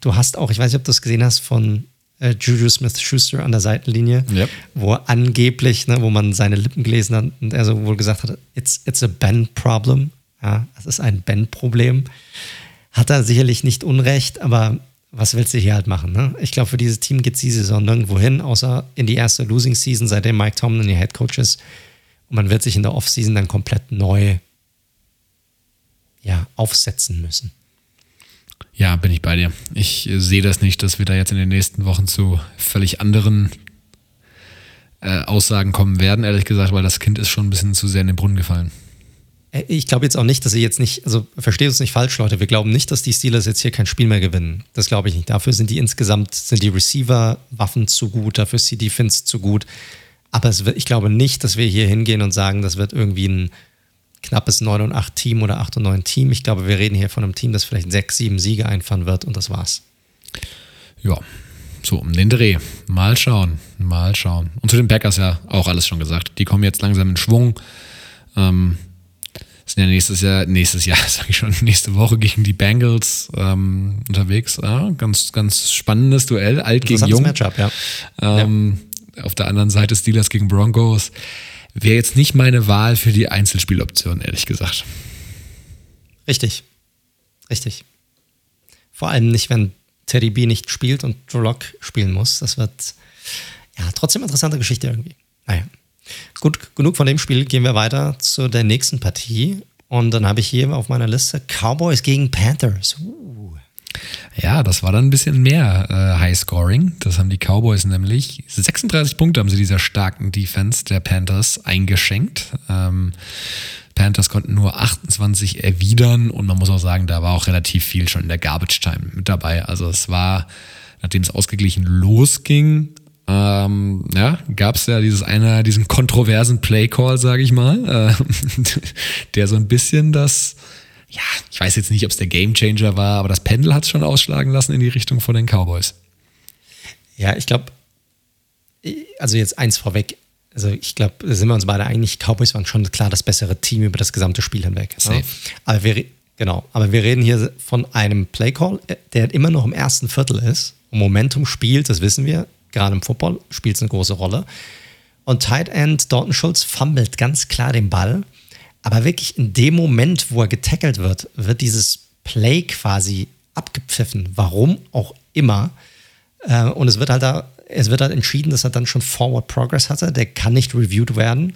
[SPEAKER 1] du hast auch, ich weiß nicht, ob du es gesehen hast, von äh, Juju Smith-Schuster an der Seitenlinie, yep. wo angeblich, ne, wo man seine Lippen gelesen hat und er so wohl gesagt hat, it's, it's a Ben-Problem. Ja, es ist ein Ben-Problem. Hat er sicherlich nicht Unrecht, aber was willst du hier halt machen? Ne? Ich glaube, für dieses Team geht es diese Saison nirgendwo hin, außer in die erste Losing Season, seitdem Mike Tomlin ihr Head Coach ist. Und man wird sich in der Offseason dann komplett neu ja, aufsetzen müssen.
[SPEAKER 2] Ja, bin ich bei dir. Ich äh, sehe das nicht, dass wir da jetzt in den nächsten Wochen zu völlig anderen äh, Aussagen kommen werden, ehrlich gesagt, weil das Kind ist schon ein bisschen zu sehr in den Brunnen gefallen.
[SPEAKER 1] Äh, ich glaube jetzt auch nicht, dass sie jetzt nicht, also versteht uns nicht falsch, Leute. Wir glauben nicht, dass die Steelers jetzt hier kein Spiel mehr gewinnen. Das glaube ich nicht. Dafür sind die insgesamt, sind die Receiver-Waffen zu gut, dafür ist die Defense zu gut. Aber wird, ich glaube nicht, dass wir hier hingehen und sagen, das wird irgendwie ein knappes 9 und 8 Team oder 8 und 9 Team. Ich glaube, wir reden hier von einem Team, das vielleicht 6, 7 Siege einfahren wird und das war's.
[SPEAKER 2] Ja, so um den Dreh. Mal schauen, mal schauen. Und zu den Packers ja auch alles schon gesagt. Die kommen jetzt langsam in Schwung. Ähm, sind ja nächstes Jahr, nächstes Jahr, sage ich schon, nächste Woche gegen die Bengals ähm, unterwegs. Ja, ganz, ganz spannendes Duell, alt gegen jung.
[SPEAKER 1] Matchup, ja.
[SPEAKER 2] Ähm, ja. Auf der anderen Seite Steelers gegen Broncos. Wäre jetzt nicht meine Wahl für die Einzelspieloption, ehrlich gesagt.
[SPEAKER 1] Richtig. Richtig. Vor allem nicht, wenn Teddy B nicht spielt und Drew spielen muss. Das wird ja trotzdem interessante Geschichte irgendwie. Naja. Gut, genug von dem Spiel. Gehen wir weiter zu der nächsten Partie. Und dann habe ich hier auf meiner Liste Cowboys gegen Panthers. Uh.
[SPEAKER 2] Ja, das war dann ein bisschen mehr äh, High-Scoring. Das haben die Cowboys nämlich. 36 Punkte haben sie dieser starken Defense der Panthers eingeschenkt. Ähm, Panthers konnten nur 28 erwidern und man muss auch sagen, da war auch relativ viel schon in der Garbage Time mit dabei. Also es war, nachdem es ausgeglichen losging, ähm, ja, gab es ja dieses eine, diesen kontroversen Play Call, sage ich mal, äh, der so ein bisschen das ja, ich weiß jetzt nicht, ob es der Gamechanger war, aber das Pendel hat es schon ausschlagen lassen in die Richtung von den Cowboys.
[SPEAKER 1] Ja, ich glaube, also jetzt eins vorweg. Also ich glaube, da sind wir uns beide einig, Cowboys waren schon klar das bessere Team über das gesamte Spiel hinweg. Safe. Ja. Aber wir, genau, aber wir reden hier von einem Playcall, der immer noch im ersten Viertel ist und Momentum spielt, das wissen wir. Gerade im Football spielt es eine große Rolle. Und Tight End Dalton Schultz fummelt ganz klar den Ball aber wirklich in dem Moment, wo er getackelt wird, wird dieses Play quasi abgepfiffen. Warum auch immer. Äh, und es wird halt da, es wird halt entschieden, dass er dann schon Forward Progress hatte. Der kann nicht reviewed werden.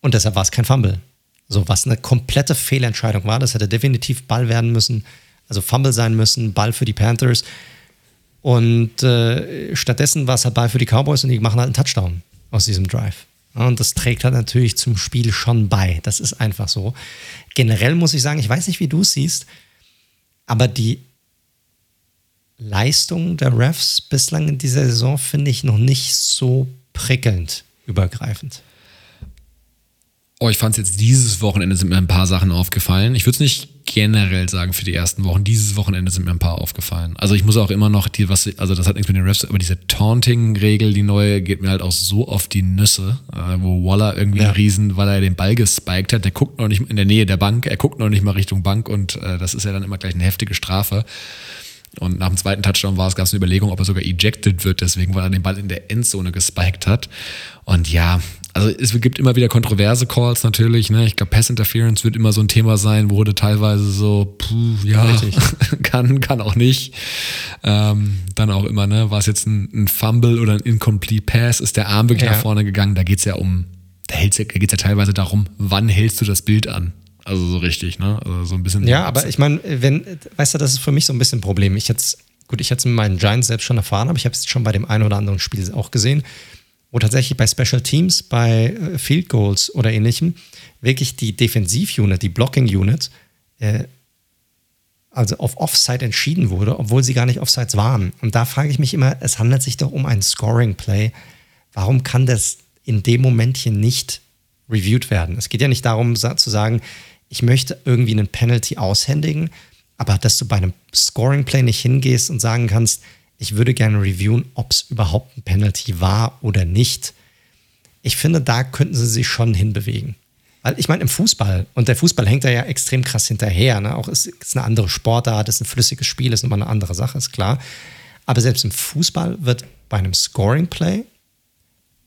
[SPEAKER 1] Und deshalb war es kein Fumble. So, was eine komplette Fehlentscheidung war. Das hätte definitiv Ball werden müssen. Also Fumble sein müssen, Ball für die Panthers. Und äh, stattdessen war es halt Ball für die Cowboys und die machen halt einen Touchdown aus diesem Drive. Und das trägt halt natürlich zum Spiel schon bei. Das ist einfach so. Generell muss ich sagen, ich weiß nicht, wie du es siehst, aber die Leistung der Refs bislang in dieser Saison finde ich noch nicht so prickelnd. übergreifend?
[SPEAKER 2] Oh, ich fand es jetzt dieses Wochenende sind mir ein paar Sachen aufgefallen. Ich würde es nicht generell sagen für die ersten Wochen. Dieses Wochenende sind mir ein paar aufgefallen. Also ich muss auch immer noch die, was, also das hat nichts mit den Refs, aber diese Taunting-Regel, die neue, geht mir halt auch so auf die Nüsse, äh, wo Waller irgendwie ja. Riesen, weil er den Ball gespiked hat, der guckt noch nicht in der Nähe der Bank, er guckt noch nicht mal Richtung Bank und äh, das ist ja dann immer gleich eine heftige Strafe. Und nach dem zweiten Touchdown war es, gab es eine Überlegung, ob er sogar ejected wird, deswegen, weil er den Ball in der Endzone gespiked hat. Und ja, also es gibt immer wieder kontroverse Calls natürlich. Ne? Ich glaube, Pass Interference wird immer so ein Thema sein, wurde teilweise so, puh, ja, kann, kann auch nicht. Ähm, dann auch immer, ne, war es jetzt ein, ein, Fumble oder ein Incomplete Pass, ist der Arm wirklich ja. nach vorne gegangen. Da geht es ja um, da, da geht es ja teilweise darum, wann hältst du das Bild an? Also so richtig, ne? Also so ein bisschen.
[SPEAKER 1] Ja, aber ich meine, wenn, weißt du, das ist für mich so ein bisschen ein Problem. Ich jetzt, gut, ich hätte es mit meinen Giants selbst schon erfahren, aber ich habe es schon bei dem einen oder anderen Spiel auch gesehen, wo tatsächlich bei Special Teams, bei äh, Field Goals oder ähnlichem, wirklich die Defensiv-Unit, die Blocking-Unit, äh, also auf Offside entschieden wurde, obwohl sie gar nicht Offsides waren. Und da frage ich mich immer, es handelt sich doch um ein Scoring-Play. Warum kann das in dem Moment hier nicht reviewed werden? Es geht ja nicht darum zu sagen, ich möchte irgendwie einen Penalty aushändigen, aber dass du bei einem Scoring Play nicht hingehst und sagen kannst, ich würde gerne reviewen, ob es überhaupt ein Penalty war oder nicht. Ich finde, da könnten sie sich schon hinbewegen. Weil ich meine, im Fußball, und der Fußball hängt da ja extrem krass hinterher, ne? auch ist, ist eine andere Sportart, ist ein flüssiges Spiel, ist nochmal eine andere Sache, ist klar. Aber selbst im Fußball wird bei einem Scoring Play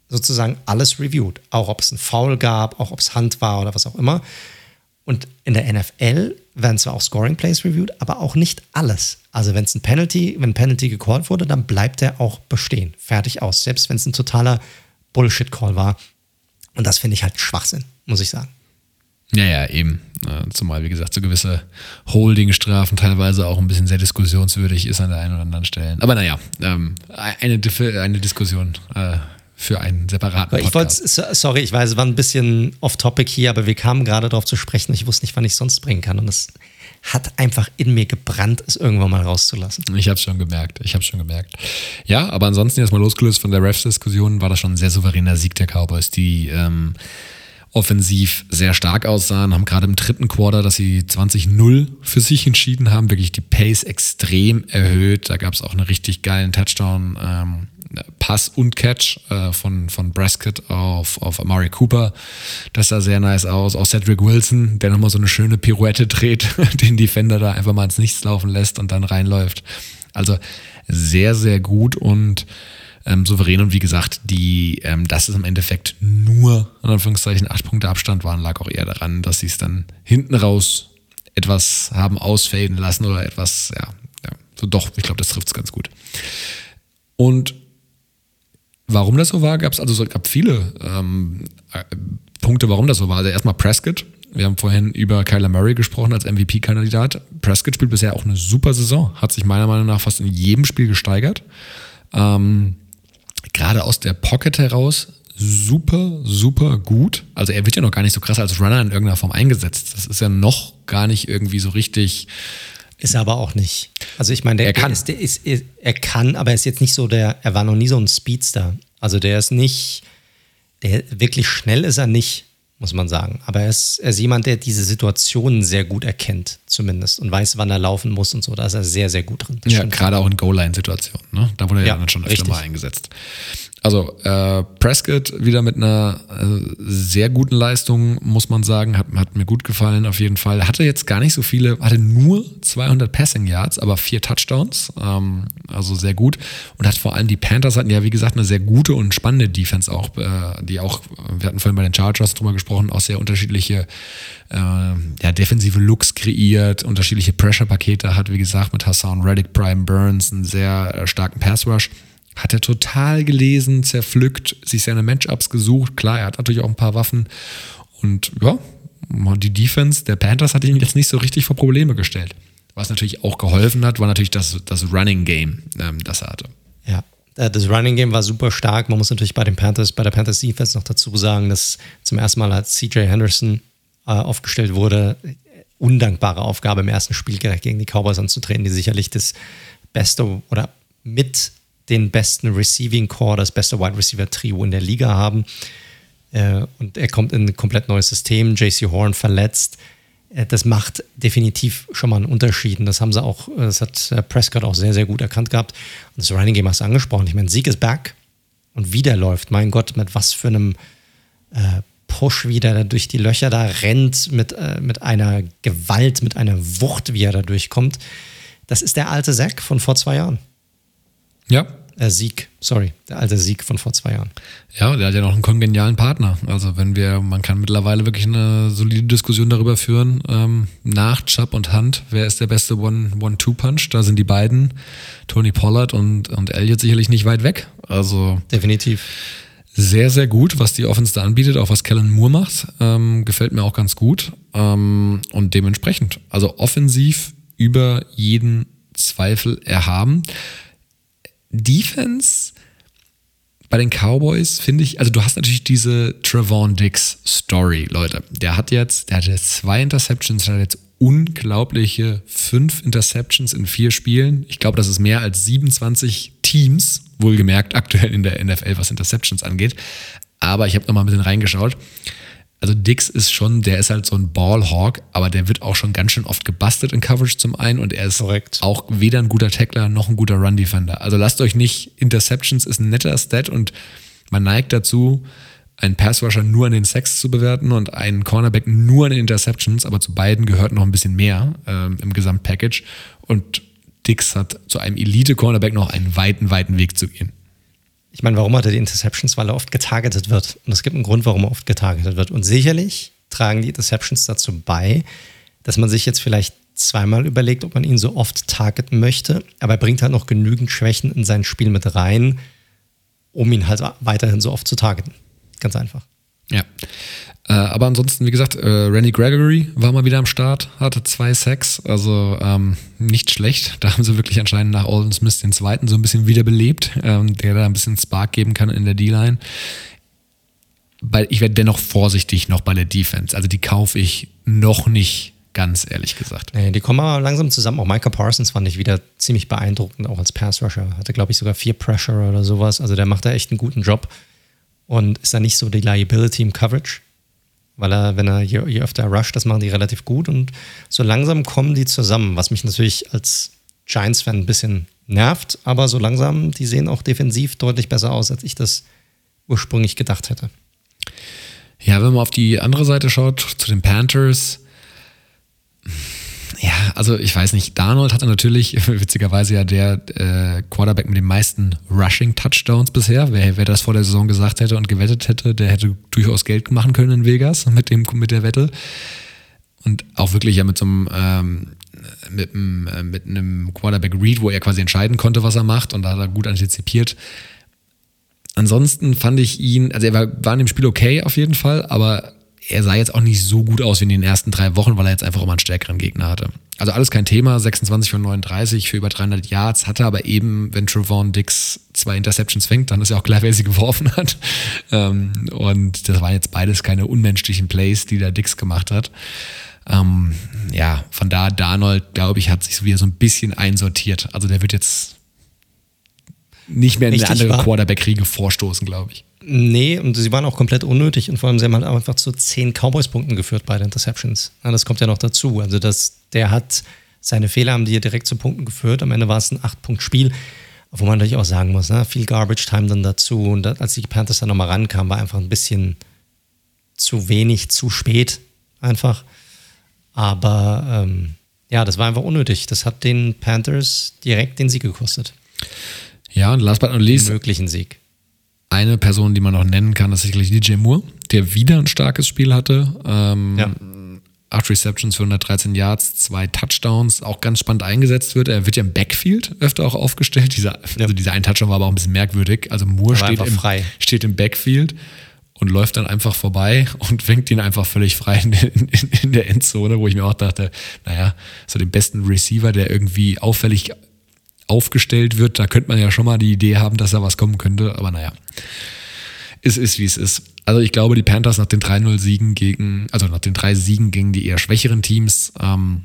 [SPEAKER 1] sozusagen alles reviewed. Auch ob es ein Foul gab, auch ob es Hand war oder was auch immer. Und in der NFL werden zwar auch Scoring Plays reviewed, aber auch nicht alles. Also wenn es ein Penalty, wenn ein Penalty gecallt wurde, dann bleibt er auch bestehen. Fertig aus. Selbst wenn es ein totaler Bullshit-Call war. Und das finde ich halt Schwachsinn, muss ich sagen.
[SPEAKER 2] Ja, ja, eben. Zumal, wie gesagt, so gewisse Holding-Strafen teilweise auch ein bisschen sehr diskussionswürdig ist an der einen oder anderen Stelle. Aber naja, ähm, eine, eine Diskussion äh, für einen separaten
[SPEAKER 1] Podcast. Ich wollte, sorry, ich weiß, es war ein bisschen off-topic hier, aber wir kamen gerade darauf zu sprechen. Ich wusste nicht, wann ich sonst bringen kann. Und es hat einfach in mir gebrannt, es irgendwann mal rauszulassen.
[SPEAKER 2] Ich habe es schon gemerkt. Ich habe schon gemerkt. Ja, aber ansonsten erstmal losgelöst von der Refs-Diskussion war das schon ein sehr souveräner Sieg der Cowboys, die ähm, offensiv sehr stark aussahen, haben gerade im dritten Quarter, dass sie 20-0 für sich entschieden haben, wirklich die Pace extrem erhöht. Da gab es auch einen richtig geilen Touchdown. Ähm, Pass und Catch äh, von, von Prescott auf, auf Amari Cooper. Das sah sehr nice aus. Auch Cedric Wilson, der nochmal so eine schöne Pirouette dreht, den Defender da einfach mal ins Nichts laufen lässt und dann reinläuft. Also sehr, sehr gut und ähm, souverän. Und wie gesagt, die, ähm, dass es im Endeffekt nur, in Anführungszeichen, acht Punkte Abstand waren, lag auch eher daran, dass sie es dann hinten raus etwas haben ausfaden lassen oder etwas, ja, ja so doch, ich glaube, das trifft es ganz gut. Und Warum das so war, gab es also gab viele ähm, äh, Punkte, warum das so war. Also erstmal Prescott. Wir haben vorhin über Kyler Murray gesprochen als MVP-Kandidat. Prescott spielt bisher auch eine super Saison, hat sich meiner Meinung nach fast in jedem Spiel gesteigert. Ähm, gerade aus der Pocket heraus super, super gut. Also er wird ja noch gar nicht so krass als Runner in irgendeiner Form eingesetzt. Das ist ja noch gar nicht irgendwie so richtig
[SPEAKER 1] ist er aber auch nicht. Also ich meine, der,
[SPEAKER 2] er kann.
[SPEAKER 1] Ist, der ist, er kann, aber er ist jetzt nicht so der, er war noch nie so ein Speedster. Also der ist nicht, der wirklich schnell ist er nicht, muss man sagen. Aber er ist, er ist jemand, der diese Situationen sehr gut erkennt, zumindest, und weiß, wann er laufen muss und so. Da ist er sehr, sehr gut drin.
[SPEAKER 2] Das ja, gerade auch in Goal-Line-Situationen. Ne? Da wurde er ja, dann schon öfter richtig. mal eingesetzt. Also äh, Prescott wieder mit einer äh, sehr guten Leistung, muss man sagen, hat, hat mir gut gefallen auf jeden Fall. Hatte jetzt gar nicht so viele, hatte nur 200 Passing Yards, aber vier Touchdowns, ähm, also sehr gut. Und hat vor allem die Panthers hatten ja wie gesagt eine sehr gute und spannende Defense auch, äh, die auch, wir hatten vorhin bei den Chargers drüber gesprochen, auch sehr unterschiedliche äh, ja, defensive Looks kreiert, unterschiedliche Pressure-Pakete hat, wie gesagt, mit Hassan Reddick, Brian Burns, einen sehr äh, starken Pass Rush. Hat er total gelesen, zerpflückt, sich seine Matchups gesucht. Klar, er hat natürlich auch ein paar Waffen. Und ja, die Defense der Panthers hat ihn jetzt nicht so richtig vor Probleme gestellt. Was natürlich auch geholfen hat, war natürlich das, das Running Game, ähm, das er hatte.
[SPEAKER 1] Ja, äh, das Running Game war super stark. Man muss natürlich bei den Panthers, bei der Panthers Defense noch dazu sagen, dass zum ersten Mal als CJ Henderson äh, aufgestellt wurde, undankbare Aufgabe im ersten Spiel gegen die Cowboys anzutreten, die sicherlich das beste oder mit den besten Receiving Core, das beste Wide Receiver Trio in der Liga haben. Äh, und er kommt in ein komplett neues System. JC Horn verletzt. Äh, das macht definitiv schon mal einen Unterschied. Und das haben sie auch, äh, das hat Prescott auch sehr, sehr gut erkannt gehabt. Und das Running Game hast du angesprochen. Ich meine, Sieg ist back und wieder läuft. Mein Gott, mit was für einem äh, Push, wie der da durch die Löcher da rennt, mit, äh, mit einer Gewalt, mit einer Wucht, wie er da durchkommt. Das ist der alte Zack von vor zwei Jahren.
[SPEAKER 2] Ja.
[SPEAKER 1] Äh, Sieg, sorry, der alte Sieg von vor zwei Jahren.
[SPEAKER 2] Ja, der hat ja noch einen kongenialen Partner. Also wenn wir, man kann mittlerweile wirklich eine solide Diskussion darüber führen, ähm, nach Chubb und Hunt, wer ist der beste One-Two-Punch? One da sind die beiden, Tony Pollard und, und Elliott sicherlich nicht weit weg. Also
[SPEAKER 1] definitiv
[SPEAKER 2] sehr, sehr gut, was die Offense da anbietet, auch was Kellen Moore macht. Ähm, gefällt mir auch ganz gut. Ähm, und dementsprechend, also offensiv über jeden Zweifel erhaben. Defense bei den Cowboys finde ich, also du hast natürlich diese Trevon Dix Story, Leute. Der hat jetzt, der hatte zwei Interceptions, hat jetzt unglaubliche fünf Interceptions in vier Spielen. Ich glaube, das ist mehr als 27 Teams, wohlgemerkt aktuell in der NFL, was Interceptions angeht. Aber ich habe noch mal ein bisschen reingeschaut also Dix ist schon, der ist halt so ein Ballhawk, aber der wird auch schon ganz schön oft gebastelt in Coverage zum einen und er ist Korrekt. auch weder ein guter Tackler noch ein guter Run-Defender. Also lasst euch nicht, Interceptions ist ein netter Stat und man neigt dazu, einen Passrusher nur an den Sacks zu bewerten und einen Cornerback nur an den Interceptions, aber zu beiden gehört noch ein bisschen mehr ähm, im Gesamtpackage und Dix hat zu einem Elite-Cornerback noch einen weiten, weiten Weg zu gehen.
[SPEAKER 1] Ich meine, warum hat er die Interceptions? Weil er oft getargetet wird. Und es gibt einen Grund, warum er oft getargetet wird. Und sicherlich tragen die Interceptions dazu bei, dass man sich jetzt vielleicht zweimal überlegt, ob man ihn so oft targeten möchte. Aber er bringt halt noch genügend Schwächen in sein Spiel mit rein, um ihn halt weiterhin so oft zu targeten. Ganz einfach.
[SPEAKER 2] Ja. Äh, aber ansonsten, wie gesagt, äh, Randy Gregory war mal wieder am Start, hatte zwei Sacks, also ähm, nicht schlecht. Da haben sie wirklich anscheinend nach Alden Smith den zweiten so ein bisschen wiederbelebt, ähm, der da ein bisschen Spark geben kann in der D-Line. Ich werde dennoch vorsichtig noch bei der Defense. Also die kaufe ich noch nicht, ganz ehrlich gesagt.
[SPEAKER 1] Nee, die kommen aber langsam zusammen. Auch Micah Parsons fand ich wieder ziemlich beeindruckend, auch als Pass-Rusher. Hatte, glaube ich, sogar vier Pressure oder sowas. Also der macht da echt einen guten Job und ist da nicht so die Liability im Coverage weil er, wenn er je, je öfter rusht, das machen die relativ gut und so langsam kommen die zusammen, was mich natürlich als Giants-Fan ein bisschen nervt, aber so langsam, die sehen auch defensiv deutlich besser aus, als ich das ursprünglich gedacht hätte.
[SPEAKER 2] Ja, wenn man auf die andere Seite schaut, zu den Panthers, ja, also ich weiß nicht. Darnold hatte natürlich witzigerweise ja der äh, Quarterback mit den meisten Rushing-Touchdowns bisher. Wer, wer das vor der Saison gesagt hätte und gewettet hätte, der hätte durchaus Geld machen können in Vegas mit, dem, mit der Wette. Und auch wirklich ja mit so einem, ähm, mit, einem, äh, mit einem Quarterback Read, wo er quasi entscheiden konnte, was er macht und da hat er gut antizipiert. Ansonsten fand ich ihn, also er war, war in dem Spiel okay auf jeden Fall, aber er sah jetzt auch nicht so gut aus wie in den ersten drei Wochen, weil er jetzt einfach immer einen stärkeren Gegner hatte. Also alles kein Thema, 26 von 39 für über 300 Yards, hatte aber eben, wenn Trevon Dix zwei Interceptions fängt, dann ist ja auch klar, wer sie geworfen hat. Ähm, und das waren jetzt beides keine unmenschlichen Plays, die der Dix gemacht hat. Ähm, ja, von da, Darnold, glaube ich, hat sich wieder so ein bisschen einsortiert. Also der wird jetzt nicht mehr in eine andere Quarterback-Kriege vorstoßen, glaube ich.
[SPEAKER 1] Nee, und sie waren auch komplett unnötig und vor allem, sie haben halt einfach zu zehn Cowboys-Punkten geführt bei den Interceptions. Ja, das kommt ja noch dazu. Also, das, der hat seine Fehler haben die direkt zu Punkten geführt. Am Ende war es ein Acht-Punkt-Spiel, wo man natürlich auch sagen muss, ne? viel Garbage-Time dann dazu. Und als die Panthers dann nochmal rankamen, war einfach ein bisschen zu wenig, zu spät einfach. Aber ähm, ja, das war einfach unnötig. Das hat den Panthers direkt den Sieg gekostet.
[SPEAKER 2] Ja, und last but not least.
[SPEAKER 1] Den möglichen Sieg.
[SPEAKER 2] Eine Person, die man noch nennen kann, ist sicherlich DJ Moore, der wieder ein starkes Spiel hatte. Ähm, ja. Acht Receptions für 113 Yards, zwei Touchdowns, auch ganz spannend eingesetzt wird. Er wird ja im Backfield öfter auch aufgestellt. Dieser, ja. Also dieser ein Touchdown war aber auch ein bisschen merkwürdig. Also Moore steht im, steht im Backfield und läuft dann einfach vorbei und fängt ihn einfach völlig frei in, in, in, der Endzone, wo ich mir auch dachte, naja, so den besten Receiver, der irgendwie auffällig aufgestellt wird, da könnte man ja schon mal die Idee haben, dass da was kommen könnte. Aber naja, es ist, wie es ist. Also ich glaube, die Panthers nach den 3-0-Siegen gegen, also nach den drei Siegen gegen die eher schwächeren Teams, ähm,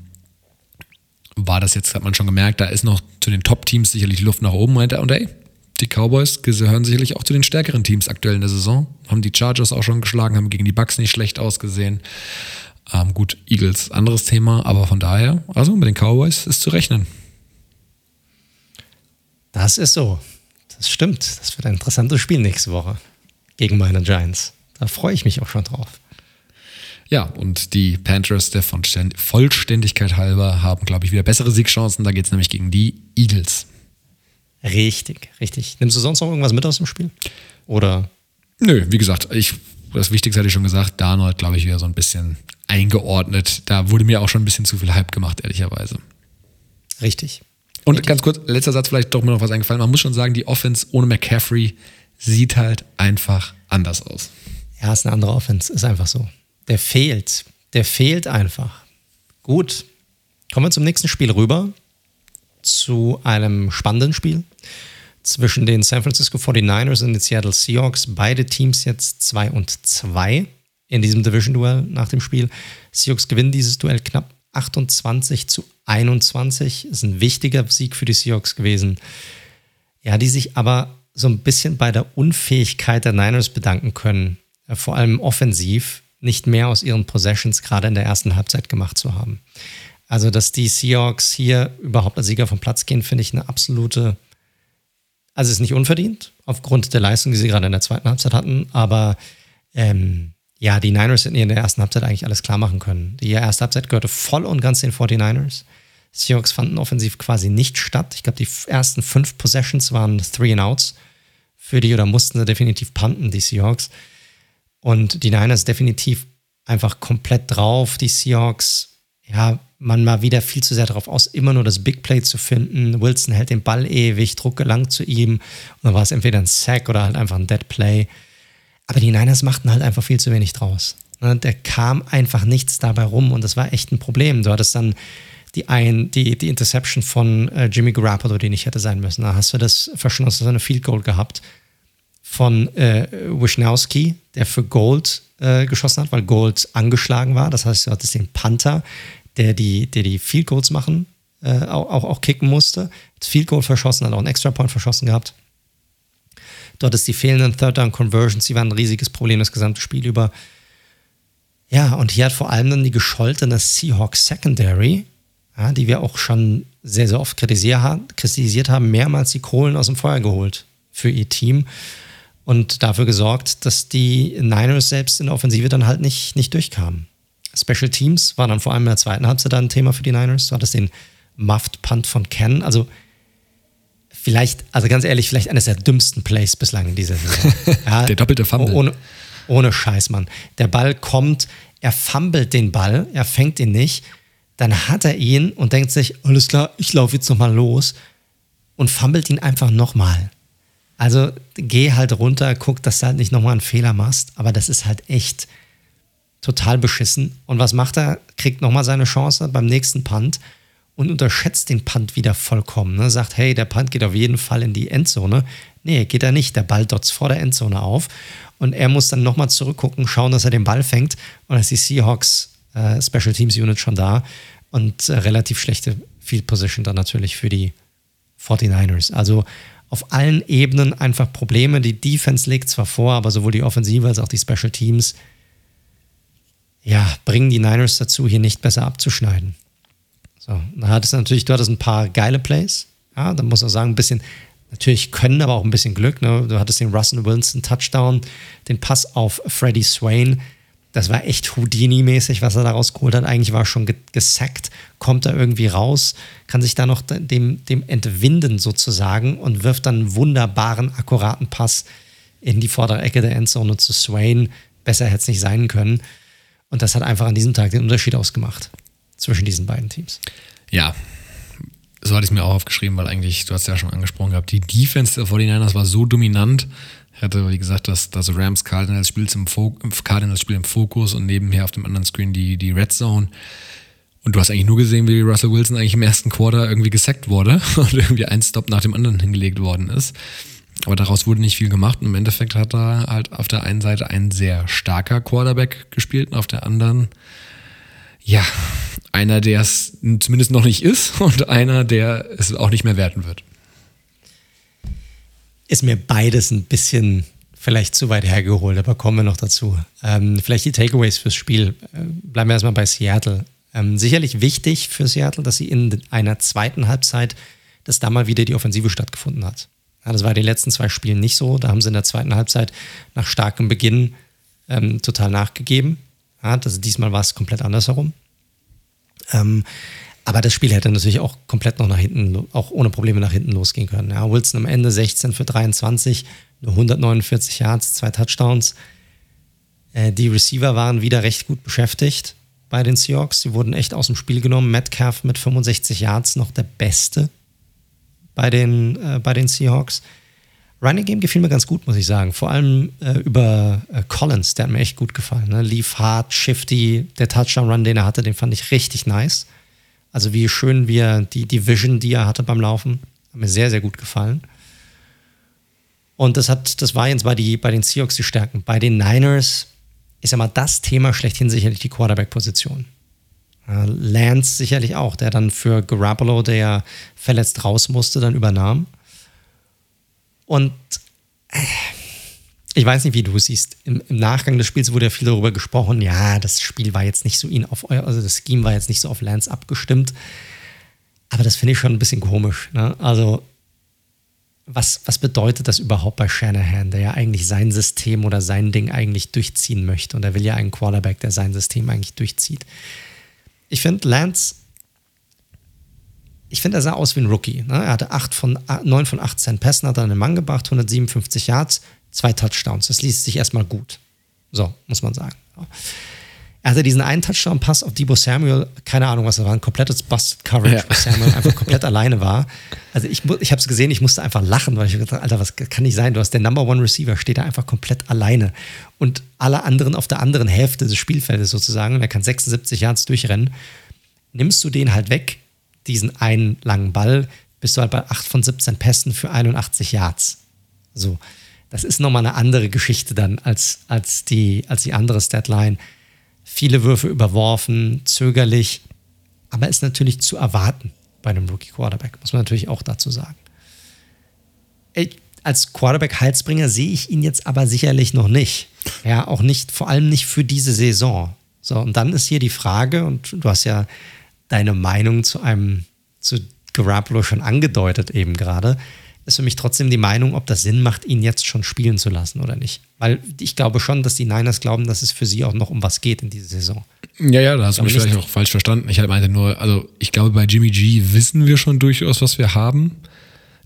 [SPEAKER 2] war das jetzt, hat man schon gemerkt, da ist noch zu den Top-Teams sicherlich Luft nach oben. Und ey, die Cowboys gehören sicherlich auch zu den stärkeren Teams aktuell in der Saison. Haben die Chargers auch schon geschlagen, haben gegen die Bucks nicht schlecht ausgesehen. Ähm, gut, Eagles, anderes Thema, aber von daher, also mit den Cowboys ist zu rechnen.
[SPEAKER 1] Das ist so. Das stimmt. Das wird ein interessantes Spiel nächste Woche gegen meine Giants. Da freue ich mich auch schon drauf.
[SPEAKER 2] Ja, und die Panthers der Vollständigkeit halber haben, glaube ich, wieder bessere Siegchancen. Da geht es nämlich gegen die Eagles.
[SPEAKER 1] Richtig, richtig. Nimmst du sonst noch irgendwas mit aus dem Spiel? Oder?
[SPEAKER 2] Nö, wie gesagt, ich, das Wichtigste hatte ich schon gesagt. Darnold, glaube ich, wieder so ein bisschen eingeordnet. Da wurde mir auch schon ein bisschen zu viel Hype gemacht, ehrlicherweise.
[SPEAKER 1] Richtig.
[SPEAKER 2] Und
[SPEAKER 1] Richtig.
[SPEAKER 2] ganz kurz, letzter Satz, vielleicht doch mir noch was eingefallen. Man muss schon sagen, die Offense ohne McCaffrey sieht halt einfach anders aus.
[SPEAKER 1] Ja, ist eine andere Offense, ist einfach so. Der fehlt. Der fehlt einfach. Gut. Kommen wir zum nächsten Spiel rüber. Zu einem spannenden Spiel zwischen den San Francisco 49ers und den Seattle Seahawks. Beide Teams jetzt 2 und 2 in diesem Division-Duell nach dem Spiel. Seahawks gewinnen dieses Duell knapp 28 zu 21. Ist ein wichtiger Sieg für die Seahawks gewesen. Ja, die sich aber so ein bisschen bei der Unfähigkeit der Niners bedanken können, äh, vor allem offensiv, nicht mehr aus ihren Possessions gerade in der ersten Halbzeit gemacht zu haben. Also, dass die Seahawks hier überhaupt als Sieger vom Platz gehen, finde ich eine absolute, also ist nicht unverdient, aufgrund der Leistung, die sie gerade in der zweiten Halbzeit hatten, aber ähm, ja, die Niners hätten in der ersten Halbzeit eigentlich alles klar machen können. Die erste Halbzeit gehörte voll und ganz den 49ers. Seahawks fanden offensiv quasi nicht statt. Ich glaube, die ersten fünf Possessions waren Three and Outs für die oder mussten sie definitiv punten, die Seahawks. Und die Niners definitiv einfach komplett drauf. Die Seahawks, ja, man mal wieder viel zu sehr darauf aus, immer nur das Big Play zu finden. Wilson hält den Ball ewig, Druck gelangt zu ihm. Und dann war es entweder ein Sack oder halt einfach ein Dead Play. Aber die Niners machten halt einfach viel zu wenig draus. Ne, da kam einfach nichts dabei rum und das war echt ein Problem. Du hattest dann die, ein, die, die Interception von äh, Jimmy Garoppolo, die nicht hätte sein müssen. Da hast du das verschlossen, eine Field Goal gehabt von äh, Wisnowski, der für Gold äh, geschossen hat, weil Gold angeschlagen war. Das heißt, du hattest den Panther, der die, der die Field Goals machen, äh, auch, auch, auch kicken musste. Hat Field Goal verschossen, hat auch einen Extra Point verschossen gehabt. Dort ist die fehlenden Third Down Conversions, die waren ein riesiges Problem das gesamte Spiel über. Ja, und hier hat vor allem dann die gescholtene Seahawks Secondary, ja, die wir auch schon sehr, sehr oft kritisiert haben, mehrmals die Kohlen aus dem Feuer geholt für ihr Team und dafür gesorgt, dass die Niners selbst in der Offensive dann halt nicht, nicht durchkamen. Special Teams war dann vor allem in der zweiten Halbzeit dann ein Thema für die Niners. Du hattest den Muffed Punt von Ken, also vielleicht, also ganz ehrlich, vielleicht eines der dümmsten Plays bislang in dieser Saison.
[SPEAKER 2] Ja, der doppelte Fumble.
[SPEAKER 1] Ohne, ohne Scheiß, Mann. Der Ball kommt, er fummelt den Ball, er fängt ihn nicht, dann hat er ihn und denkt sich, alles klar, ich laufe jetzt nochmal los und fummelt ihn einfach nochmal. Also geh halt runter, guck, dass du halt nicht nochmal einen Fehler machst, aber das ist halt echt total beschissen. Und was macht er? Kriegt nochmal seine Chance beim nächsten Punt und unterschätzt den Punt wieder vollkommen. Ne? Sagt, hey, der Punt geht auf jeden Fall in die Endzone. Nee, geht er nicht. Der Ball dotzt vor der Endzone auf. Und er muss dann nochmal zurückgucken, schauen, dass er den Ball fängt. Und da ist die Seahawks äh, Special Teams Unit schon da. Und äh, relativ schlechte Field Position dann natürlich für die 49ers. Also auf allen Ebenen einfach Probleme. Die Defense legt zwar vor, aber sowohl die Offensive als auch die Special Teams ja, bringen die Niners dazu, hier nicht besser abzuschneiden. So, da hattest du natürlich, du hattest ein paar geile Plays. Ja, da muss man sagen, ein bisschen, natürlich können, aber auch ein bisschen Glück. Ne? Du hattest den Russell Wilson Touchdown, den Pass auf Freddie Swain. Das war echt Houdini-mäßig, was er da rausgeholt hat. Eigentlich war er schon gesackt, kommt er irgendwie raus, kann sich da noch dem, dem entwinden sozusagen und wirft dann einen wunderbaren, akkuraten Pass in die vordere Ecke der Endzone zu Swain. Besser hätte es nicht sein können. Und das hat einfach an diesem Tag den Unterschied ausgemacht zwischen diesen beiden Teams.
[SPEAKER 2] Ja, so hatte ich es mir auch aufgeschrieben, weil eigentlich, du hast ja schon angesprochen gehabt, die Defense der 49ers war so dominant. Hatte, wie gesagt, das, das Rams Cardinals Spiel, im Cardinals Spiel im Fokus und nebenher auf dem anderen Screen die, die Red Zone. Und du hast eigentlich nur gesehen, wie Russell Wilson eigentlich im ersten Quarter irgendwie gesackt wurde und irgendwie ein Stop nach dem anderen hingelegt worden ist. Aber daraus wurde nicht viel gemacht und im Endeffekt hat da halt auf der einen Seite ein sehr starker Quarterback gespielt und auf der anderen ja, einer, der es zumindest noch nicht ist und einer, der es auch nicht mehr werden wird.
[SPEAKER 1] Ist mir beides ein bisschen vielleicht zu weit hergeholt, aber kommen wir noch dazu. Ähm, vielleicht die Takeaways fürs Spiel. Äh, bleiben wir erstmal bei Seattle. Ähm, sicherlich wichtig für Seattle, dass sie in einer zweiten Halbzeit, dass da mal wieder die Offensive stattgefunden hat. Ja, das war in den letzten zwei Spielen nicht so. Da haben sie in der zweiten Halbzeit nach starkem Beginn ähm, total nachgegeben. Ja, das, diesmal war es komplett andersherum. Ähm, aber das Spiel hätte natürlich auch komplett noch nach hinten, auch ohne Probleme nach hinten losgehen können. Ja, Wilson am Ende 16 für 23, nur 149 Yards, zwei Touchdowns. Äh, die Receiver waren wieder recht gut beschäftigt bei den Seahawks. Sie wurden echt aus dem Spiel genommen. Metcalf mit 65 Yards noch der Beste bei den, äh, bei den Seahawks. Running Game gefiel mir ganz gut, muss ich sagen. Vor allem äh, über äh, Collins, der hat mir echt gut gefallen. Ne? Lief hart, shifty. Der Touchdown-Run, den er hatte, den fand ich richtig nice. Also wie schön wir die, die Vision, die er hatte beim Laufen, hat mir sehr, sehr gut gefallen. Und das hat, das war jetzt bei, die, bei den Seahawks die Stärken. Bei den Niners ist ja mal das Thema schlechthin sicherlich die Quarterback-Position. Lance sicherlich auch, der dann für Garoppolo, der verletzt raus musste, dann übernahm. Und äh, ich weiß nicht, wie du es siehst. Im, Im, Nachgang des Spiels wurde ja viel darüber gesprochen, ja, das Spiel war jetzt nicht so ihn auf euer, also das Scheme war jetzt nicht so auf Lance abgestimmt. Aber das finde ich schon ein bisschen komisch. Ne? Also, was, was bedeutet das überhaupt bei Shanahan, der ja eigentlich sein System oder sein Ding eigentlich durchziehen möchte? Und er will ja einen Quarterback, der sein System eigentlich durchzieht. Ich finde, Lance ich finde, er sah aus wie ein Rookie. Ne? Er hatte 8 von, 9 von 18 Pässen, hat er einen Mann gebracht, 157 Yards, zwei Touchdowns. Das liest sich erstmal gut. So, muss man sagen. Er hatte diesen einen Touchdown-Pass auf Debo Samuel, keine Ahnung, was das war, ein komplettes Busted Coverage, ja. wo Samuel einfach komplett alleine war. Also ich, ich habe es gesehen, ich musste einfach lachen, weil ich gedacht Alter, was kann nicht sein? Du hast den Number One Receiver, steht da einfach komplett alleine. Und alle anderen auf der anderen Hälfte des Spielfeldes sozusagen, und er kann 76 Yards durchrennen, nimmst du den halt weg, diesen einen langen Ball, bist du halt bei 8 von 17 Pässen für 81 Yards. So, das ist nochmal eine andere Geschichte dann als, als, die, als die andere Statline. Viele Würfe überworfen, zögerlich, aber ist natürlich zu erwarten bei einem Rookie Quarterback, muss man natürlich auch dazu sagen. Ich, als Quarterback-Halsbringer sehe ich ihn jetzt aber sicherlich noch nicht. Ja, auch nicht, vor allem nicht für diese Saison. So, und dann ist hier die Frage, und du hast ja deine Meinung zu einem, zu Garoppolo schon angedeutet eben gerade, ist für mich trotzdem die Meinung, ob das Sinn macht, ihn jetzt schon spielen zu lassen oder nicht. Weil ich glaube schon, dass die Niners glauben, dass es für sie auch noch um was geht in dieser Saison.
[SPEAKER 2] Ja, ja, da hast du mich vielleicht auch falsch verstanden. Ich meinte nur, also ich glaube, bei Jimmy G wissen wir schon durchaus, was wir haben.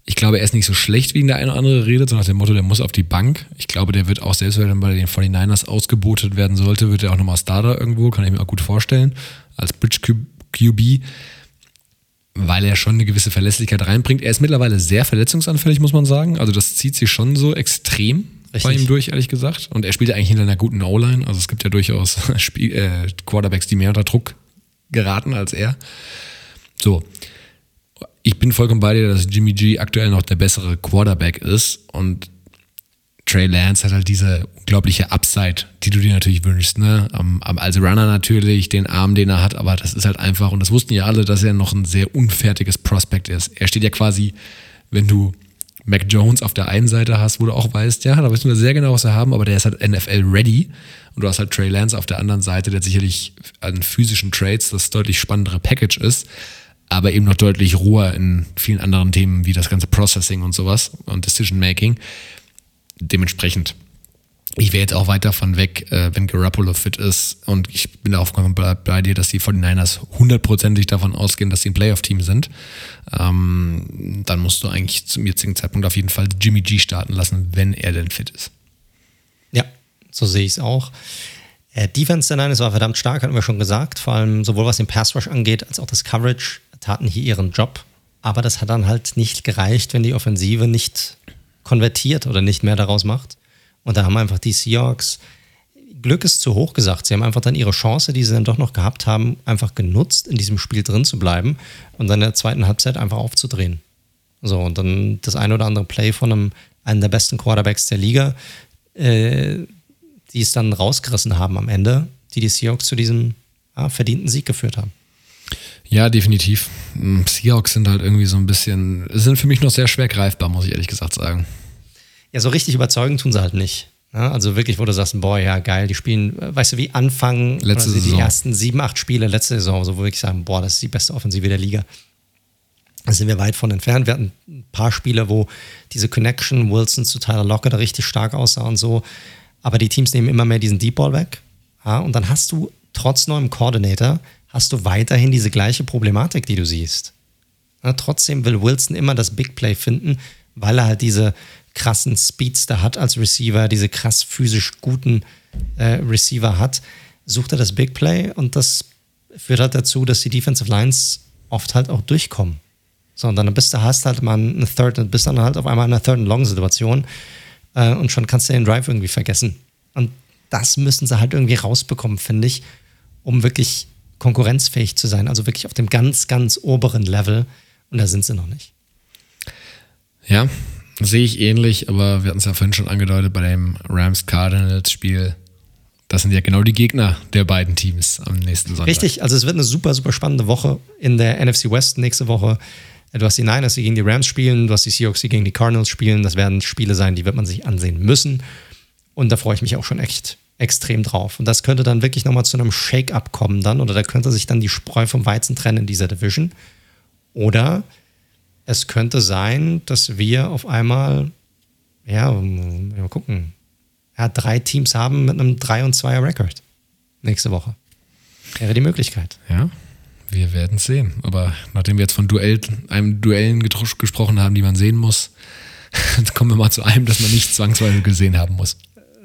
[SPEAKER 2] Ich glaube, er ist nicht so schlecht, wie ihn der eine oder andere redet, so nach dem Motto, der muss auf die Bank. Ich glaube, der wird auch, selbst wenn er bei den 49ers ausgebotet werden sollte, wird er auch nochmal Starter irgendwo, kann ich mir auch gut vorstellen. Als Bridge QB, weil er schon eine gewisse Verlässlichkeit reinbringt. Er ist mittlerweile sehr verletzungsanfällig, muss man sagen. Also das zieht sich schon so extrem Richtig. bei ihm durch, ehrlich gesagt. Und er spielt ja eigentlich hinter einer guten O-Line. Also es gibt ja durchaus Spiel, äh, Quarterbacks, die mehr unter Druck geraten als er. So. Ich bin vollkommen bei dir, dass Jimmy G aktuell noch der bessere Quarterback ist. Und Trey Lance hat halt diese unglaubliche Upside, die du dir natürlich wünschst. Ne? als Runner natürlich, den Arm, den er hat, aber das ist halt einfach, und das wussten ja alle, dass er noch ein sehr unfertiges Prospect ist. Er steht ja quasi, wenn du Mac Jones auf der einen Seite hast, wo du auch weißt, ja, da wissen wir sehr genau, was wir haben, aber der ist halt NFL ready. Und du hast halt Trey Lance auf der anderen Seite, der sicherlich an physischen Trades das deutlich spannendere Package ist, aber eben noch deutlich roher in vielen anderen Themen wie das ganze Processing und sowas und Decision Making dementsprechend, ich wäre jetzt auch weit davon weg, äh, wenn Garoppolo fit ist. Und ich bin auch bei, bei dir, dass die 49ers hundertprozentig davon ausgehen, dass sie ein Playoff-Team sind. Ähm, dann musst du eigentlich zum jetzigen Zeitpunkt auf jeden Fall Jimmy G starten lassen, wenn er denn fit ist.
[SPEAKER 1] Ja, so sehe ich es auch. Äh, Defense der Niners war verdammt stark, hatten wir schon gesagt. Vor allem sowohl was den Pass Rush angeht, als auch das Coverage taten hier ihren Job. Aber das hat dann halt nicht gereicht, wenn die Offensive nicht konvertiert oder nicht mehr daraus macht. Und da haben einfach die Seahawks, Glück ist zu hoch gesagt, sie haben einfach dann ihre Chance, die sie dann doch noch gehabt haben, einfach genutzt, in diesem Spiel drin zu bleiben und dann in der zweiten Halbzeit einfach aufzudrehen. So, und dann das ein oder andere Play von einem, einem der besten Quarterbacks der Liga, äh, die es dann rausgerissen haben am Ende, die die Seahawks zu diesem ja, verdienten Sieg geführt haben.
[SPEAKER 2] Ja, definitiv. Hm, Seahawks sind halt irgendwie so ein bisschen, sind für mich noch sehr schwer greifbar, muss ich ehrlich gesagt sagen.
[SPEAKER 1] ja, so richtig überzeugen tun sie halt nicht. Ja, also wirklich, wo du sagst, boah, ja, geil, die spielen, weißt du, wie Anfang
[SPEAKER 2] letzte
[SPEAKER 1] die
[SPEAKER 2] Saison.
[SPEAKER 1] ersten sieben, acht Spiele letzte Saison, so wo wir wirklich sagen, boah, das ist die beste Offensive der Liga. Da sind wir weit von entfernt. Wir hatten ein paar Spiele, wo diese Connection Wilson zu Tyler Locker da richtig stark aussah und so. Aber die Teams nehmen immer mehr diesen Deep Ball weg. Ja, und dann hast du trotz neuem Coordinator, hast du weiterhin diese gleiche Problematik, die du siehst. Ja, trotzdem will Wilson immer das Big Play finden, weil er halt diese krassen Speedster hat als Receiver, diese krass physisch guten äh, Receiver hat, sucht er das Big Play und das führt halt dazu, dass die Defensive Lines oft halt auch durchkommen. So, und dann bist du, hast halt mal eine Third, und bist dann halt auf einmal in einer Third and Long Situation äh, und schon kannst du den Drive irgendwie vergessen. Und das müssen sie halt irgendwie rausbekommen, finde ich, um wirklich konkurrenzfähig zu sein. Also wirklich auf dem ganz, ganz oberen Level. Und da sind sie noch nicht.
[SPEAKER 2] Ja, sehe ich ähnlich, aber wir hatten es ja vorhin schon angedeutet bei dem Rams-Cardinals-Spiel. Das sind ja genau die Gegner der beiden Teams am nächsten Sonntag.
[SPEAKER 1] Richtig, also es wird eine super, super spannende Woche in der NFC West nächste Woche. Du hast die Niners, die gegen die Rams spielen, du hast die Seahawks, die gegen die Cardinals spielen. Das werden Spiele sein, die wird man sich ansehen müssen. Und da freue ich mich auch schon echt extrem drauf. Und das könnte dann wirklich nochmal zu einem Shake-up kommen dann, oder da könnte sich dann die Spreu vom Weizen trennen in dieser Division. Oder es könnte sein, dass wir auf einmal, ja, mal gucken, ja, drei Teams haben mit einem 3 und 2er Rekord nächste Woche. Wäre die Möglichkeit.
[SPEAKER 2] Ja, wir werden sehen. Aber nachdem wir jetzt von Duell, einem Duellen gesprochen haben, die man sehen muss, kommen wir mal zu einem, das man nicht zwangsweise gesehen haben muss.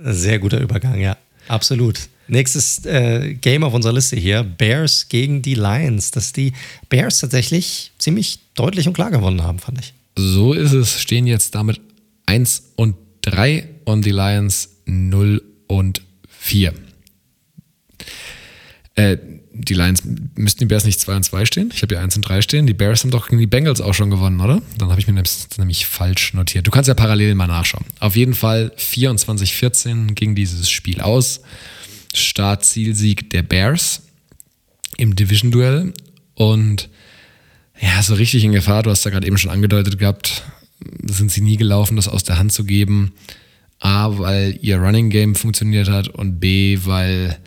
[SPEAKER 1] Sehr guter Übergang, ja. Absolut. Nächstes äh, Game auf unserer Liste hier: Bears gegen die Lions. Dass die Bears tatsächlich ziemlich deutlich und klar gewonnen haben, fand ich.
[SPEAKER 2] So ist es. Stehen jetzt damit 1 und 3 und die Lions 0 und 4. Äh, die Lions müssten die Bears nicht 2 und 2 stehen. Ich habe ja 1 und 3 stehen. Die Bears haben doch gegen die Bengals auch schon gewonnen, oder? Dann habe ich mir nämlich falsch notiert. Du kannst ja parallel mal nachschauen. Auf jeden Fall 24-14 ging dieses Spiel aus. Start-Zielsieg der Bears im Division-Duell. Und ja, so richtig in Gefahr, du hast ja gerade eben schon angedeutet gehabt, sind sie nie gelaufen, das aus der Hand zu geben. A, weil ihr Running Game funktioniert hat und B, weil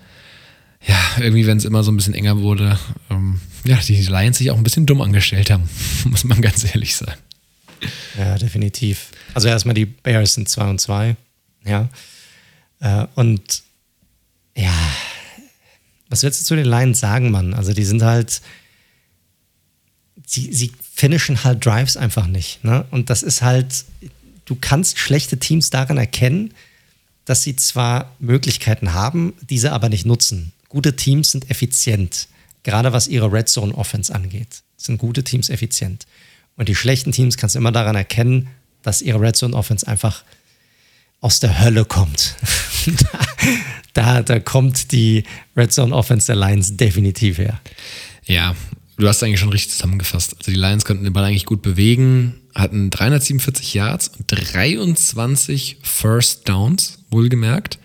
[SPEAKER 2] ja, irgendwie, wenn es immer so ein bisschen enger wurde, ähm, ja, die Lions sich auch ein bisschen dumm angestellt haben, muss man ganz ehrlich sagen.
[SPEAKER 1] Ja, definitiv. Also erstmal die Bears sind 2 und 2, ja. Äh, und ja, was willst du zu den Lions sagen, Mann? Also die sind halt, sie, sie finishen halt Drives einfach nicht. Ne? Und das ist halt, du kannst schlechte Teams daran erkennen, dass sie zwar Möglichkeiten haben, diese aber nicht nutzen. Gute Teams sind effizient, gerade was ihre Red Zone Offense angeht. Sind gute Teams effizient. Und die schlechten Teams kannst du immer daran erkennen, dass ihre Red Zone Offense einfach aus der Hölle kommt. da, da kommt die Red Zone Offense der Lions definitiv her.
[SPEAKER 2] Ja, du hast eigentlich schon richtig zusammengefasst. Also die Lions konnten den Ball eigentlich gut bewegen, hatten 347 Yards und 23 First Downs, wohlgemerkt.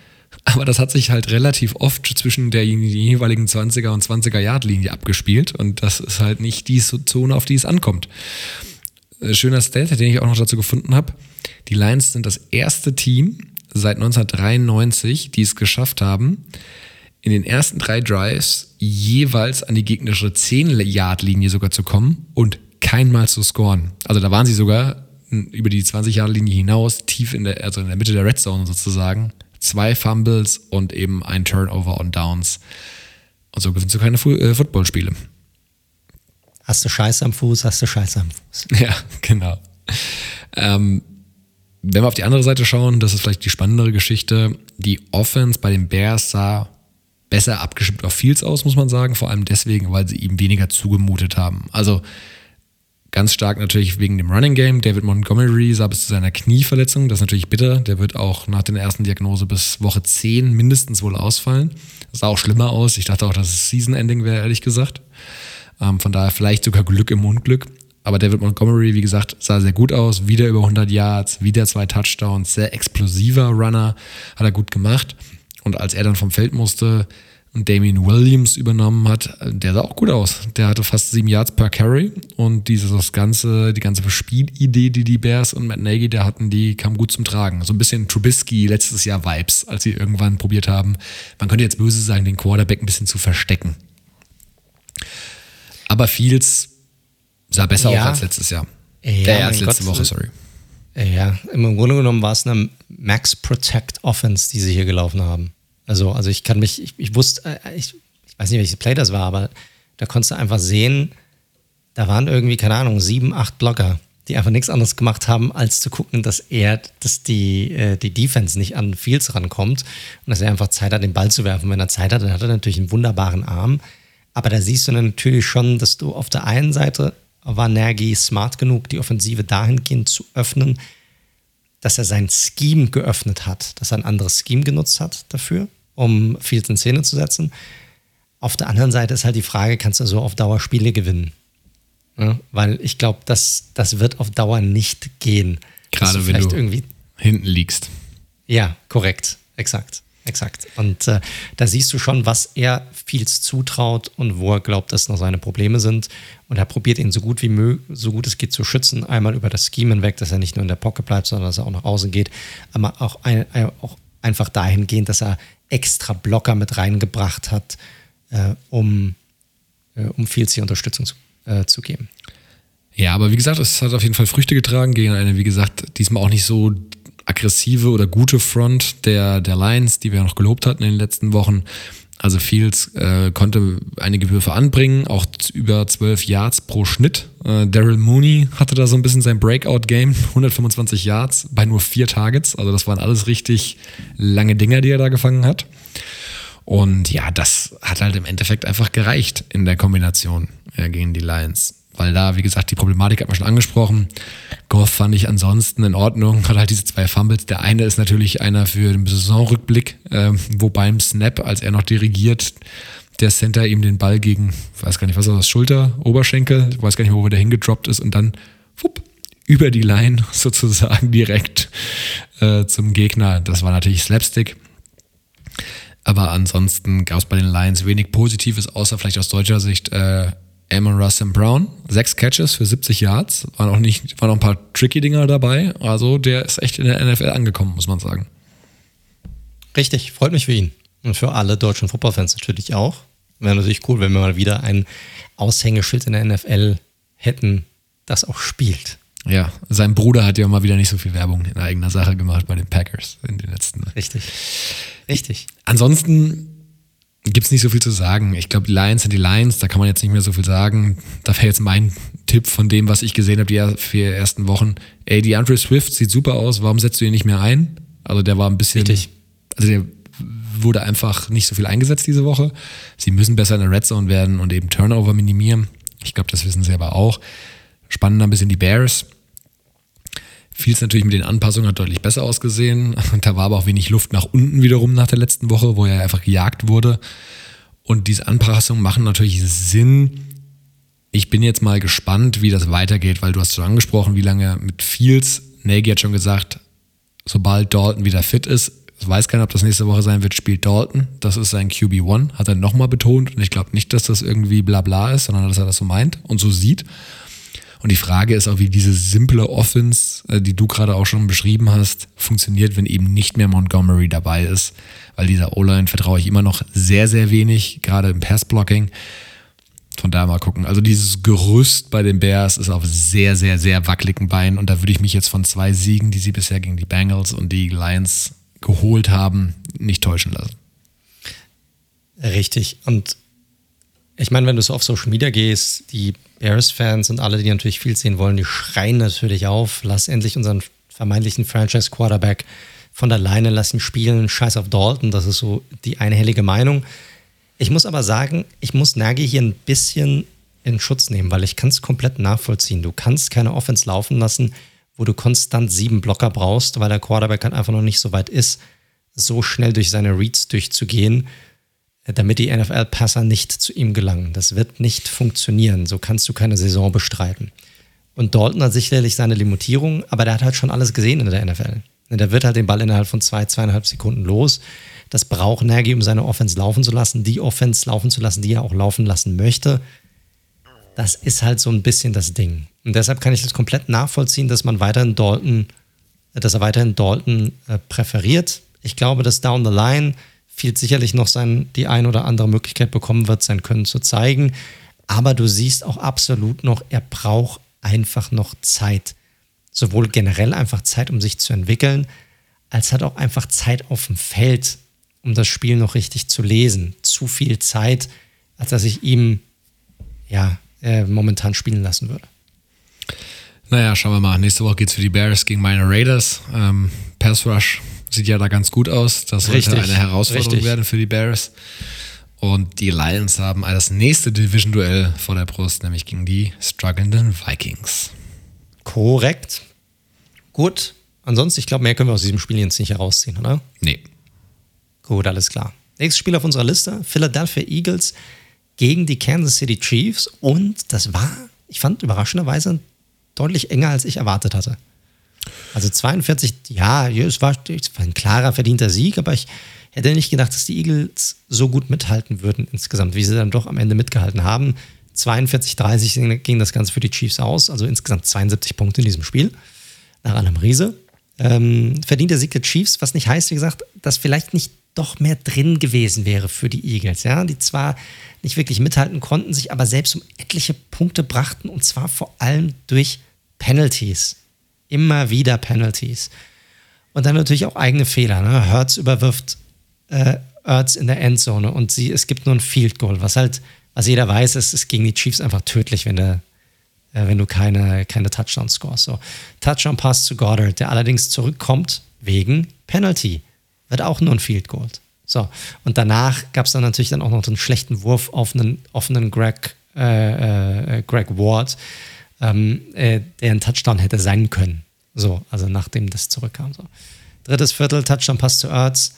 [SPEAKER 2] Aber das hat sich halt relativ oft zwischen der jeweiligen 20er und 20er Yard Linie abgespielt und das ist halt nicht die Zone, auf die es ankommt. Äh, schöner Stat, den ich auch noch dazu gefunden habe. Die Lions sind das erste Team seit 1993, die es geschafft haben, in den ersten drei Drives jeweils an die gegnerische 10-Yard-Linie sogar zu kommen und keinmal zu scoren. Also da waren sie sogar über die 20-Yard-Linie hinaus, tief in der, also in der Mitte der Red Zone sozusagen. Zwei Fumbles und eben ein Turnover und Downs. Und so gewinnst du keine äh, Footballspiele.
[SPEAKER 1] Hast du Scheiße am Fuß, hast du Scheiße am Fuß.
[SPEAKER 2] Ja, genau. Ähm, wenn wir auf die andere Seite schauen, das ist vielleicht die spannendere Geschichte. Die Offense bei den Bears sah besser abgestimmt auf Fields aus, muss man sagen. Vor allem deswegen, weil sie ihm weniger zugemutet haben. Also ganz stark natürlich wegen dem Running Game. David Montgomery sah bis zu seiner Knieverletzung. Das ist natürlich bitter. Der wird auch nach der ersten Diagnose bis Woche 10 mindestens wohl ausfallen. Das sah auch schlimmer aus. Ich dachte auch, dass es Season Ending wäre, ehrlich gesagt. Ähm, von daher vielleicht sogar Glück im Unglück. Aber David Montgomery, wie gesagt, sah sehr gut aus. Wieder über 100 Yards, wieder zwei Touchdowns. Sehr explosiver Runner, hat er gut gemacht. Und als er dann vom Feld musste, Damien Williams übernommen hat, der sah auch gut aus. Der hatte fast sieben Yards per Carry und dieses ganze, die ganze Spielidee, die die Bears und Matt Nagy da hatten, die kam gut zum Tragen. So ein bisschen Trubisky letztes Jahr Vibes, als sie irgendwann probiert haben, man könnte jetzt böse sagen, den Quarterback ein bisschen zu verstecken. Aber Fields sah besser ja. aus als letztes Jahr.
[SPEAKER 1] Ja, äh, als letzte Gott. Woche, sorry. Ja, im Grunde genommen war es eine Max Protect Offense, die sie hier gelaufen haben. Also, also ich kann mich, ich, ich wusste, äh, ich, ich weiß nicht, welches Play das war, aber da konntest du einfach sehen, da waren irgendwie, keine Ahnung, sieben, acht Blocker, die einfach nichts anderes gemacht haben, als zu gucken, dass er, dass die, äh, die Defense nicht an Fields rankommt und dass er einfach Zeit hat, den Ball zu werfen. Wenn er Zeit hat, dann hat er natürlich einen wunderbaren Arm. Aber da siehst du dann natürlich schon, dass du auf der einen Seite war Nagy smart genug, die Offensive dahingehend zu öffnen, dass er sein Scheme geöffnet hat, dass er ein anderes Scheme genutzt hat dafür, um Fields in Szene zu setzen. Auf der anderen Seite ist halt die Frage, kannst du so auf Dauer Spiele gewinnen? Ja, weil ich glaube, das, das wird auf Dauer nicht gehen.
[SPEAKER 2] Gerade wenn du irgendwie hinten liegst.
[SPEAKER 1] Ja, korrekt, exakt. Exakt. Und äh, da siehst du schon, was er Fields zutraut und wo er glaubt, dass noch seine Probleme sind. Und er probiert ihn so gut wie möglich, so gut es geht zu schützen. Einmal über das Scheme hinweg, dass er nicht nur in der Pocket bleibt, sondern dass er auch nach außen geht. Aber auch, ein, auch einfach dahingehend, dass er extra Blocker mit reingebracht hat, äh, um, äh, um Fields die Unterstützung zu, äh, zu geben.
[SPEAKER 2] Ja, aber wie gesagt, es hat auf jeden Fall Früchte getragen gegen eine, wie gesagt, diesmal auch nicht so aggressive oder gute Front der, der Lions, die wir noch gelobt hatten in den letzten Wochen. Also Fields äh, konnte einige Würfe anbringen, auch über 12 Yards pro Schnitt. Äh, Daryl Mooney hatte da so ein bisschen sein Breakout-Game, 125 Yards bei nur vier Targets. Also das waren alles richtig lange Dinger, die er da gefangen hat. Und ja, das hat halt im Endeffekt einfach gereicht in der Kombination äh, gegen die Lions weil da, wie gesagt, die Problematik hat man schon angesprochen. Goff fand ich ansonsten in Ordnung, hat halt diese zwei Fumbles. Der eine ist natürlich einer für den Saisonrückblick, äh, wo beim Snap, als er noch dirigiert, der Center ihm den Ball gegen, weiß gar nicht, was war das, Schulter, Oberschenkel, weiß gar nicht, wo er da hingedroppt ist und dann, wupp, über die Line sozusagen direkt äh, zum Gegner. Das war natürlich Slapstick. Aber ansonsten gab es bei den Lions wenig Positives, außer vielleicht aus deutscher Sicht äh, Amon Russell Brown, sechs Catches für 70 Yards, waren auch nicht, waren auch ein paar tricky Dinger dabei. Also der ist echt in der NFL angekommen, muss man sagen.
[SPEAKER 1] Richtig, freut mich für ihn. Und für alle deutschen Footballfans natürlich auch. Wäre natürlich cool, wenn wir mal wieder ein Aushängeschild in der NFL hätten, das auch spielt.
[SPEAKER 2] Ja, sein Bruder hat ja mal wieder nicht so viel Werbung in eigener Sache gemacht bei den Packers in den letzten.
[SPEAKER 1] Richtig. Richtig.
[SPEAKER 2] Ansonsten gibt es nicht so viel zu sagen. Ich glaube, die Lions sind die Lions, da kann man jetzt nicht mehr so viel sagen. Da wäre jetzt mein Tipp von dem, was ich gesehen habe, die vier ersten Wochen. Ey, die Andre Swift sieht super aus, warum setzt du ihn nicht mehr ein? Also der war ein bisschen.
[SPEAKER 1] Richtig.
[SPEAKER 2] Also der wurde einfach nicht so viel eingesetzt diese Woche. Sie müssen besser in der Red Zone werden und eben Turnover minimieren. Ich glaube, das wissen sie aber auch. Spannender ein bisschen die Bears. Fields natürlich mit den Anpassungen hat deutlich besser ausgesehen. Da war aber auch wenig Luft nach unten wiederum nach der letzten Woche, wo er einfach gejagt wurde. Und diese Anpassungen machen natürlich Sinn. Ich bin jetzt mal gespannt, wie das weitergeht, weil du hast schon angesprochen, wie lange mit Fields. Nagy hat schon gesagt, sobald Dalton wieder fit ist, weiß keiner, ob das nächste Woche sein wird, spielt Dalton. Das ist sein QB1, hat er nochmal betont. Und ich glaube nicht, dass das irgendwie Blabla ist, sondern dass er das so meint und so sieht. Und die Frage ist auch, wie diese simple Offense, äh, die du gerade auch schon beschrieben hast, funktioniert, wenn eben nicht mehr Montgomery dabei ist. Weil dieser O-Line vertraue ich immer noch sehr, sehr wenig, gerade im Passblocking. Von daher mal gucken. Also dieses Gerüst bei den Bears ist auf sehr, sehr, sehr wackeligen Beinen. Und da würde ich mich jetzt von zwei Siegen, die sie bisher gegen die Bengals und die Lions geholt haben, nicht täuschen lassen.
[SPEAKER 1] Richtig. Und ich meine, wenn du so auf Social Media gehst, die Bears-Fans und alle, die natürlich viel sehen wollen, die schreien natürlich auf, lass endlich unseren vermeintlichen Franchise-Quarterback von der Leine, lass ihn spielen, scheiß auf Dalton, das ist so die einhellige Meinung. Ich muss aber sagen, ich muss Nagy hier ein bisschen in Schutz nehmen, weil ich kann es komplett nachvollziehen. Du kannst keine Offense laufen lassen, wo du konstant sieben Blocker brauchst, weil der Quarterback halt einfach noch nicht so weit ist, so schnell durch seine Reads durchzugehen damit die NFL-Passer nicht zu ihm gelangen. Das wird nicht funktionieren. So kannst du keine Saison bestreiten. Und Dalton hat sicherlich seine Limitierung, aber der hat halt schon alles gesehen in der NFL. Der wird halt den Ball innerhalb von zwei, zweieinhalb Sekunden los. Das braucht Nagy, um seine Offense laufen zu lassen, die Offense laufen zu lassen, die er auch laufen lassen möchte. Das ist halt so ein bisschen das Ding. Und deshalb kann ich das komplett nachvollziehen, dass man weiterhin Dalton, dass er weiterhin Dalton äh, präferiert. Ich glaube, dass down the line Field sicherlich noch sein, die ein oder andere Möglichkeit bekommen wird, sein Können zu zeigen. Aber du siehst auch absolut noch, er braucht einfach noch Zeit. Sowohl generell einfach Zeit, um sich zu entwickeln, als hat auch einfach Zeit auf dem Feld, um das Spiel noch richtig zu lesen. Zu viel Zeit, als dass ich ihm ja äh, momentan spielen lassen würde.
[SPEAKER 2] Naja, schauen wir mal. Nächste Woche geht es für die Bears gegen meine Raiders. Ähm, Pass Rush sieht ja da ganz gut aus. Das sollte richtig, eine Herausforderung richtig. werden für die Bears. Und die Lions haben das nächste Division-Duell vor der Brust, nämlich gegen die strugglenden Vikings.
[SPEAKER 1] Korrekt. Gut. Ansonsten, ich glaube, mehr können wir aus diesem Spiel jetzt nicht herausziehen, oder?
[SPEAKER 2] Nee.
[SPEAKER 1] Gut, alles klar. Nächstes Spiel auf unserer Liste: Philadelphia Eagles gegen die Kansas City Chiefs. Und das war, ich fand überraschenderweise deutlich enger, als ich erwartet hatte. Also 42, ja, es war, es war ein klarer, verdienter Sieg, aber ich hätte nicht gedacht, dass die Eagles so gut mithalten würden insgesamt, wie sie dann doch am Ende mitgehalten haben. 42-30 ging das Ganze für die Chiefs aus, also insgesamt 72 Punkte in diesem Spiel. Nach einem Riese. Ähm, verdient der Sieg der Chiefs, was nicht heißt, wie gesagt, dass vielleicht nicht doch mehr drin gewesen wäre für die Eagles, ja, die zwar nicht wirklich mithalten konnten, sich aber selbst um etliche Punkte brachten und zwar vor allem durch Penalties. Immer wieder Penalties. Und dann natürlich auch eigene Fehler. Ne? Hertz überwirft äh, in der Endzone und sie, es gibt nur ein Field Goal, was halt, was jeder weiß, ist, ist gegen die Chiefs einfach tödlich, wenn, der, äh, wenn du keine, keine Touchdowns scorest. So, Touchdown-Pass zu Goddard, der allerdings zurückkommt wegen Penalty. Wird auch nur ein Field Goal. So, und danach gab es dann natürlich dann auch noch einen schlechten Wurf auf einen offenen Greg, äh, äh, Greg Ward, ähm, äh, der ein Touchdown hätte sein können. So, also nachdem das zurückkam. So. Drittes Viertel, Touchdown-Pass zu Ertz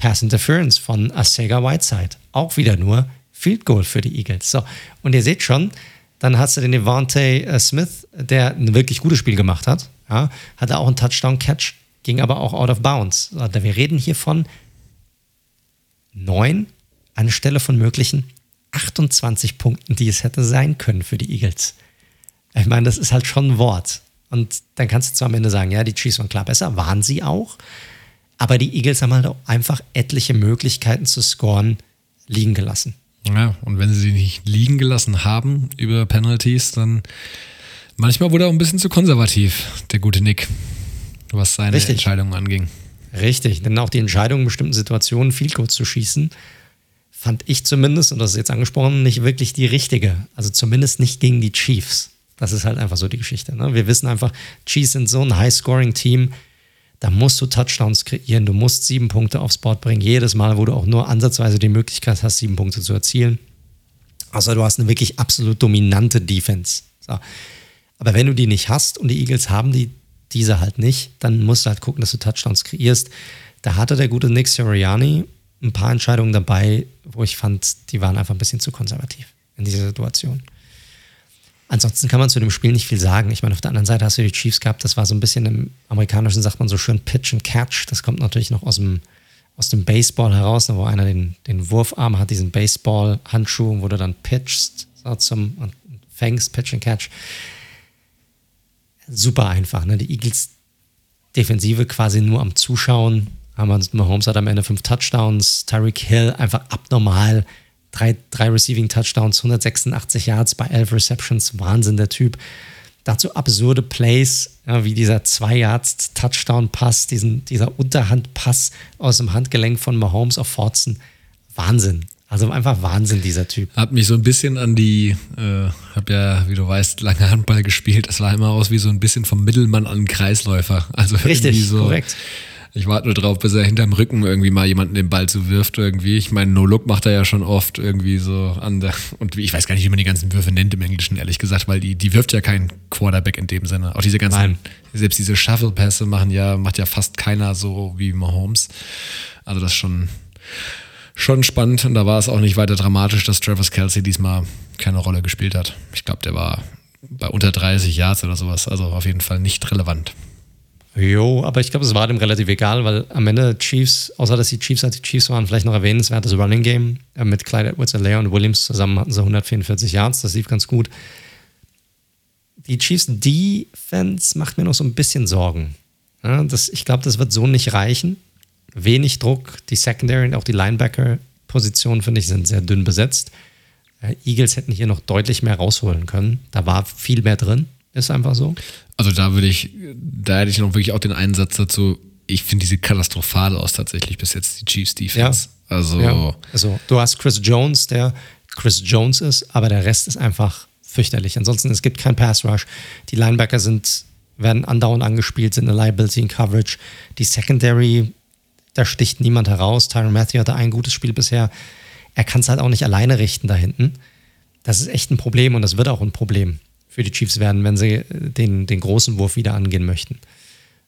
[SPEAKER 1] Pass Interference von Asega Whiteside. Auch wieder nur Field Goal für die Eagles. So, und ihr seht schon, dann hast du den Devante äh, Smith, der ein wirklich gutes Spiel gemacht hat. Ja, hatte auch einen Touchdown-Catch, ging aber auch out of bounds. Wir reden hier von neun anstelle von möglichen 28 Punkten, die es hätte sein können für die Eagles. Ich meine, das ist halt schon ein Wort. Und dann kannst du zwar am Ende sagen, ja, die Chiefs waren klar besser, waren sie auch. Aber die Eagles haben halt auch einfach etliche Möglichkeiten zu scoren liegen gelassen.
[SPEAKER 2] Ja, und wenn sie sie nicht liegen gelassen haben über Penalties, dann manchmal wurde er auch ein bisschen zu konservativ, der gute Nick, was seine Richtig. Entscheidungen anging.
[SPEAKER 1] Richtig, denn auch die Entscheidung in bestimmten Situationen viel kurz zu schießen, fand ich zumindest, und das ist jetzt angesprochen, nicht wirklich die richtige. Also zumindest nicht gegen die Chiefs. Das ist halt einfach so die Geschichte. Ne? Wir wissen einfach, Chiefs sind so ein High-Scoring-Team da musst du Touchdowns kreieren, du musst sieben Punkte aufs Board bringen, jedes Mal, wo du auch nur ansatzweise die Möglichkeit hast, sieben Punkte zu erzielen. Also du hast eine wirklich absolut dominante Defense. So. Aber wenn du die nicht hast und die Eagles haben die, diese halt nicht, dann musst du halt gucken, dass du Touchdowns kreierst. Da hatte der gute Nick Sirianni ein paar Entscheidungen dabei, wo ich fand, die waren einfach ein bisschen zu konservativ in dieser Situation. Ansonsten kann man zu dem Spiel nicht viel sagen. Ich meine, auf der anderen Seite hast du die Chiefs gehabt, das war so ein bisschen im Amerikanischen, sagt man so schön, Pitch and Catch. Das kommt natürlich noch aus dem, aus dem Baseball heraus, wo einer den, den Wurfarm hat, diesen Baseball-Handschuh, wo du dann pitchst so zum, und fängst, Pitch and Catch. Super einfach. Ne? Die Eagles Defensive quasi nur am Zuschauen. Mahomes hat am Ende fünf Touchdowns. Tyreek Hill einfach abnormal Drei, drei Receiving Touchdowns, 186 Yards bei 11 Receptions. Wahnsinn, der Typ. Dazu absurde Plays, ja, wie dieser 2 Yards Touchdown-Pass, dieser Unterhandpass aus dem Handgelenk von Mahomes auf Forzen. Wahnsinn. Also einfach Wahnsinn, dieser Typ.
[SPEAKER 2] Hat mich so ein bisschen an die, äh, hab ja, wie du weißt, lange Handball gespielt. Das sah immer aus wie so ein bisschen vom Mittelmann an Kreisläufer. Also
[SPEAKER 1] Richtig,
[SPEAKER 2] so,
[SPEAKER 1] korrekt.
[SPEAKER 2] Ich warte nur drauf, bis er hinterm Rücken irgendwie mal jemanden den Ball zuwirft irgendwie. Ich meine, No-Look macht er ja schon oft irgendwie so an der, und ich weiß gar nicht, wie man die ganzen Würfe nennt im Englischen, ehrlich gesagt, weil die, die wirft ja kein Quarterback in dem Sinne. Auch diese ganzen, Nein. selbst diese Shuffle-Pässe machen ja, macht ja fast keiner so wie Mahomes. Also das ist schon, schon spannend und da war es auch nicht weiter dramatisch, dass Travis Kelsey diesmal keine Rolle gespielt hat. Ich glaube, der war bei unter 30 Yards oder sowas, also auf jeden Fall nicht relevant.
[SPEAKER 1] Jo, aber ich glaube, es war dem relativ egal, weil am Ende Chiefs, außer dass die Chiefs als die Chiefs waren, vielleicht noch erwähnenswertes Running Game äh, mit Clyde Edwards, und Williams zusammen hatten sie 144 Yards, das lief ganz gut. Die Chiefs Defense macht mir noch so ein bisschen Sorgen. Ja, das, ich glaube, das wird so nicht reichen. Wenig Druck, die Secondary und auch die Linebacker-Positionen, finde ich, sind sehr dünn besetzt. Äh, Eagles hätten hier noch deutlich mehr rausholen können. Da war viel mehr drin. Ist einfach so.
[SPEAKER 2] Also da würde ich, da hätte ich noch wirklich auch den Einsatz dazu, ich finde diese katastrophal aus tatsächlich bis jetzt die Chiefs Defense. Ja. Also,
[SPEAKER 1] ja. also du hast Chris Jones, der Chris Jones ist, aber der Rest ist einfach fürchterlich. Ansonsten, es gibt kein Pass Rush. Die Linebacker sind, werden andauernd angespielt, sind eine Liability in Coverage. Die Secondary, da sticht niemand heraus. Tyron Matthew hatte ein gutes Spiel bisher. Er kann es halt auch nicht alleine richten da hinten. Das ist echt ein Problem und das wird auch ein Problem für die Chiefs werden, wenn sie den, den großen Wurf wieder angehen möchten.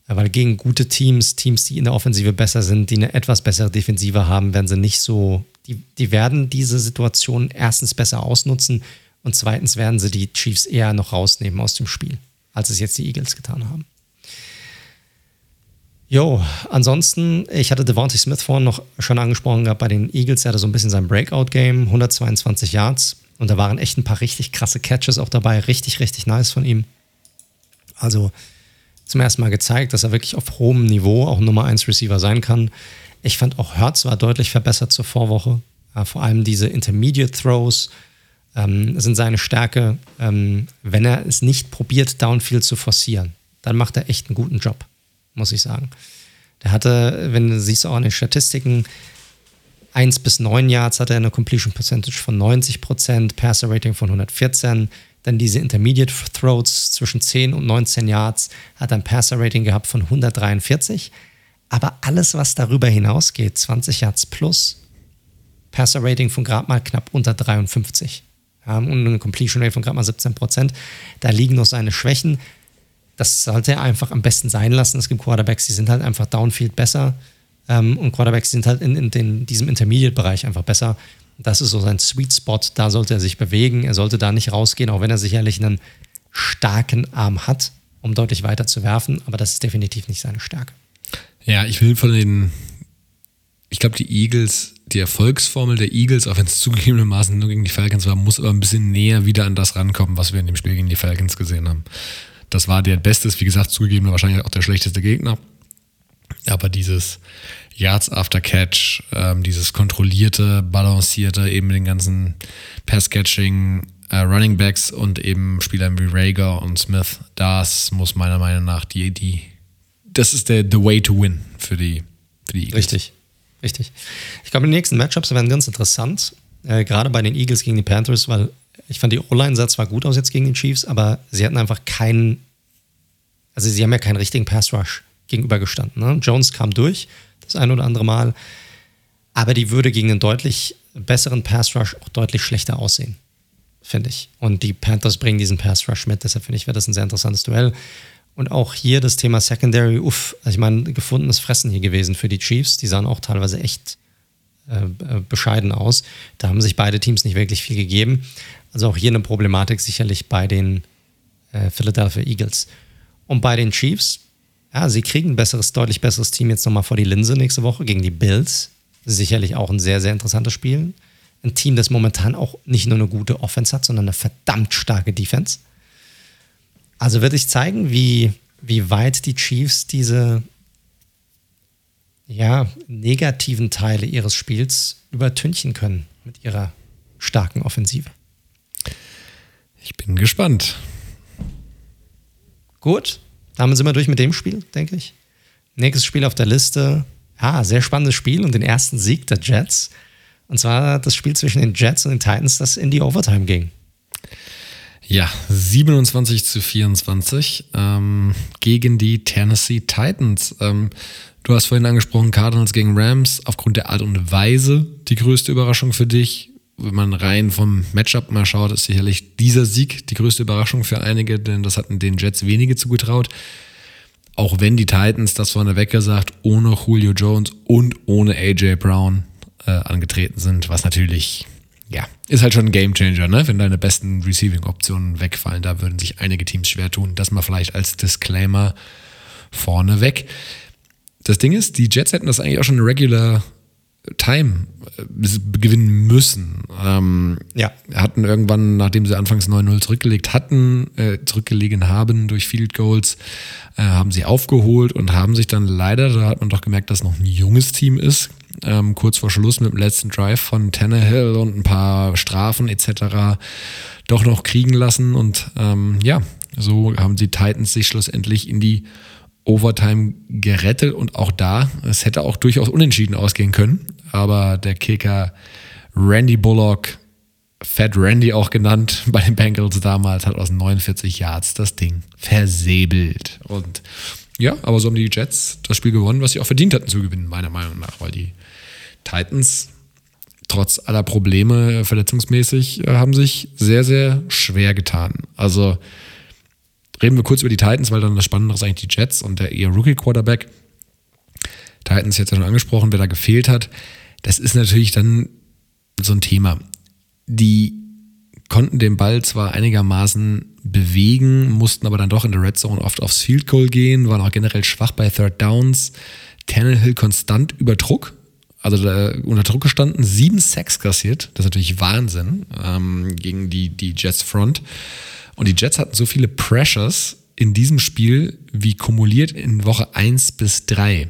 [SPEAKER 1] Weil gegen gute Teams, Teams, die in der Offensive besser sind, die eine etwas bessere Defensive haben, werden sie nicht so, die, die werden diese Situation erstens besser ausnutzen und zweitens werden sie die Chiefs eher noch rausnehmen aus dem Spiel, als es jetzt die Eagles getan haben. Jo, ansonsten, ich hatte Devontae Smith vorhin noch schon angesprochen gehabt bei den Eagles, er hatte so ein bisschen sein Breakout-Game, 122 Yards, und da waren echt ein paar richtig krasse Catches auch dabei. Richtig, richtig nice von ihm. Also zum ersten Mal gezeigt, dass er wirklich auf hohem Niveau auch Nummer 1 Receiver sein kann. Ich fand auch Hertz war deutlich verbessert zur Vorwoche. Vor allem diese Intermediate Throws ähm, sind seine Stärke. Ähm, wenn er es nicht probiert, Downfield zu forcieren, dann macht er echt einen guten Job, muss ich sagen. Der hatte, wenn du siehst auch an den Statistiken, 1 bis 9 Yards hat er eine Completion Percentage von 90% Passer Rating von 114. Dann diese Intermediate Throws zwischen 10 und 19 Yards hat er ein Passer Rating gehabt von 143. Aber alles, was darüber hinausgeht, 20 Yards plus, Passer Rating von gerade mal knapp unter 53. Ja, und eine Completion Rate von gerade mal 17 Prozent. Da liegen noch seine Schwächen. Das sollte er einfach am besten sein lassen. Es gibt Quarterbacks, die sind halt einfach Downfield besser. Ähm, und Quarterbacks sind halt in, in, den, diesem Intermediate-Bereich einfach besser. Das ist so sein Sweet Spot. Da sollte er sich bewegen. Er sollte da nicht rausgehen, auch wenn er sicherlich einen starken Arm hat, um deutlich weiter zu werfen. Aber das ist definitiv nicht seine Stärke.
[SPEAKER 2] Ja, ich will von den, ich glaube, die Eagles, die Erfolgsformel der Eagles, auch wenn es zugegebenermaßen nur gegen die Falcons war, muss aber ein bisschen näher wieder an das rankommen, was wir in dem Spiel gegen die Falcons gesehen haben. Das war der Beste, wie gesagt, zugegeben wahrscheinlich auch der schlechteste Gegner. Aber dieses Yards after Catch, ähm, dieses kontrollierte, balancierte, eben den ganzen Pass-Catching, äh, Running Backs und eben Spielern wie Rager und Smith, das muss meiner Meinung nach die, die, das ist der the way to win für die, für die
[SPEAKER 1] Eagles. Richtig, richtig. Ich glaube, die nächsten Matchups werden ganz interessant, äh, gerade bei den Eagles gegen die Panthers, weil ich fand die O-Line sah zwar gut aus jetzt gegen die Chiefs, aber sie hatten einfach keinen, also sie haben ja keinen richtigen Pass-Rush gegenübergestanden. Ne? Jones kam durch, das ein oder andere Mal, aber die würde gegen einen deutlich besseren Pass Rush auch deutlich schlechter aussehen, finde ich. Und die Panthers bringen diesen Pass Rush mit, deshalb finde ich, wäre das ein sehr interessantes Duell. Und auch hier das Thema Secondary, uff, also ich meine, gefundenes Fressen hier gewesen für die Chiefs. Die sahen auch teilweise echt äh, äh, bescheiden aus. Da haben sich beide Teams nicht wirklich viel gegeben. Also auch hier eine Problematik sicherlich bei den äh, Philadelphia Eagles. Und bei den Chiefs, ja, sie kriegen ein besseres, deutlich besseres Team jetzt nochmal vor die Linse nächste Woche gegen die Bills. Sicherlich auch ein sehr, sehr interessantes Spiel. Ein Team, das momentan auch nicht nur eine gute Offense hat, sondern eine verdammt starke Defense. Also wird sich zeigen, wie, wie weit die Chiefs diese ja, negativen Teile ihres Spiels übertünchen können mit ihrer starken Offensive.
[SPEAKER 2] Ich bin gespannt.
[SPEAKER 1] Gut, damit sind wir durch mit dem Spiel, denke ich. Nächstes Spiel auf der Liste. Ah, sehr spannendes Spiel und den ersten Sieg der Jets. Und zwar das Spiel zwischen den Jets und den Titans, das in die Overtime ging.
[SPEAKER 2] Ja, 27 zu 24 ähm, gegen die Tennessee Titans. Ähm, du hast vorhin angesprochen, Cardinals gegen Rams. Aufgrund der Art und Weise die größte Überraschung für dich. Wenn man rein vom Matchup mal schaut, ist sicherlich dieser Sieg die größte Überraschung für einige, denn das hatten den Jets wenige zugetraut. Auch wenn die Titans, das vorneweg gesagt, ohne Julio Jones und ohne AJ Brown äh, angetreten sind, was natürlich, ja, ist halt schon ein Gamechanger, ne? Wenn deine besten Receiving-Optionen wegfallen, da würden sich einige Teams schwer tun. Das mal vielleicht als Disclaimer vorne weg. Das Ding ist, die Jets hätten das eigentlich auch schon in Regular Time äh, gewinnen müssen. Ähm, ja. Hatten irgendwann, nachdem sie anfangs 9-0 zurückgelegt hatten, äh, zurückgelegen haben durch Field Goals, äh, haben sie aufgeholt und haben sich dann leider, da hat man doch gemerkt, dass noch ein junges Team ist, ähm, kurz vor Schluss mit dem letzten Drive von Tannehill und ein paar Strafen etc. doch noch kriegen lassen. Und ähm, ja, so haben die Titans sich schlussendlich in die Overtime gerettet und auch da, es hätte auch durchaus unentschieden ausgehen können, aber der Kicker Randy Bullock, Fat Randy auch genannt bei den Bengals damals, hat aus 49 Yards das Ding versäbelt. Und ja, aber so haben die Jets das Spiel gewonnen, was sie auch verdient hatten zu gewinnen, meiner Meinung nach, weil die Titans trotz aller Probleme verletzungsmäßig äh, haben sich sehr, sehr schwer getan. Also reden wir kurz über die Titans, weil dann das Spannende ist eigentlich die Jets und der eher Rookie-Quarterback. Titans jetzt ja schon angesprochen, wer da gefehlt hat. Das ist natürlich dann so ein Thema. Die konnten den Ball zwar einigermaßen bewegen, mussten aber dann doch in der Red Zone oft aufs Field Goal gehen, waren auch generell schwach bei Third Downs. Tannehill konstant über Druck, also unter Druck gestanden, sieben Sacks kassiert. Das ist natürlich Wahnsinn ähm, gegen die, die Jets Front. Und die Jets hatten so viele Pressures in diesem Spiel wie kumuliert in Woche 1 bis 3.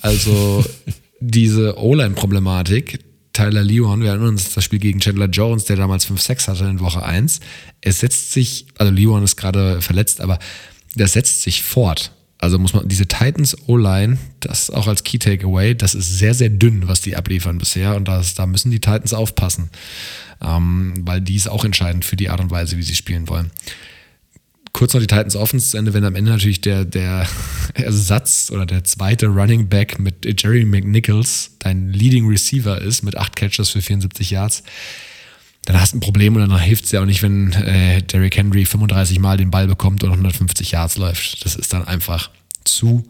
[SPEAKER 2] Also diese O-Line-Problematik, Tyler Leon, wir erinnern uns das Spiel gegen Chandler Jones, der damals 5-6 hatte in Woche 1. Es setzt sich, also Leon ist gerade verletzt, aber das setzt sich fort. Also muss man, diese Titans O-Line, das auch als Key Takeaway, das ist sehr, sehr dünn, was die abliefern bisher und das, da müssen die Titans aufpassen, ähm, weil die ist auch entscheidend für die Art und Weise, wie sie spielen wollen. Kurz noch die Titans Offense zu Ende, wenn am Ende natürlich der, der Ersatz oder der zweite Running Back mit Jerry McNichols dein Leading Receiver ist mit acht Catches für 74 Yards dann hast du ein Problem und dann hilft es ja auch nicht, wenn äh, Derrick Henry 35 Mal den Ball bekommt und 150 Yards läuft. Das ist dann einfach zu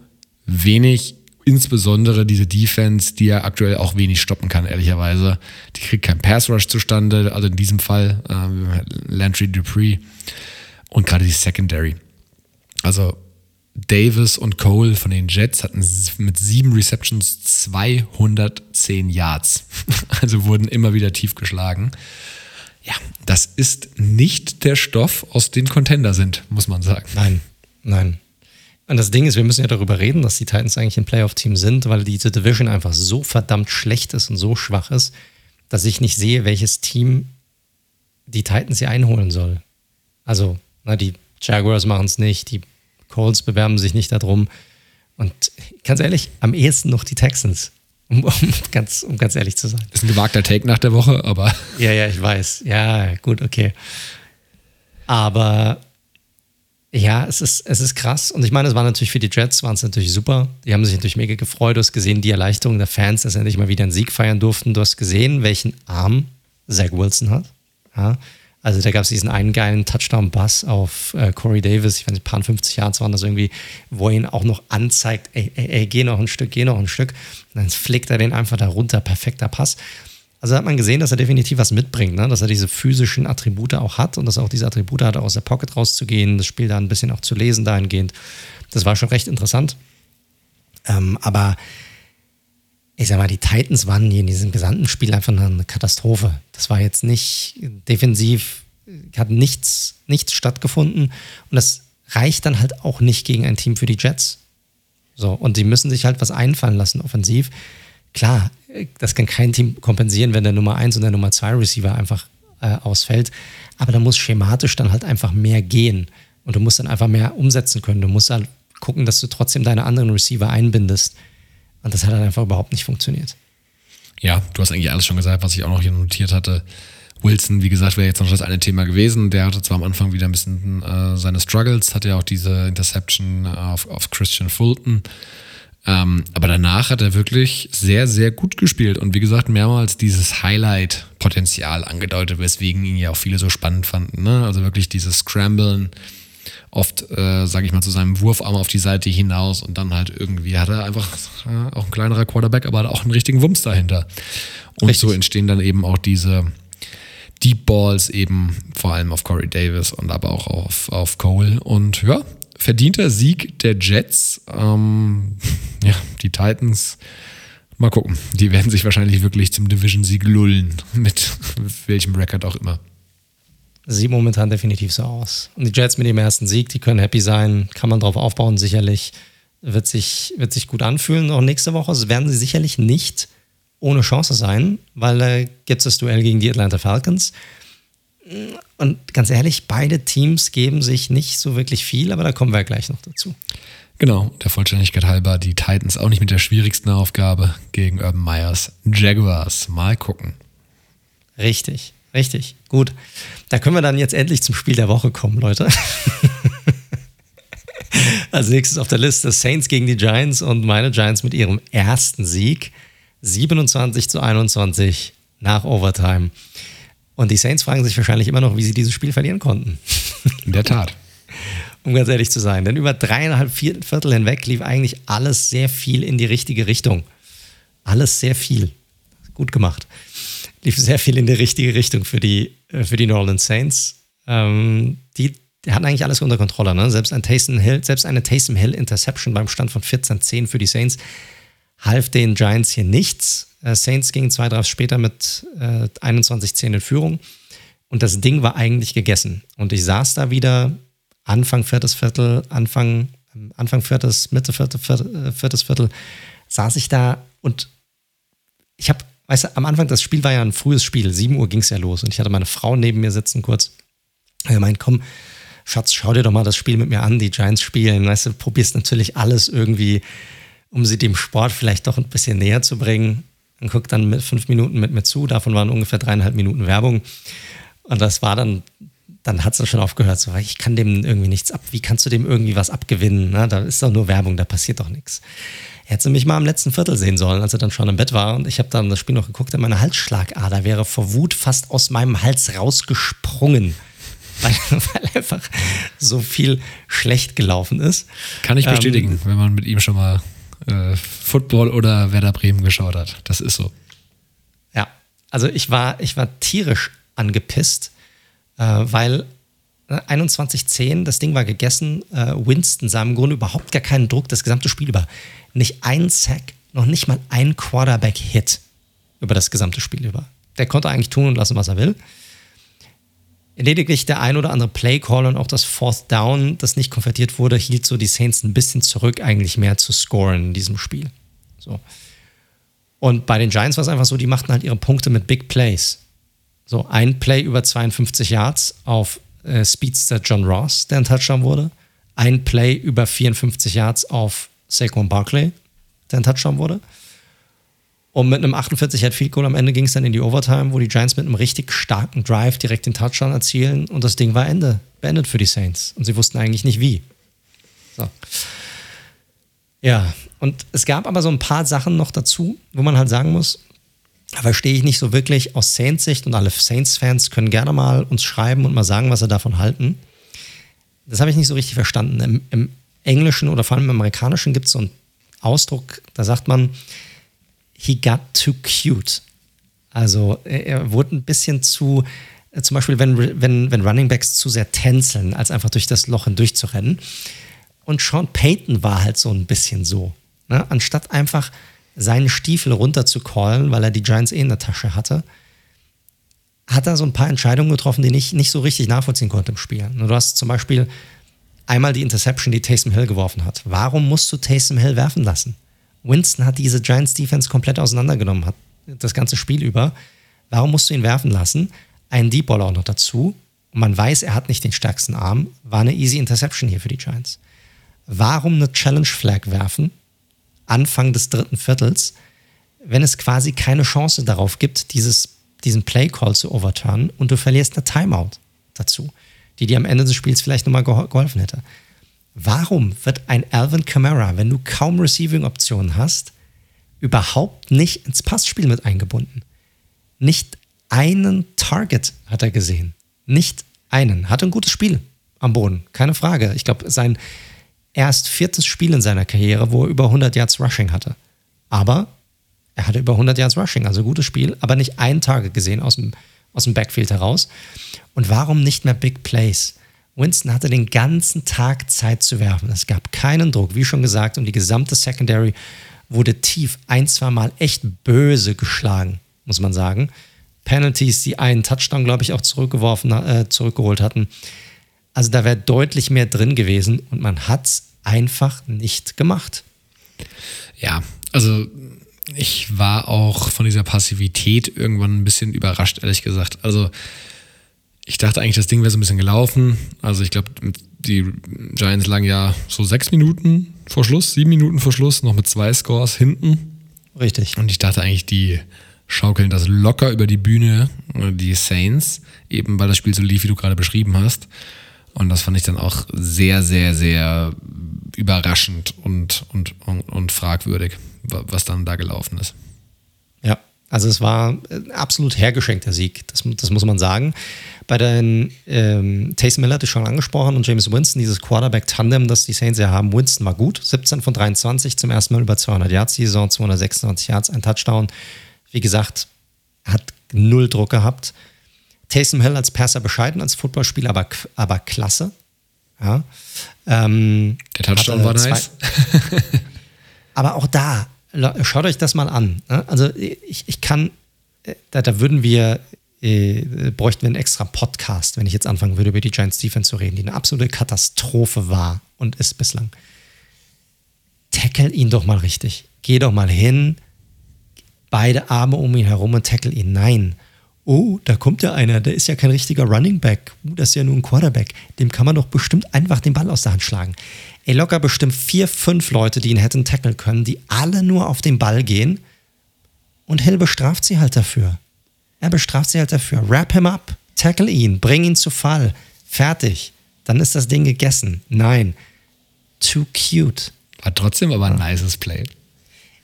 [SPEAKER 2] wenig. Insbesondere diese Defense, die ja aktuell auch wenig stoppen kann, ehrlicherweise. Die kriegt keinen Pass Rush zustande, also in diesem Fall äh, Landry Dupree und gerade die Secondary. Also Davis und Cole von den Jets hatten mit sieben Receptions 210 Yards. Also wurden immer wieder tief geschlagen ja, das ist nicht der Stoff, aus dem Contender sind, muss man sagen.
[SPEAKER 1] Nein, nein. Und das Ding ist, wir müssen ja darüber reden, dass die Titans eigentlich ein Playoff-Team sind, weil diese Division einfach so verdammt schlecht ist und so schwach ist, dass ich nicht sehe, welches Team die Titans hier einholen soll. Also, na, die Jaguars machen es nicht, die Colts bewerben sich nicht darum. Und ganz ehrlich, am ehesten noch die Texans um, um, ganz, um ganz ehrlich zu sein.
[SPEAKER 2] Das ist ein gewagter Take nach der Woche, aber.
[SPEAKER 1] Ja, ja, ich weiß. Ja, gut, okay. Aber ja, es ist, es ist krass. Und ich meine, es war natürlich für die Jets, waren es natürlich super. Die haben sich natürlich mega gefreut. Du hast gesehen, die Erleichterung der Fans, dass sie endlich mal wieder einen Sieg feiern durften. Du hast gesehen, welchen Arm Zach Wilson hat. Ja, also da gab es diesen einen geilen Touchdown-Bass auf äh, Corey Davis, ich weiß nicht, paar 50 Yards waren das irgendwie, wo ihn auch noch anzeigt, ey, ey, ey, geh noch ein Stück, geh noch ein Stück. Und dann flickt er den einfach da runter, perfekter Pass. Also hat man gesehen, dass er definitiv was mitbringt, ne? dass er diese physischen Attribute auch hat und dass er auch diese Attribute hat, aus der Pocket rauszugehen, das Spiel da ein bisschen auch zu lesen dahingehend. Das war schon recht interessant. Ähm, aber ich sag mal, die Titans waren in diesem gesamten Spiel einfach eine Katastrophe. Das war jetzt nicht defensiv, hat nichts, nichts stattgefunden. Und das reicht dann halt auch nicht gegen ein Team für die Jets. So, und sie müssen sich halt was einfallen lassen, offensiv. Klar, das kann kein Team kompensieren, wenn der Nummer 1 und der Nummer 2 Receiver einfach äh, ausfällt. Aber da muss schematisch dann halt einfach mehr gehen. Und du musst dann einfach mehr umsetzen können. Du musst halt gucken, dass du trotzdem deine anderen Receiver einbindest. Und das hat dann einfach überhaupt nicht funktioniert.
[SPEAKER 2] Ja, du hast eigentlich alles schon gesagt, was ich auch noch hier notiert hatte. Wilson, wie gesagt, wäre jetzt noch das eine Thema gewesen. Der hatte zwar am Anfang wieder ein bisschen äh, seine Struggles, hatte ja auch diese Interception auf, auf Christian Fulton. Ähm, aber danach hat er wirklich sehr, sehr gut gespielt und wie gesagt, mehrmals dieses Highlight-Potenzial angedeutet, weswegen ihn ja auch viele so spannend fanden. Ne? Also wirklich dieses Scramblen, oft, äh, sage ich mal, zu seinem Wurfarm auf die Seite hinaus und dann halt irgendwie hat er einfach äh, auch ein kleinerer Quarterback, aber auch einen richtigen Wumms dahinter. Und Richtig. so entstehen dann eben auch diese Deep Balls eben vor allem auf Corey Davis und aber auch auf, auf Cole. Und ja, verdienter Sieg der Jets. Ähm, ja, die Titans. Mal gucken. Die werden sich wahrscheinlich wirklich zum Division-Sieg lullen. Mit welchem Rekord auch immer.
[SPEAKER 1] Sieht momentan definitiv so aus. Und die Jets mit dem ersten Sieg, die können happy sein. Kann man drauf aufbauen, sicherlich. Wird sich, wird sich gut anfühlen. Auch nächste Woche werden sie sicherlich nicht ohne Chance sein, weil da äh, gibt es das Duell gegen die Atlanta Falcons. Und ganz ehrlich, beide Teams geben sich nicht so wirklich viel, aber da kommen wir gleich noch dazu.
[SPEAKER 2] Genau, der Vollständigkeit halber, die Titans auch nicht mit der schwierigsten Aufgabe gegen Urban Myers Jaguars. Mal gucken.
[SPEAKER 1] Richtig, richtig. Gut. Da können wir dann jetzt endlich zum Spiel der Woche kommen, Leute. Als nächstes auf der Liste Saints gegen die Giants und meine Giants mit ihrem ersten Sieg. 27 zu 21 nach Overtime. Und die Saints fragen sich wahrscheinlich immer noch, wie sie dieses Spiel verlieren konnten.
[SPEAKER 2] In der Tat.
[SPEAKER 1] um ganz ehrlich zu sein. Denn über dreieinhalb Viertel hinweg lief eigentlich alles sehr viel in die richtige Richtung. Alles sehr viel. Gut gemacht. Lief sehr viel in die richtige Richtung für die, äh, für die New Orleans Saints. Ähm, die, hatten eigentlich alles unter Kontrolle. Ne? Selbst, ein Taysom Hill, selbst eine Taysom Hill Interception beim Stand von 14-10 für die Saints half den Giants hier nichts. Äh, Saints gingen zwei Drafts später mit äh, 21-10 in Führung. Und das Ding war eigentlich gegessen. Und ich saß da wieder Anfang viertes Viertel, Anfang, Anfang viertes, Mitte viertes, äh, viertes Viertel, saß ich da und ich habe, weißt du, am Anfang, das Spiel war ja ein frühes Spiel, 7 Uhr ging es ja los und ich hatte meine Frau neben mir sitzen kurz. Er meint, komm, Schatz, schau dir doch mal das Spiel mit mir an, die Giants spielen. Weißt du, probierst natürlich alles irgendwie, um sie dem Sport vielleicht doch ein bisschen näher zu bringen und guckt dann mit fünf Minuten mit mir zu. Davon waren ungefähr dreieinhalb Minuten Werbung. Und das war dann, dann hat es dann schon aufgehört. So, ich kann dem irgendwie nichts ab. Wie kannst du dem irgendwie was abgewinnen? Na, da ist doch nur Werbung, da passiert doch nichts. Hätte mich mal im letzten Viertel sehen sollen, als er dann schon im Bett war. Und ich habe dann das Spiel noch geguckt, meine Halsschlagader wäre vor Wut fast aus meinem Hals rausgesprungen. Weil, weil einfach so viel schlecht gelaufen ist.
[SPEAKER 2] Kann ich bestätigen, ähm, wenn man mit ihm schon mal äh, Football oder Werder Bremen geschaut hat. Das ist so.
[SPEAKER 1] Ja, also ich war, ich war tierisch angepisst, äh, weil 21-10, ne, das Ding war gegessen. Äh, Winston sah im Grunde überhaupt gar keinen Druck das gesamte Spiel über. Nicht ein Sack, noch nicht mal ein Quarterback-Hit über das gesamte Spiel über. Der konnte eigentlich tun und lassen, was er will lediglich der ein oder andere Play-Call und auch das Fourth Down, das nicht konvertiert wurde, hielt so die Saints ein bisschen zurück, eigentlich mehr zu scoren in diesem Spiel. So. Und bei den Giants war es einfach so, die machten halt ihre Punkte mit Big Plays. So, ein Play über 52 Yards auf äh, Speedster John Ross, der ein Touchdown wurde. Ein Play über 54 Yards auf Saquon Barkley, der ein Touchdown wurde. Und mit einem 48 Yard Field Goal am Ende ging es dann in die Overtime, wo die Giants mit einem richtig starken Drive direkt den Touchdown erzielen und das Ding war Ende, beendet für die Saints. Und sie wussten eigentlich nicht wie. So. Ja, und es gab aber so ein paar Sachen noch dazu, wo man halt sagen muss, verstehe ich nicht so wirklich aus Saints-Sicht und alle Saints-Fans können gerne mal uns schreiben und mal sagen, was sie davon halten. Das habe ich nicht so richtig verstanden. Im, Im, Englischen oder vor allem im Amerikanischen gibt es so einen Ausdruck, da sagt man, he got too cute. Also er wurde ein bisschen zu, äh, zum Beispiel wenn, wenn, wenn Running Backs zu sehr tänzeln, als einfach durch das Loch hindurch zu rennen. Und Sean Payton war halt so ein bisschen so. Ne? Anstatt einfach seinen Stiefel runter zu callen, weil er die Giants eh in der Tasche hatte, hat er so ein paar Entscheidungen getroffen, die ich nicht so richtig nachvollziehen konnte im Spiel. Du hast zum Beispiel einmal die Interception, die Taysom Hill geworfen hat. Warum musst du Taysom Hill werfen lassen? Winston hat diese Giants Defense komplett auseinandergenommen, hat das ganze Spiel über. Warum musst du ihn werfen lassen? Ein Deep Ball auch noch dazu. Und man weiß, er hat nicht den stärksten Arm. War eine easy Interception hier für die Giants. Warum eine Challenge Flag werfen? Anfang des dritten Viertels, wenn es quasi keine Chance darauf gibt, dieses, diesen Play Call zu overturnen und du verlierst eine Timeout dazu, die dir am Ende des Spiels vielleicht nochmal geholfen hätte. Warum wird ein Alvin Kamara, wenn du kaum Receiving-Optionen hast, überhaupt nicht ins Passspiel mit eingebunden? Nicht einen Target hat er gesehen. Nicht einen. Hat ein gutes Spiel am Boden, keine Frage. Ich glaube, sein erst viertes Spiel in seiner Karriere, wo er über 100 Yards Rushing hatte. Aber er hatte über 100 Yards Rushing, also gutes Spiel, aber nicht ein Target gesehen aus dem, aus dem Backfield heraus. Und warum nicht mehr Big Plays? Winston hatte den ganzen Tag Zeit zu werfen. Es gab keinen Druck, wie schon gesagt, und die gesamte Secondary wurde tief ein, zwei Mal echt böse geschlagen, muss man sagen. Penalties, die einen Touchdown, glaube ich, auch zurückgeworfen, äh, zurückgeholt hatten. Also da wäre deutlich mehr drin gewesen und man hat es einfach nicht gemacht.
[SPEAKER 2] Ja, also ich war auch von dieser Passivität irgendwann ein bisschen überrascht, ehrlich gesagt. Also ich dachte eigentlich, das Ding wäre so ein bisschen gelaufen. Also ich glaube, die Giants lagen ja so sechs Minuten vor Schluss, sieben Minuten vor Schluss, noch mit zwei Scores hinten.
[SPEAKER 1] Richtig.
[SPEAKER 2] Und ich dachte eigentlich, die schaukeln das locker über die Bühne, die Saints, eben weil das Spiel so lief, wie du gerade beschrieben hast. Und das fand ich dann auch sehr, sehr, sehr überraschend und, und, und, und fragwürdig, was dann da gelaufen ist.
[SPEAKER 1] Ja, also es war ein absolut hergeschenkter Sieg, das, das muss man sagen. Bei den ähm, Taysom Miller hatte ich schon angesprochen und James Winston, dieses Quarterback-Tandem, das die Saints ja haben. Winston war gut, 17 von 23, zum ersten Mal über 200 Yards die Saison, 226 Yards, ein Touchdown. Wie gesagt, hat null Druck gehabt. Taysom Hill als Passer bescheiden, als Footballspieler, aber, aber klasse. Ja. Ähm,
[SPEAKER 2] Der Touchdown war nice.
[SPEAKER 1] aber auch da, schaut euch das mal an. Ne? Also ich, ich kann, äh, da, da würden wir äh, bräuchten wir einen extra Podcast, wenn ich jetzt anfangen würde, über die Giants Defense zu reden, die eine absolute Katastrophe war und ist bislang. Tackle ihn doch mal richtig. Geh doch mal hin, beide Arme um ihn herum und tackle ihn. Nein. Oh, da kommt ja einer, der ist ja kein richtiger Running Back. Uh, das ist ja nur ein Quarterback. Dem kann man doch bestimmt einfach den Ball aus der Hand schlagen. Ey, locker bestimmt vier, fünf Leute, die ihn hätten tackeln können, die alle nur auf den Ball gehen. Und Hill bestraft sie halt dafür. Er bestraft sie halt dafür. Wrap him up, tackle ihn, bring ihn zu Fall. Fertig. Dann ist das Ding gegessen. Nein. Too cute.
[SPEAKER 2] War trotzdem aber ein nices Play.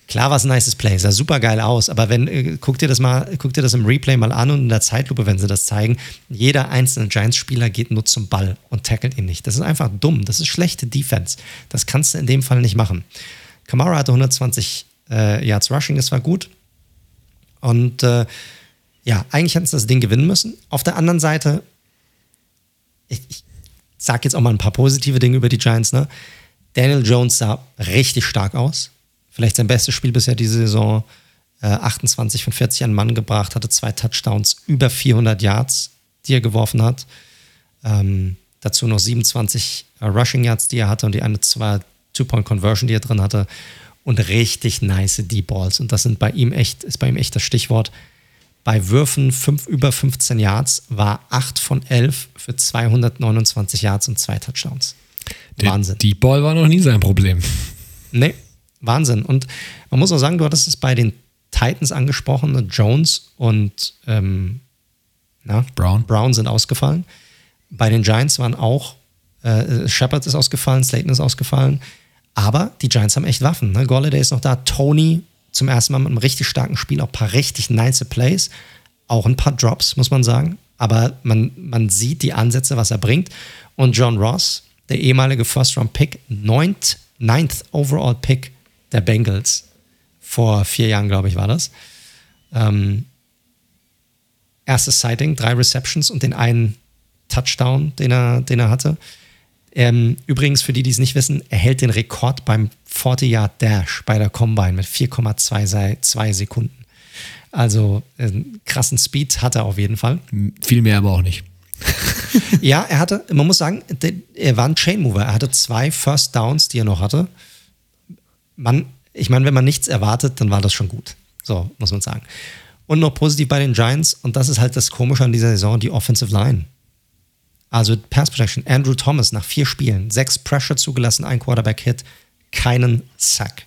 [SPEAKER 1] Klar war es ein nices Play, sah super geil aus, aber wenn, äh, guck dir das mal, guck dir das im Replay mal an und in der Zeitlupe, wenn sie das zeigen, jeder einzelne Giants-Spieler geht nur zum Ball und tackelt ihn nicht. Das ist einfach dumm, das ist schlechte Defense. Das kannst du in dem Fall nicht machen. Kamara hatte 120 äh, Yards Rushing, das war gut. Und äh, ja, eigentlich hätten sie das Ding gewinnen müssen. Auf der anderen Seite, ich, ich sage jetzt auch mal ein paar positive Dinge über die Giants. Ne? Daniel Jones sah richtig stark aus. Vielleicht sein bestes Spiel bisher diese Saison. Äh, 28 von 40 an Mann gebracht, hatte zwei Touchdowns, über 400 Yards, die er geworfen hat. Ähm, dazu noch 27 äh, Rushing Yards, die er hatte und die eine zwei Two-Point-Conversion, die er drin hatte. Und richtig nice Deep Balls. Und das sind bei ihm echt, ist bei ihm echt das Stichwort bei Würfen fünf, über 15 Yards war 8 von 11 für 229 Yards und zwei Touchdowns.
[SPEAKER 2] Wahnsinn. Die Ball war noch nie sein Problem.
[SPEAKER 1] Nee, Wahnsinn. Und man muss auch sagen, du hattest es bei den Titans angesprochen, Jones und ähm, na,
[SPEAKER 2] Brown.
[SPEAKER 1] Brown sind ausgefallen. Bei den Giants waren auch, äh, Shepard ist ausgefallen, Slayton ist ausgefallen. Aber die Giants haben echt Waffen. Ne? Golladay ist noch da, Tony zum ersten Mal mit einem richtig starken Spiel, auch ein paar richtig nice Plays, auch ein paar Drops, muss man sagen. Aber man, man sieht die Ansätze, was er bringt. Und John Ross, der ehemalige First-Round-Pick, ninth, ninth Overall-Pick der Bengals, vor vier Jahren, glaube ich, war das. Ähm, erstes Sighting, drei Receptions und den einen Touchdown, den er, den er hatte. Ähm, übrigens, für die, die es nicht wissen, er hält den Rekord beim 40-Yard-Dash bei der Combine mit 4,22 Sekunden. Also einen krassen Speed hat er auf jeden Fall.
[SPEAKER 2] Viel mehr aber auch nicht.
[SPEAKER 1] ja, er hatte, man muss sagen, er war ein Chain Mover. Er hatte zwei First Downs, die er noch hatte. Man, ich meine, wenn man nichts erwartet, dann war das schon gut. So, muss man sagen. Und noch positiv bei den Giants, und das ist halt das Komische an dieser Saison, die Offensive Line. Also Pass Protection. Andrew Thomas nach vier Spielen, sechs Pressure zugelassen, ein Quarterback-Hit, keinen Sack.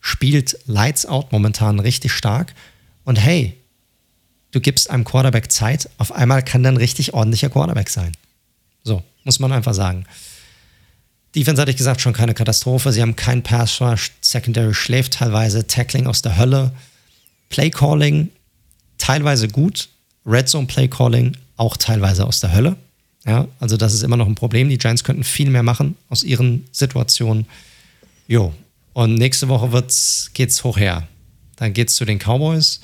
[SPEAKER 1] Spielt Lights Out momentan richtig stark. Und hey, du gibst einem Quarterback Zeit, auf einmal kann ein richtig ordentlicher Quarterback sein. So, muss man einfach sagen. Defense hatte ich gesagt, schon keine Katastrophe. Sie haben keinen Pass Rush, Secondary schläft teilweise, Tackling aus der Hölle. Play Calling teilweise gut, Red Zone Play Calling auch teilweise aus der Hölle. Ja, also das ist immer noch ein Problem. Die Giants könnten viel mehr machen aus ihren Situationen. Jo, und nächste Woche wird's, geht's hoch her. Dann geht's zu den Cowboys.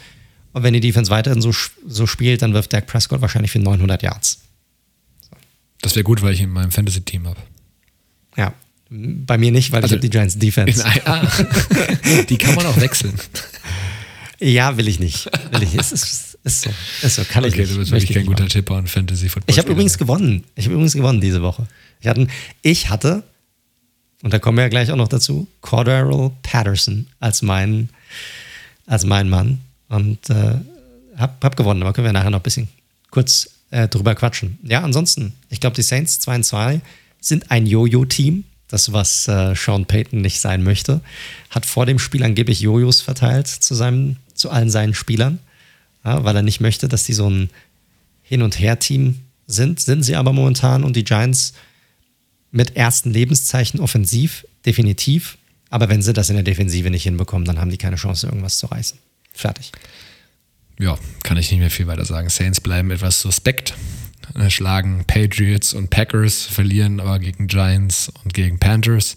[SPEAKER 1] Und wenn die Defense weiterhin so, so spielt, dann wirft Dak Prescott wahrscheinlich für 900 Yards.
[SPEAKER 2] Das Das wäre gut, weil ich in meinem Fantasy-Team habe.
[SPEAKER 1] Ja, bei mir nicht, weil also, ich habe die Giants Defense.
[SPEAKER 2] In, ah, die kann man auch wechseln.
[SPEAKER 1] Ja, will ich nicht. Will ich. Es ist, ist so. Ist so. Kann
[SPEAKER 2] okay,
[SPEAKER 1] ich nicht.
[SPEAKER 2] du bist wirklich kein guter Tipper und Fantasy Football.
[SPEAKER 1] Ich habe übrigens gewonnen. Ich habe übrigens gewonnen diese Woche. Ich hatte, ich hatte, und da kommen wir ja gleich auch noch dazu, Cordero Patterson als mein, als mein Mann. Und äh, hab, hab gewonnen, aber können wir nachher noch ein bisschen kurz äh, drüber quatschen. Ja, ansonsten, ich glaube, die Saints 2 und 2 sind ein Jojo-Team. Das, was äh, Sean Payton nicht sein möchte. Hat vor dem Spiel angeblich Jojos verteilt zu, seinem, zu allen seinen Spielern, ja, weil er nicht möchte, dass die so ein Hin- und Her-Team sind. Sind sie aber momentan und die Giants mit ersten Lebenszeichen offensiv, definitiv. Aber wenn sie das in der Defensive nicht hinbekommen, dann haben die keine Chance, irgendwas zu reißen. Fertig
[SPEAKER 2] ja, kann ich nicht mehr viel weiter sagen. Saints bleiben etwas suspekt, äh, schlagen Patriots und Packers, verlieren aber gegen Giants und gegen Panthers.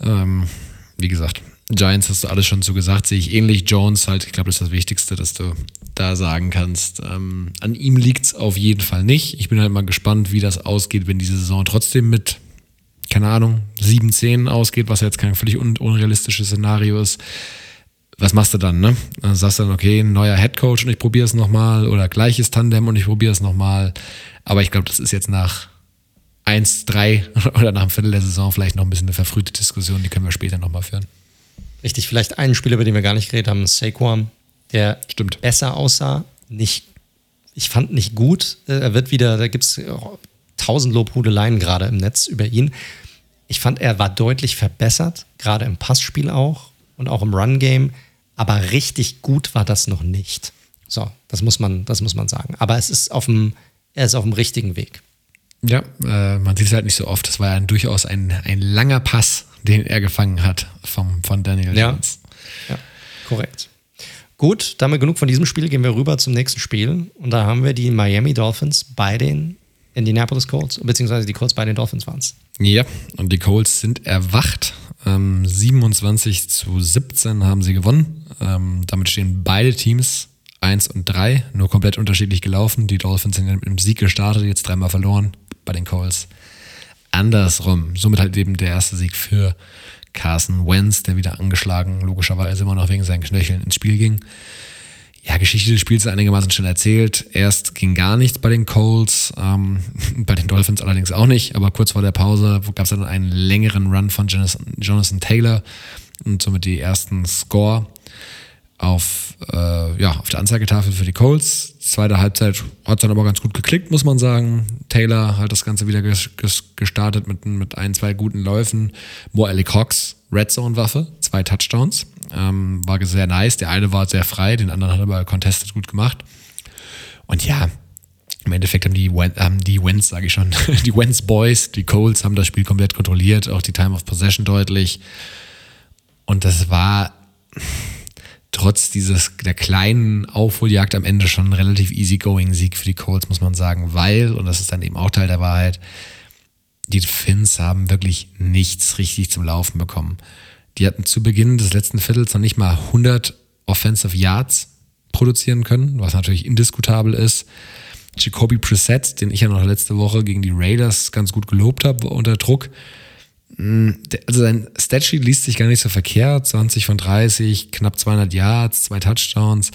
[SPEAKER 2] Ähm, wie gesagt, Giants hast du alles schon so gesagt, sehe ich ähnlich. Jones halt, ich glaube, das ist das Wichtigste, dass du da sagen kannst. Ähm, an ihm liegt es auf jeden Fall nicht. Ich bin halt mal gespannt, wie das ausgeht, wenn diese Saison trotzdem mit, keine Ahnung, 7-10 ausgeht, was jetzt kein völlig un unrealistisches Szenario ist was machst du dann, ne? Dann sagst du dann, okay, ein neuer Headcoach und ich probiere es nochmal oder gleiches Tandem und ich probiere es nochmal. Aber ich glaube, das ist jetzt nach 1, 3 oder nach einem Viertel der Saison vielleicht noch ein bisschen eine verfrühte Diskussion, die können wir später nochmal führen.
[SPEAKER 1] Richtig, vielleicht einen Spieler, über den wir gar nicht geredet haben, Saquon, der
[SPEAKER 2] Stimmt.
[SPEAKER 1] besser aussah, nicht, ich fand nicht gut. Äh, er wird wieder, da gibt es tausend Lobhudeleien gerade im Netz über ihn. Ich fand, er war deutlich verbessert, gerade im Passspiel auch und auch im Run-Game aber richtig gut war das noch nicht. So, das muss man, das muss man sagen. Aber es ist auf dem, er ist auf dem richtigen Weg.
[SPEAKER 2] Ja, äh, man sieht es halt nicht so oft. Das war ja durchaus ein, ein langer Pass, den er gefangen hat vom, von Daniel Jones.
[SPEAKER 1] Ja, ja, korrekt. Gut, damit genug von diesem Spiel. Gehen wir rüber zum nächsten Spiel. Und da haben wir die Miami Dolphins bei den Indianapolis Colts, beziehungsweise die Colts bei den Dolphins waren es.
[SPEAKER 2] Ja, und die Colts sind erwacht. Ähm, 27 zu 17 haben sie gewonnen. Ähm, damit stehen beide Teams 1 und 3, nur komplett unterschiedlich gelaufen. Die Dolphins sind mit einem Sieg gestartet, jetzt dreimal verloren bei den Colts. Andersrum, somit halt eben der erste Sieg für Carson Wentz, der wieder angeschlagen, logischerweise immer noch wegen seinen Knöcheln ins Spiel ging. Ja, Geschichte des Spiels ist einigermaßen schon erzählt. Erst ging gar nichts bei den Colts, ähm, bei den Dolphins allerdings auch nicht, aber kurz vor der Pause gab es dann einen längeren Run von Jonathan Taylor und somit die ersten Score auf, äh, ja, auf der Anzeigetafel für die Colts. Zweite Halbzeit hat dann aber ganz gut geklickt, muss man sagen. Taylor hat das Ganze wieder ges gestartet mit, mit ein, zwei guten Läufen. Mo Alec Cox, Red Zone Waffe, zwei Touchdowns. Ähm, war sehr nice. Der eine war sehr frei, den anderen hat aber contested gut gemacht. Und ja, im Endeffekt haben die, haben die Wentz, sage ich schon, die Wentz Boys, die Colts haben das Spiel komplett kontrolliert, auch die Time of Possession deutlich. Und das war trotz dieses der kleinen Aufholjagd am Ende schon ein relativ easygoing Sieg für die Colts, muss man sagen, weil, und das ist dann eben auch Teil der Wahrheit, die Finns haben wirklich nichts richtig zum Laufen bekommen. Die hatten zu Beginn des letzten Viertels noch nicht mal 100 Offensive Yards produzieren können, was natürlich indiskutabel ist. Jacoby Preset, den ich ja noch letzte Woche gegen die Raiders ganz gut gelobt habe unter Druck, Mm, also sein Statsheet liest sich gar nicht so verkehrt. 20 von 30, knapp 200 Yards, zwei Touchdowns.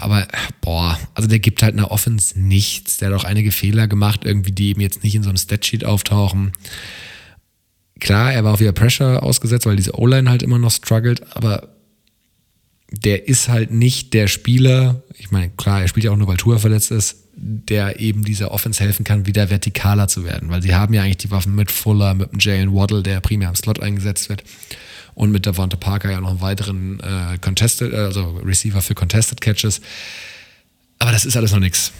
[SPEAKER 2] Aber, boah, also der gibt halt in der Offense nichts. Der hat auch einige Fehler gemacht, irgendwie, die eben jetzt nicht in so einem Statsheet auftauchen. Klar, er war auf wieder Pressure ausgesetzt, weil diese O-Line halt immer noch struggelt, aber der ist halt nicht der Spieler, ich meine, klar, er spielt ja auch nur, weil Tour verletzt ist, der eben dieser Offense helfen kann, wieder vertikaler zu werden. Weil sie haben ja eigentlich die Waffen mit Fuller, mit dem Jalen Waddle, der primär im Slot eingesetzt wird, und mit Devonta Parker ja noch einen weiteren äh, Contested, also Receiver für Contested Catches. Aber das ist alles noch nichts.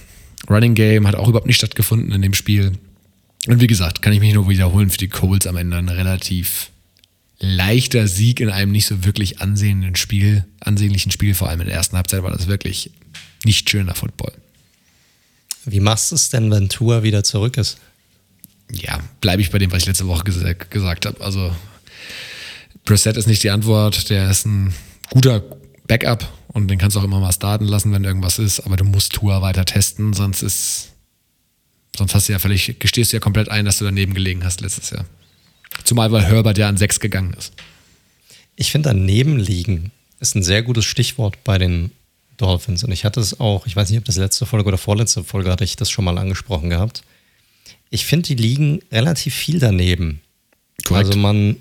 [SPEAKER 2] Running Game hat auch überhaupt nicht stattgefunden in dem Spiel. Und wie gesagt, kann ich mich nur wiederholen für die Colts am Ende ein relativ leichter Sieg in einem nicht so wirklich ansehnlichen Spiel, ansehnlichen Spiel, vor allem in der ersten Halbzeit war das wirklich nicht schöner Football.
[SPEAKER 1] Wie machst du es denn, wenn Tour wieder zurück ist?
[SPEAKER 2] Ja, bleibe ich bei dem, was ich letzte Woche ges gesagt habe. Also, Preset ist nicht die Antwort. Der ist ein guter Backup und den kannst du auch immer mal starten lassen, wenn irgendwas ist. Aber du musst Tour weiter testen, sonst ist Sonst hast du ja völlig, gestehst du ja komplett ein, dass du daneben gelegen hast letztes Jahr. Zumal weil Herbert ja an sechs gegangen ist.
[SPEAKER 1] Ich finde daneben liegen ist ein sehr gutes Stichwort bei den Dolphins. Und ich hatte es auch, ich weiß nicht, ob das letzte Folge oder vorletzte Folge hatte ich das schon mal angesprochen gehabt. Ich finde, die liegen relativ viel daneben. Korrekt. Also man,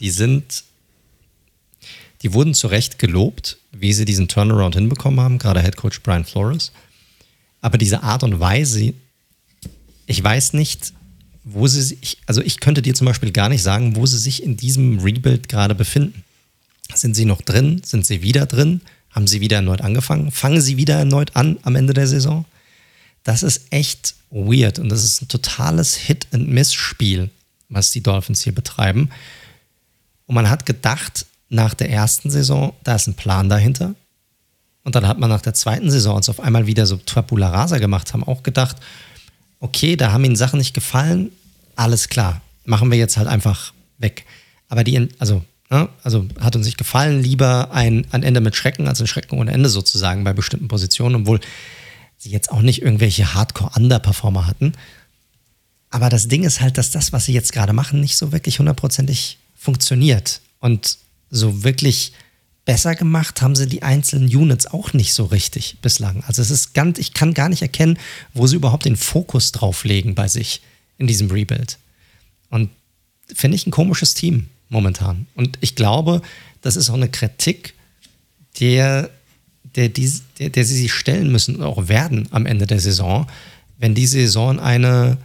[SPEAKER 1] die sind, die wurden zu Recht gelobt, wie sie diesen Turnaround hinbekommen haben, gerade Head Coach Brian Flores. Aber diese Art und Weise, ich weiß nicht, wo sie sich, also ich könnte dir zum Beispiel gar nicht sagen, wo sie sich in diesem Rebuild gerade befinden. Sind sie noch drin? Sind sie wieder drin? Haben sie wieder erneut angefangen? Fangen sie wieder erneut an am Ende der Saison? Das ist echt weird und das ist ein totales Hit-and-Miss-Spiel, was die Dolphins hier betreiben. Und man hat gedacht, nach der ersten Saison, da ist ein Plan dahinter. Und dann hat man nach der zweiten Saison, als auf einmal wieder so Tabula Rasa gemacht haben, auch gedacht, okay, da haben ihnen Sachen nicht gefallen, alles klar, machen wir jetzt halt einfach weg. Aber die, also, ne, also hat uns nicht gefallen, lieber ein, ein Ende mit Schrecken als ein Schrecken ohne Ende sozusagen bei bestimmten Positionen, obwohl sie jetzt auch nicht irgendwelche Hardcore-Underperformer hatten. Aber das Ding ist halt, dass das, was sie jetzt gerade machen, nicht so wirklich hundertprozentig funktioniert. Und so wirklich besser gemacht haben sie die einzelnen Units auch nicht so richtig bislang. Also es ist ganz, ich kann gar nicht erkennen, wo sie überhaupt den Fokus drauf legen bei sich in diesem Rebuild. Und finde ich ein komisches Team momentan. Und ich glaube, das ist auch eine Kritik, der, der, die, der, der sie sich stellen müssen und auch werden am Ende der Saison, wenn die Saison eine,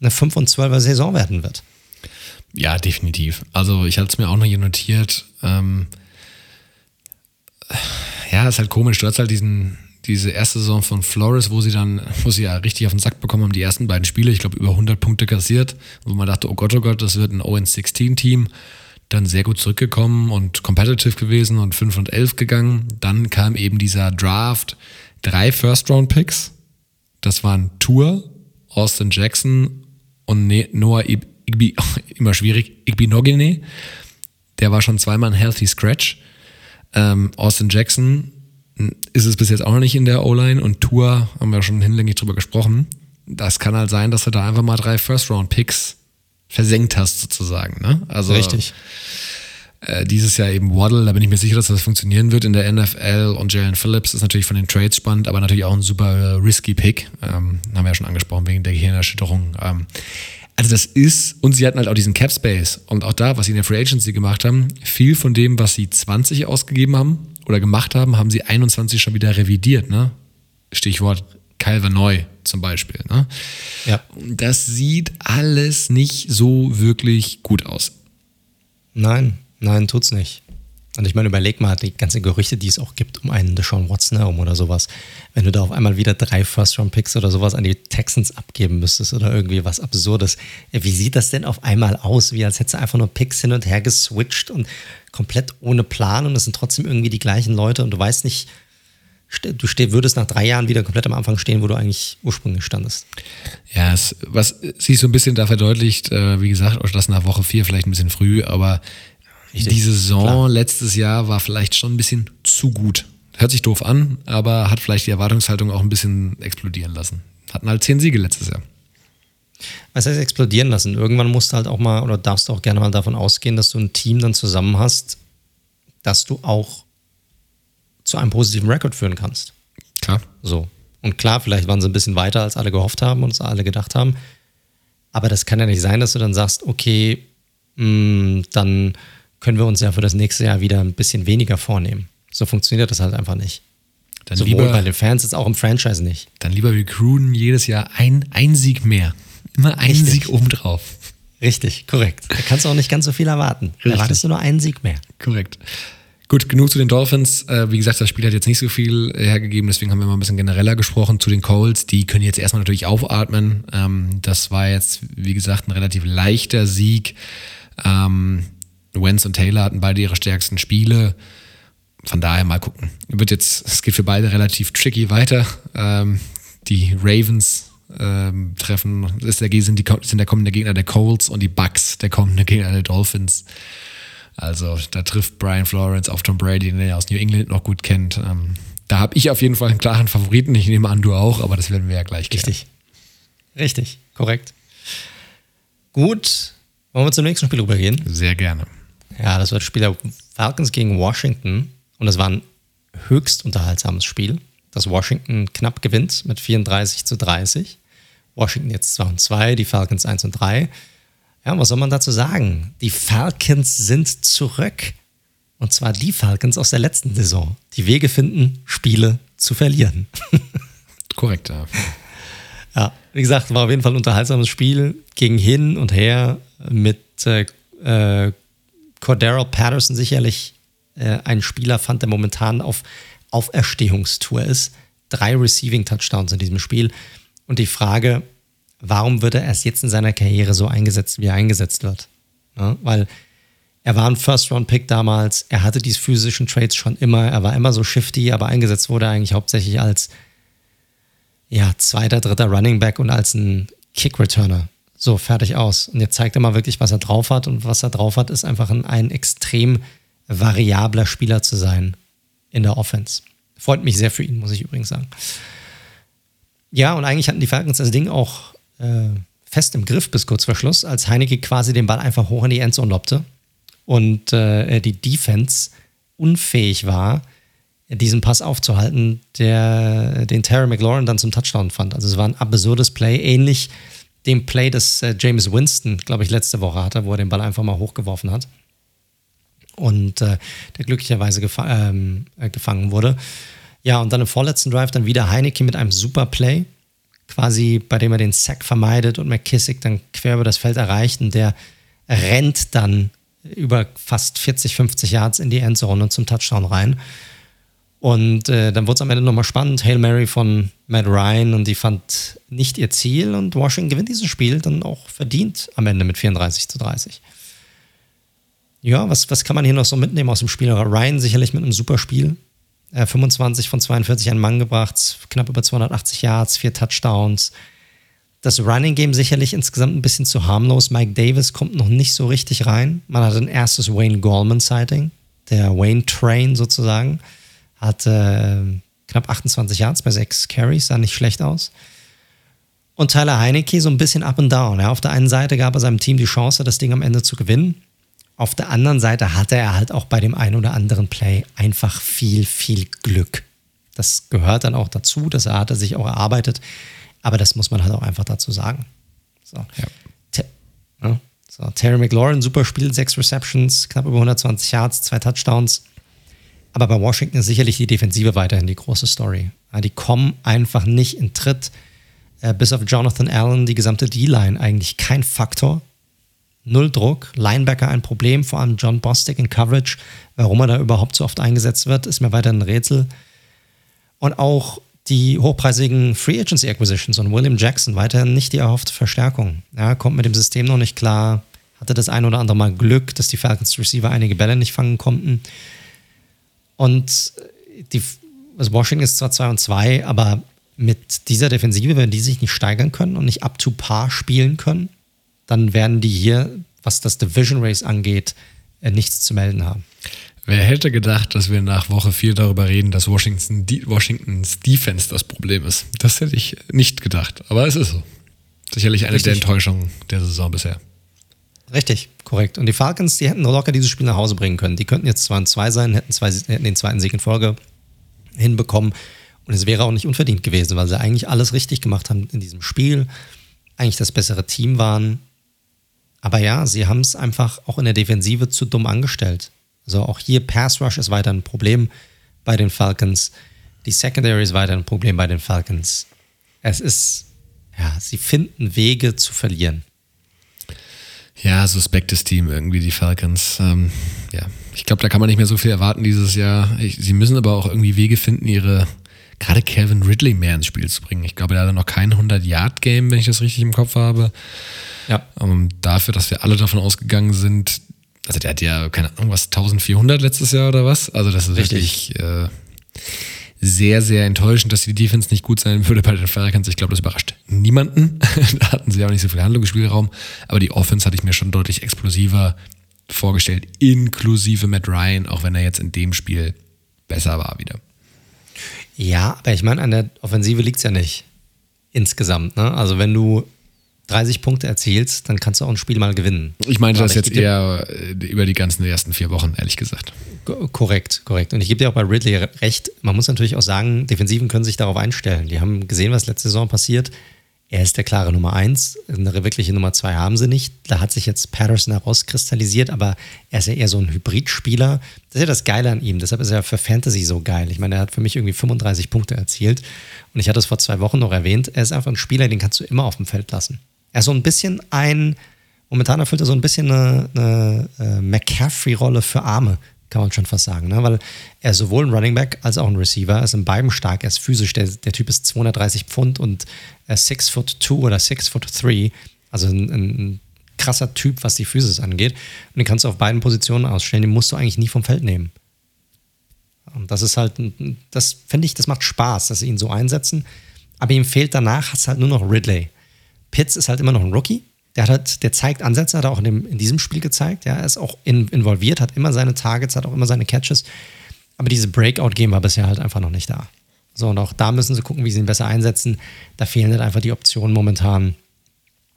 [SPEAKER 1] eine 5 und 12er Saison werden wird.
[SPEAKER 2] Ja, definitiv. Also ich hatte es mir auch noch hier notiert. Ähm, ja, ist halt komisch. Du hast halt diesen, diese erste Saison von Flores, wo sie dann, wo sie ja richtig auf den Sack bekommen haben, die ersten beiden Spiele, ich glaube über 100 Punkte kassiert, wo man dachte, oh Gott, oh Gott, das wird ein 0-16-Team. Dann sehr gut zurückgekommen und competitive gewesen und 5 und 11 gegangen. Dann kam eben dieser Draft, drei First-Round-Picks. Das waren Tour, Austin Jackson und ne-, Noah Igbi, immer schwierig, Igbinogene. Der war schon zweimal ein Healthy Scratch. Ähm, Austin Jackson ist es bis jetzt auch noch nicht in der O-Line und Tour haben wir schon hinlänglich drüber gesprochen. Das kann halt sein, dass du da einfach mal drei First-Round-Picks versenkt hast, sozusagen. Ne?
[SPEAKER 1] Also, Richtig.
[SPEAKER 2] Äh, dieses Jahr eben Waddle, da bin ich mir sicher, dass das funktionieren wird in der NFL und Jalen Phillips ist natürlich von den Trades spannend, aber natürlich auch ein super äh, risky Pick. Ähm, haben wir ja schon angesprochen, wegen der Gehirnerschütterung. Ähm, also das ist, und sie hatten halt auch diesen Cap Space und auch da, was sie in der Free Agency gemacht haben, viel von dem, was sie 20 ausgegeben haben oder gemacht haben, haben sie 21 schon wieder revidiert, ne? Stichwort Calvin Neu zum Beispiel, ne?
[SPEAKER 1] Ja.
[SPEAKER 2] Das sieht alles nicht so wirklich gut aus.
[SPEAKER 1] Nein, nein, tut's nicht. Und ich meine, überleg mal, die ganzen Gerüchte, die es auch gibt um einen Deshaun Watson herum oder sowas. Wenn du da auf einmal wieder drei First-Round-Picks oder sowas an die Texans abgeben müsstest oder irgendwie was Absurdes. Wie sieht das denn auf einmal aus? Wie als hättest du einfach nur Picks hin und her geswitcht und komplett ohne Plan und es sind trotzdem irgendwie die gleichen Leute und du weißt nicht, du würdest nach drei Jahren wieder komplett am Anfang stehen, wo du eigentlich ursprünglich standest.
[SPEAKER 2] Ja, es, was sich so ein bisschen da verdeutlicht, äh, wie gesagt, auch das nach Woche vier vielleicht ein bisschen früh, aber Richtig, die Saison klar. letztes Jahr war vielleicht schon ein bisschen zu gut. Hört sich doof an, aber hat vielleicht die Erwartungshaltung auch ein bisschen explodieren lassen. Hatten halt zehn Siege letztes Jahr.
[SPEAKER 1] Was heißt explodieren lassen? Irgendwann musst du halt auch mal oder darfst du auch gerne mal davon ausgehen, dass du ein Team dann zusammen hast, dass du auch zu einem positiven Rekord führen kannst.
[SPEAKER 2] Klar.
[SPEAKER 1] So. Und klar, vielleicht waren sie ein bisschen weiter, als alle gehofft haben und es alle gedacht haben. Aber das kann ja nicht sein, dass du dann sagst, okay, mh, mm, dann können wir uns ja für das nächste Jahr wieder ein bisschen weniger vornehmen. So funktioniert das halt einfach nicht.
[SPEAKER 2] Dann Sowohl lieber,
[SPEAKER 1] bei den Fans als auch im Franchise nicht.
[SPEAKER 2] Dann lieber recruiten jedes Jahr ein, ein Sieg mehr. Immer ein Richtig. Sieg obendrauf.
[SPEAKER 1] Richtig, korrekt. Da kannst du auch nicht ganz so viel erwarten. Da erwartest du nur einen Sieg mehr.
[SPEAKER 2] Korrekt. Gut, genug zu den Dolphins. Äh, wie gesagt, das Spiel hat jetzt nicht so viel hergegeben, deswegen haben wir mal ein bisschen genereller gesprochen zu den Colts. Die können jetzt erstmal natürlich aufatmen. Ähm, das war jetzt, wie gesagt, ein relativ leichter Sieg. Ähm, Wentz und Taylor hatten beide ihre stärksten Spiele. Von daher mal gucken. Wird jetzt, es geht für beide relativ tricky weiter. Ähm, die Ravens ähm, treffen, ist der, sind, die, sind der kommende Gegner der Colts und die Bucks der kommende Gegner der Dolphins. Also da trifft Brian Florence auf Tom Brady, den er aus New England noch gut kennt. Ähm, da habe ich auf jeden Fall einen klaren Favoriten. Ich nehme an, du auch, aber das werden wir ja gleich
[SPEAKER 1] klären. Richtig. Richtig, korrekt. Gut, wollen wir zum nächsten Spiel rübergehen?
[SPEAKER 2] Sehr gerne.
[SPEAKER 1] Ja, das war das Spiel der Falcons gegen Washington und es war ein höchst unterhaltsames Spiel, das Washington knapp gewinnt mit 34 zu 30. Washington jetzt 2 und 2, die Falcons 1 und 3. Ja, was soll man dazu sagen? Die Falcons sind zurück. Und zwar die Falcons aus der letzten Saison, die Wege finden, Spiele zu verlieren.
[SPEAKER 2] Korrekt, ja.
[SPEAKER 1] Ja, wie gesagt, war auf jeden Fall ein unterhaltsames Spiel. Ging hin und her mit äh, äh, Cordero Patterson sicherlich äh, ein Spieler fand, der momentan auf Auferstehungstour ist. Drei Receiving Touchdowns in diesem Spiel. Und die Frage, warum wird er erst jetzt in seiner Karriere so eingesetzt, wie er eingesetzt wird? Ja, weil er war ein First-Round-Pick damals, er hatte diese physischen Traits schon immer, er war immer so shifty, aber eingesetzt wurde er eigentlich hauptsächlich als ja, zweiter, dritter Running Back und als ein Kick-Returner. So, fertig aus. Und jetzt zeigt er mal wirklich, was er drauf hat. Und was er drauf hat, ist einfach ein, ein extrem variabler Spieler zu sein in der Offense. Freut mich sehr für ihn, muss ich übrigens sagen. Ja, und eigentlich hatten die Falcons das Ding auch äh, fest im Griff bis kurz vor Schluss, als Heineke quasi den Ball einfach hoch in die Endzone lobte und äh, die Defense unfähig war, diesen Pass aufzuhalten, der den Terry McLaurin dann zum Touchdown fand. Also es war ein absurdes Play, ähnlich dem Play, das äh, James Winston, glaube ich, letzte Woche hatte, wo er den Ball einfach mal hochgeworfen hat und äh, der glücklicherweise gefa ähm, äh, gefangen wurde. Ja, und dann im vorletzten Drive dann wieder Heineke mit einem super Play, quasi bei dem er den Sack vermeidet und McKissick dann quer über das Feld erreicht und der rennt dann über fast 40, 50 Yards in die Endzone und zum Touchdown rein. Und äh, dann wurde es am Ende nochmal spannend. Hail Mary von Matt Ryan und die fand nicht ihr Ziel und Washington gewinnt dieses Spiel dann auch verdient am Ende mit 34 zu 30. Ja, was, was kann man hier noch so mitnehmen aus dem Spiel? Ryan sicherlich mit einem super Spiel. Äh, 25 von 42 an Mann gebracht, knapp über 280 Yards, vier Touchdowns. Das Running Game sicherlich insgesamt ein bisschen zu harmlos. Mike Davis kommt noch nicht so richtig rein. Man hat ein erstes Wayne Gallman-Sighting, der Wayne Train sozusagen. Hat äh, knapp 28 Yards bei sechs Carries, sah nicht schlecht aus. Und Tyler Heinecke so ein bisschen up and down. Ja, auf der einen Seite gab er seinem Team die Chance, das Ding am Ende zu gewinnen. Auf der anderen Seite hatte er halt auch bei dem einen oder anderen Play einfach viel, viel Glück. Das gehört dann auch dazu, das hat er sich auch erarbeitet, aber das muss man halt auch einfach dazu sagen. So. Ja. Ja. So, Terry McLaurin, super Spiel, sechs Receptions, knapp über 120 Yards, zwei Touchdowns. Aber bei Washington ist sicherlich die Defensive weiterhin die große Story. Die kommen einfach nicht in Tritt. Äh, bis auf Jonathan Allen, die gesamte D-Line eigentlich kein Faktor null Druck. Linebacker ein Problem, vor allem John Bostic in Coverage. Warum er da überhaupt so oft eingesetzt wird, ist mir weiter ein Rätsel. Und auch die hochpreisigen Free Agency Acquisitions und William Jackson weiterhin nicht die erhoffte Verstärkung. Ja, kommt mit dem System noch nicht klar. Hatte das ein oder andere Mal Glück, dass die Falcons Receiver einige Bälle nicht fangen konnten. Und die, also Washington ist zwar 2 und 2, aber mit dieser Defensive, wenn die sich nicht steigern können und nicht up to par spielen können, dann werden die hier, was das Division Race angeht, äh, nichts zu melden haben.
[SPEAKER 2] Wer hätte gedacht, dass wir nach Woche 4 darüber reden, dass Washington, Washingtons Defense das Problem ist? Das hätte ich nicht gedacht, aber es ist so. Sicherlich eine Richtig. der Enttäuschungen der Saison bisher.
[SPEAKER 1] Richtig, korrekt. Und die Falcons, die hätten locker dieses Spiel nach Hause bringen können. Die könnten jetzt 2 und 2 sein, hätten, zwei, hätten den zweiten Sieg in Folge hinbekommen. Und es wäre auch nicht unverdient gewesen, weil sie eigentlich alles richtig gemacht haben in diesem Spiel. Eigentlich das bessere Team waren. Aber ja, sie haben es einfach auch in der Defensive zu dumm angestellt. Also auch hier Pass Rush ist weiter ein Problem bei den Falcons. Die Secondary ist weiter ein Problem bei den Falcons. Es ist, ja, sie finden Wege zu verlieren.
[SPEAKER 2] Ja, suspektes Team irgendwie, die Falcons. Ähm, ja, ich glaube, da kann man nicht mehr so viel erwarten dieses Jahr. Ich, sie müssen aber auch irgendwie Wege finden, ihre, gerade Kevin Ridley mehr ins Spiel zu bringen. Ich glaube, er hat noch kein 100-Yard-Game, wenn ich das richtig im Kopf habe. Ja. Um, ähm, dafür, dass wir alle davon ausgegangen sind, also der hat ja, keine Ahnung, was, 1400 letztes Jahr oder was? Also das ist Richtig. wirklich äh, sehr, sehr enttäuschend, dass die Defense nicht gut sein würde bei den Falcons. Ich glaube, das überrascht niemanden. da hatten sie auch nicht so viel Handlungsspielraum. Aber die Offense hatte ich mir schon deutlich explosiver vorgestellt, inklusive Matt Ryan, auch wenn er jetzt in dem Spiel besser war wieder.
[SPEAKER 1] Ja, aber ich meine, an der Offensive liegt es ja nicht. insgesamt. Ne? Also wenn du 30 Punkte erzielst, dann kannst du auch ein Spiel mal gewinnen.
[SPEAKER 2] Ich meinte das jetzt eher äh, über die ganzen ersten vier Wochen, ehrlich gesagt.
[SPEAKER 1] Korrekt, korrekt. Und ich gebe dir auch bei Ridley recht. Man muss natürlich auch sagen, Defensiven können sich darauf einstellen. Die haben gesehen, was letzte Saison passiert. Er ist der klare Nummer eins. Eine wirkliche Nummer zwei haben sie nicht. Da hat sich jetzt Patterson herauskristallisiert, aber er ist ja eher so ein Hybridspieler. Das ist ja das Geile an ihm. Deshalb ist er für Fantasy so geil. Ich meine, er hat für mich irgendwie 35 Punkte erzielt. Und ich hatte es vor zwei Wochen noch erwähnt. Er ist einfach ein Spieler, den kannst du immer auf dem Feld lassen. Er ist so ein bisschen ein, momentan erfüllt er so ein bisschen eine, eine äh, McCaffrey-Rolle für Arme, kann man schon fast sagen. Ne? Weil er sowohl ein Running Back als auch ein Receiver er ist in beidem stark. Er ist physisch. Der, der Typ ist 230 Pfund und er ist 6 foot 2 oder 6 foot 3. Also ein, ein krasser Typ, was die Physis angeht. Und den kannst du auf beiden Positionen ausstellen. Den musst du eigentlich nie vom Feld nehmen. Und das ist halt, das finde ich, das macht Spaß, dass sie ihn so einsetzen. Aber ihm fehlt danach, hast halt nur noch Ridley. Pitts ist halt immer noch ein Rookie. Der, hat halt, der zeigt Ansätze, hat er auch in, dem, in diesem Spiel gezeigt. Ja, er ist auch in, involviert, hat immer seine Targets, hat auch immer seine Catches. Aber diese Breakout-Game war bisher halt einfach noch nicht da. So, und auch da müssen sie gucken, wie sie ihn besser einsetzen. Da fehlen halt einfach die Optionen momentan.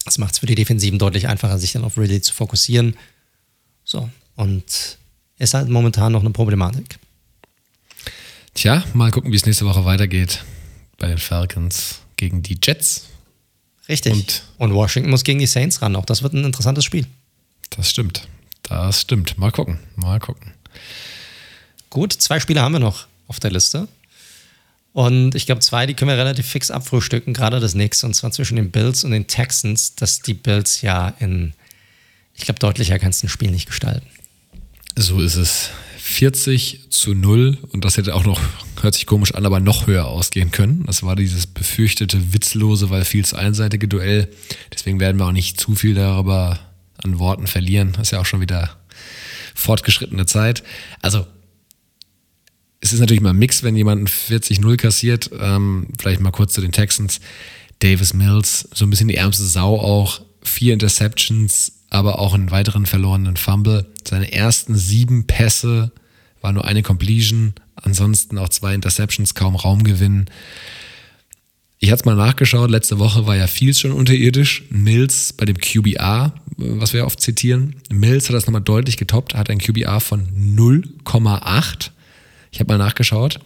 [SPEAKER 1] Das macht es für die Defensiven deutlich einfacher, sich dann auf Ridley zu fokussieren. So, und ist halt momentan noch eine Problematik.
[SPEAKER 2] Tja, mal gucken, wie es nächste Woche weitergeht bei den Falcons gegen die Jets.
[SPEAKER 1] Richtig. Und, und, Washington muss gegen die Saints ran. Auch das wird ein interessantes Spiel.
[SPEAKER 2] Das stimmt. Das stimmt. Mal gucken. Mal gucken.
[SPEAKER 1] Gut, zwei Spiele haben wir noch auf der Liste. Und ich glaube, zwei, die können wir relativ fix abfrühstücken. Gerade das nächste, und zwar zwischen den Bills und den Texans, dass die Bills ja in, ich glaube, deutlicher kannst du ein Spiel nicht gestalten.
[SPEAKER 2] So ist es. 40 zu 0 und das hätte auch noch, hört sich komisch an, aber noch höher ausgehen können. Das war dieses befürchtete, witzlose, weil viel zu einseitige Duell. Deswegen werden wir auch nicht zu viel darüber an Worten verlieren. Das ist ja auch schon wieder fortgeschrittene Zeit. Also, es ist natürlich mal ein Mix, wenn jemand 40-0 kassiert. Ähm, vielleicht mal kurz zu den Texans. Davis Mills, so ein bisschen die ärmste Sau auch. Vier Interceptions, aber auch einen weiteren verlorenen Fumble. Seine ersten sieben Pässe war nur eine Completion, ansonsten auch zwei Interceptions, kaum Raumgewinn. Ich hatte es mal nachgeschaut, letzte Woche war ja Fields schon unterirdisch. Mills bei dem QBA, was wir oft zitieren. Mills hat das nochmal deutlich getoppt, hat ein QBA von 0,8. Ich habe mal nachgeschaut.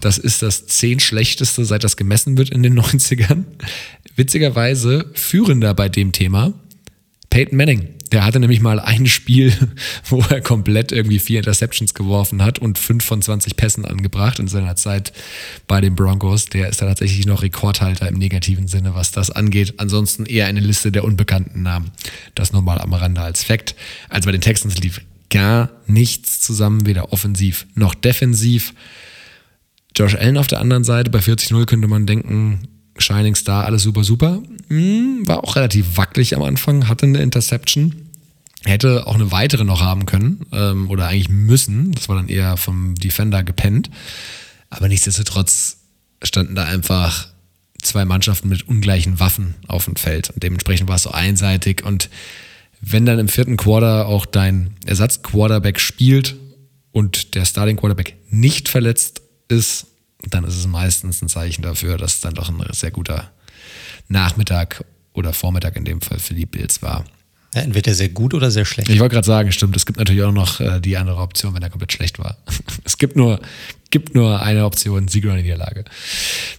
[SPEAKER 2] Das ist das zehn schlechteste, seit das gemessen wird in den 90ern. Witzigerweise führender bei dem Thema Peyton Manning. Der hatte nämlich mal ein Spiel, wo er komplett irgendwie vier Interceptions geworfen hat und fünf von 20 Pässen angebracht in seiner Zeit bei den Broncos. Der ist da tatsächlich noch Rekordhalter im negativen Sinne, was das angeht. Ansonsten eher eine Liste der unbekannten Namen. Das nochmal am Rande als Fakt. Also bei den Texans lief gar nichts zusammen, weder offensiv noch defensiv. Josh Allen auf der anderen Seite, bei 40-0 könnte man denken, Shining Star, alles super, super. Hm, war auch relativ wackelig am Anfang, hatte eine Interception. Hätte auch eine weitere noch haben können ähm, oder eigentlich müssen. Das war dann eher vom Defender gepennt. Aber nichtsdestotrotz standen da einfach zwei Mannschaften mit ungleichen Waffen auf dem Feld. Und dementsprechend war es so einseitig. Und wenn dann im vierten Quarter auch dein Ersatz-Quarterback spielt und der Starting-Quarterback nicht verletzt ist, dann ist es meistens ein Zeichen dafür, dass es dann doch ein sehr guter Nachmittag oder Vormittag in dem Fall für die Bills war.
[SPEAKER 1] Ja, entweder sehr gut oder sehr schlecht.
[SPEAKER 2] Ich wollte gerade sagen, stimmt, es gibt natürlich auch noch äh, die andere Option, wenn er komplett schlecht war. es gibt nur, gibt nur eine Option, Sieg oder Niederlage.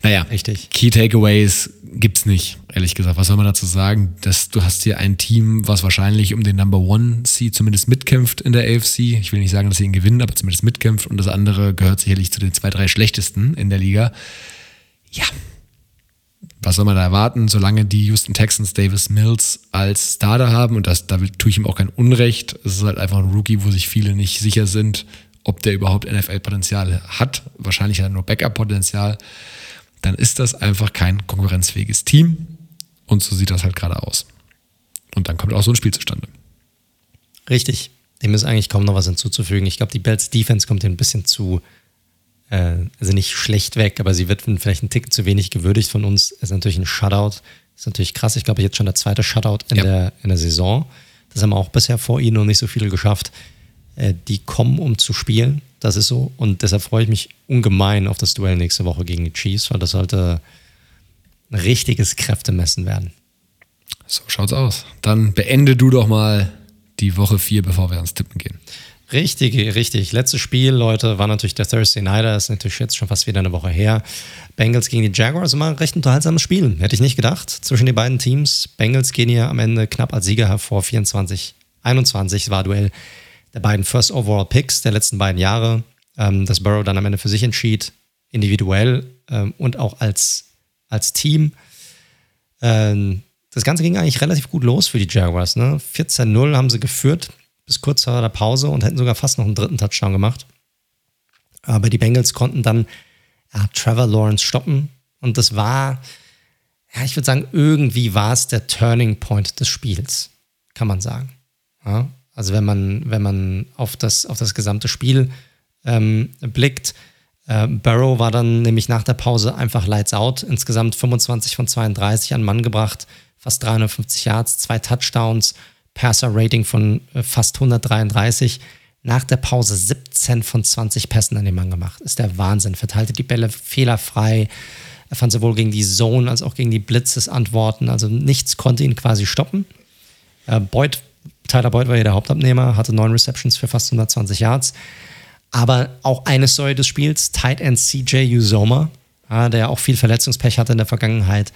[SPEAKER 2] Naja,
[SPEAKER 1] richtig.
[SPEAKER 2] Key Takeaways gibt's nicht, ehrlich gesagt. Was soll man dazu sagen? Dass du hast hier ein Team, was wahrscheinlich um den Number One Seed zumindest mitkämpft in der AFC. Ich will nicht sagen, dass sie ihn gewinnen, aber zumindest mitkämpft. Und das andere gehört sicherlich zu den zwei, drei schlechtesten in der Liga. Ja, was soll man da erwarten, solange die Houston Texans Davis Mills als Starter haben und das, da tue ich ihm auch kein Unrecht. Es ist halt einfach ein Rookie, wo sich viele nicht sicher sind, ob der überhaupt NFL-Potenzial hat. Wahrscheinlich hat er nur Backup-Potenzial. Dann ist das einfach kein konkurrenzfähiges Team und so sieht das halt gerade aus. Und dann kommt auch so ein Spiel zustande.
[SPEAKER 1] Richtig. Dem ist eigentlich kaum noch was hinzuzufügen. Ich glaube, die Bells Defense kommt hier ein bisschen zu äh, also nicht schlecht weg, aber sie wird vielleicht ein Tick zu wenig gewürdigt von uns. Ist natürlich ein Shutout. Ist natürlich krass. Ich glaube, jetzt schon der zweite Shutout in, ja. der, in der Saison. Das haben auch bisher vor ihnen noch nicht so viele geschafft. Äh, die kommen, um zu spielen. Das ist so. Und deshalb freue ich mich ungemein auf das Duell nächste Woche gegen die Chiefs, weil das sollte ein richtiges Kräftemessen werden.
[SPEAKER 2] So schaut's aus. Dann beende du doch mal die Woche 4, bevor wir ans Tippen gehen.
[SPEAKER 1] Richtig, richtig. Letztes Spiel, Leute, war natürlich der Thursday Nighter. Ist natürlich jetzt schon fast wieder eine Woche her. Bengals gegen die Jaguars, immer ein recht unterhaltsames Spiel. Hätte ich nicht gedacht. Zwischen den beiden Teams. Bengals gehen hier am Ende knapp als Sieger hervor. 24, 21 war Duell der beiden First Overall Picks der letzten beiden Jahre. Ähm, das Burrow dann am Ende für sich entschied. Individuell ähm, und auch als, als Team. Ähm, das Ganze ging eigentlich relativ gut los für die Jaguars. Ne? 14-0 haben sie geführt bis kurz vor der Pause und hätten sogar fast noch einen dritten Touchdown gemacht. Aber die Bengals konnten dann ja, Trevor Lawrence stoppen. Und das war, ja, ich würde sagen, irgendwie war es der Turning Point des Spiels, kann man sagen. Ja, also wenn man, wenn man auf das, auf das gesamte Spiel ähm, blickt, äh, Barrow war dann nämlich nach der Pause einfach lights out, insgesamt 25 von 32 an Mann gebracht, fast 350 Yards, zwei Touchdowns Passer-Rating von äh, fast 133. Nach der Pause 17 von 20 Pässen an den Mann gemacht. Ist der Wahnsinn. Verteilte die Bälle fehlerfrei. Er fand sowohl gegen die Zone als auch gegen die Blitzes Antworten. Also nichts konnte ihn quasi stoppen. Äh, Boyd, Tyler Boyd war hier der Hauptabnehmer, hatte neun Receptions für fast 120 Yards. Aber auch eine Säule des Spiels, Tight End CJ Uzoma, ja, der auch viel Verletzungspech hatte in der Vergangenheit,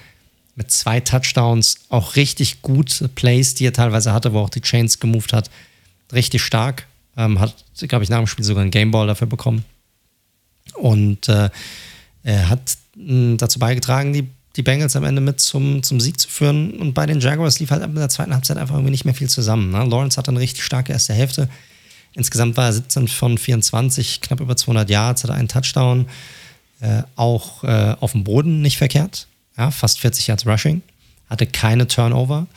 [SPEAKER 1] mit zwei Touchdowns, auch richtig gut Plays, die er teilweise hatte, wo auch die Chains gemoved hat. Richtig stark. Ähm, hat, glaube ich, nach dem Spiel sogar einen Gameball dafür bekommen. Und äh, er hat mh, dazu beigetragen, die, die Bengals am Ende mit zum, zum Sieg zu führen. Und bei den Jaguars lief halt in der zweiten Halbzeit einfach irgendwie nicht mehr viel zusammen. Ne? Lawrence hatte eine richtig starke erste Hälfte. Insgesamt war er 17 von 24, knapp über 200 Yards, hatte einen Touchdown. Äh, auch äh, auf dem Boden nicht verkehrt ja, fast 40 Yards Rushing, hatte keine Turnover.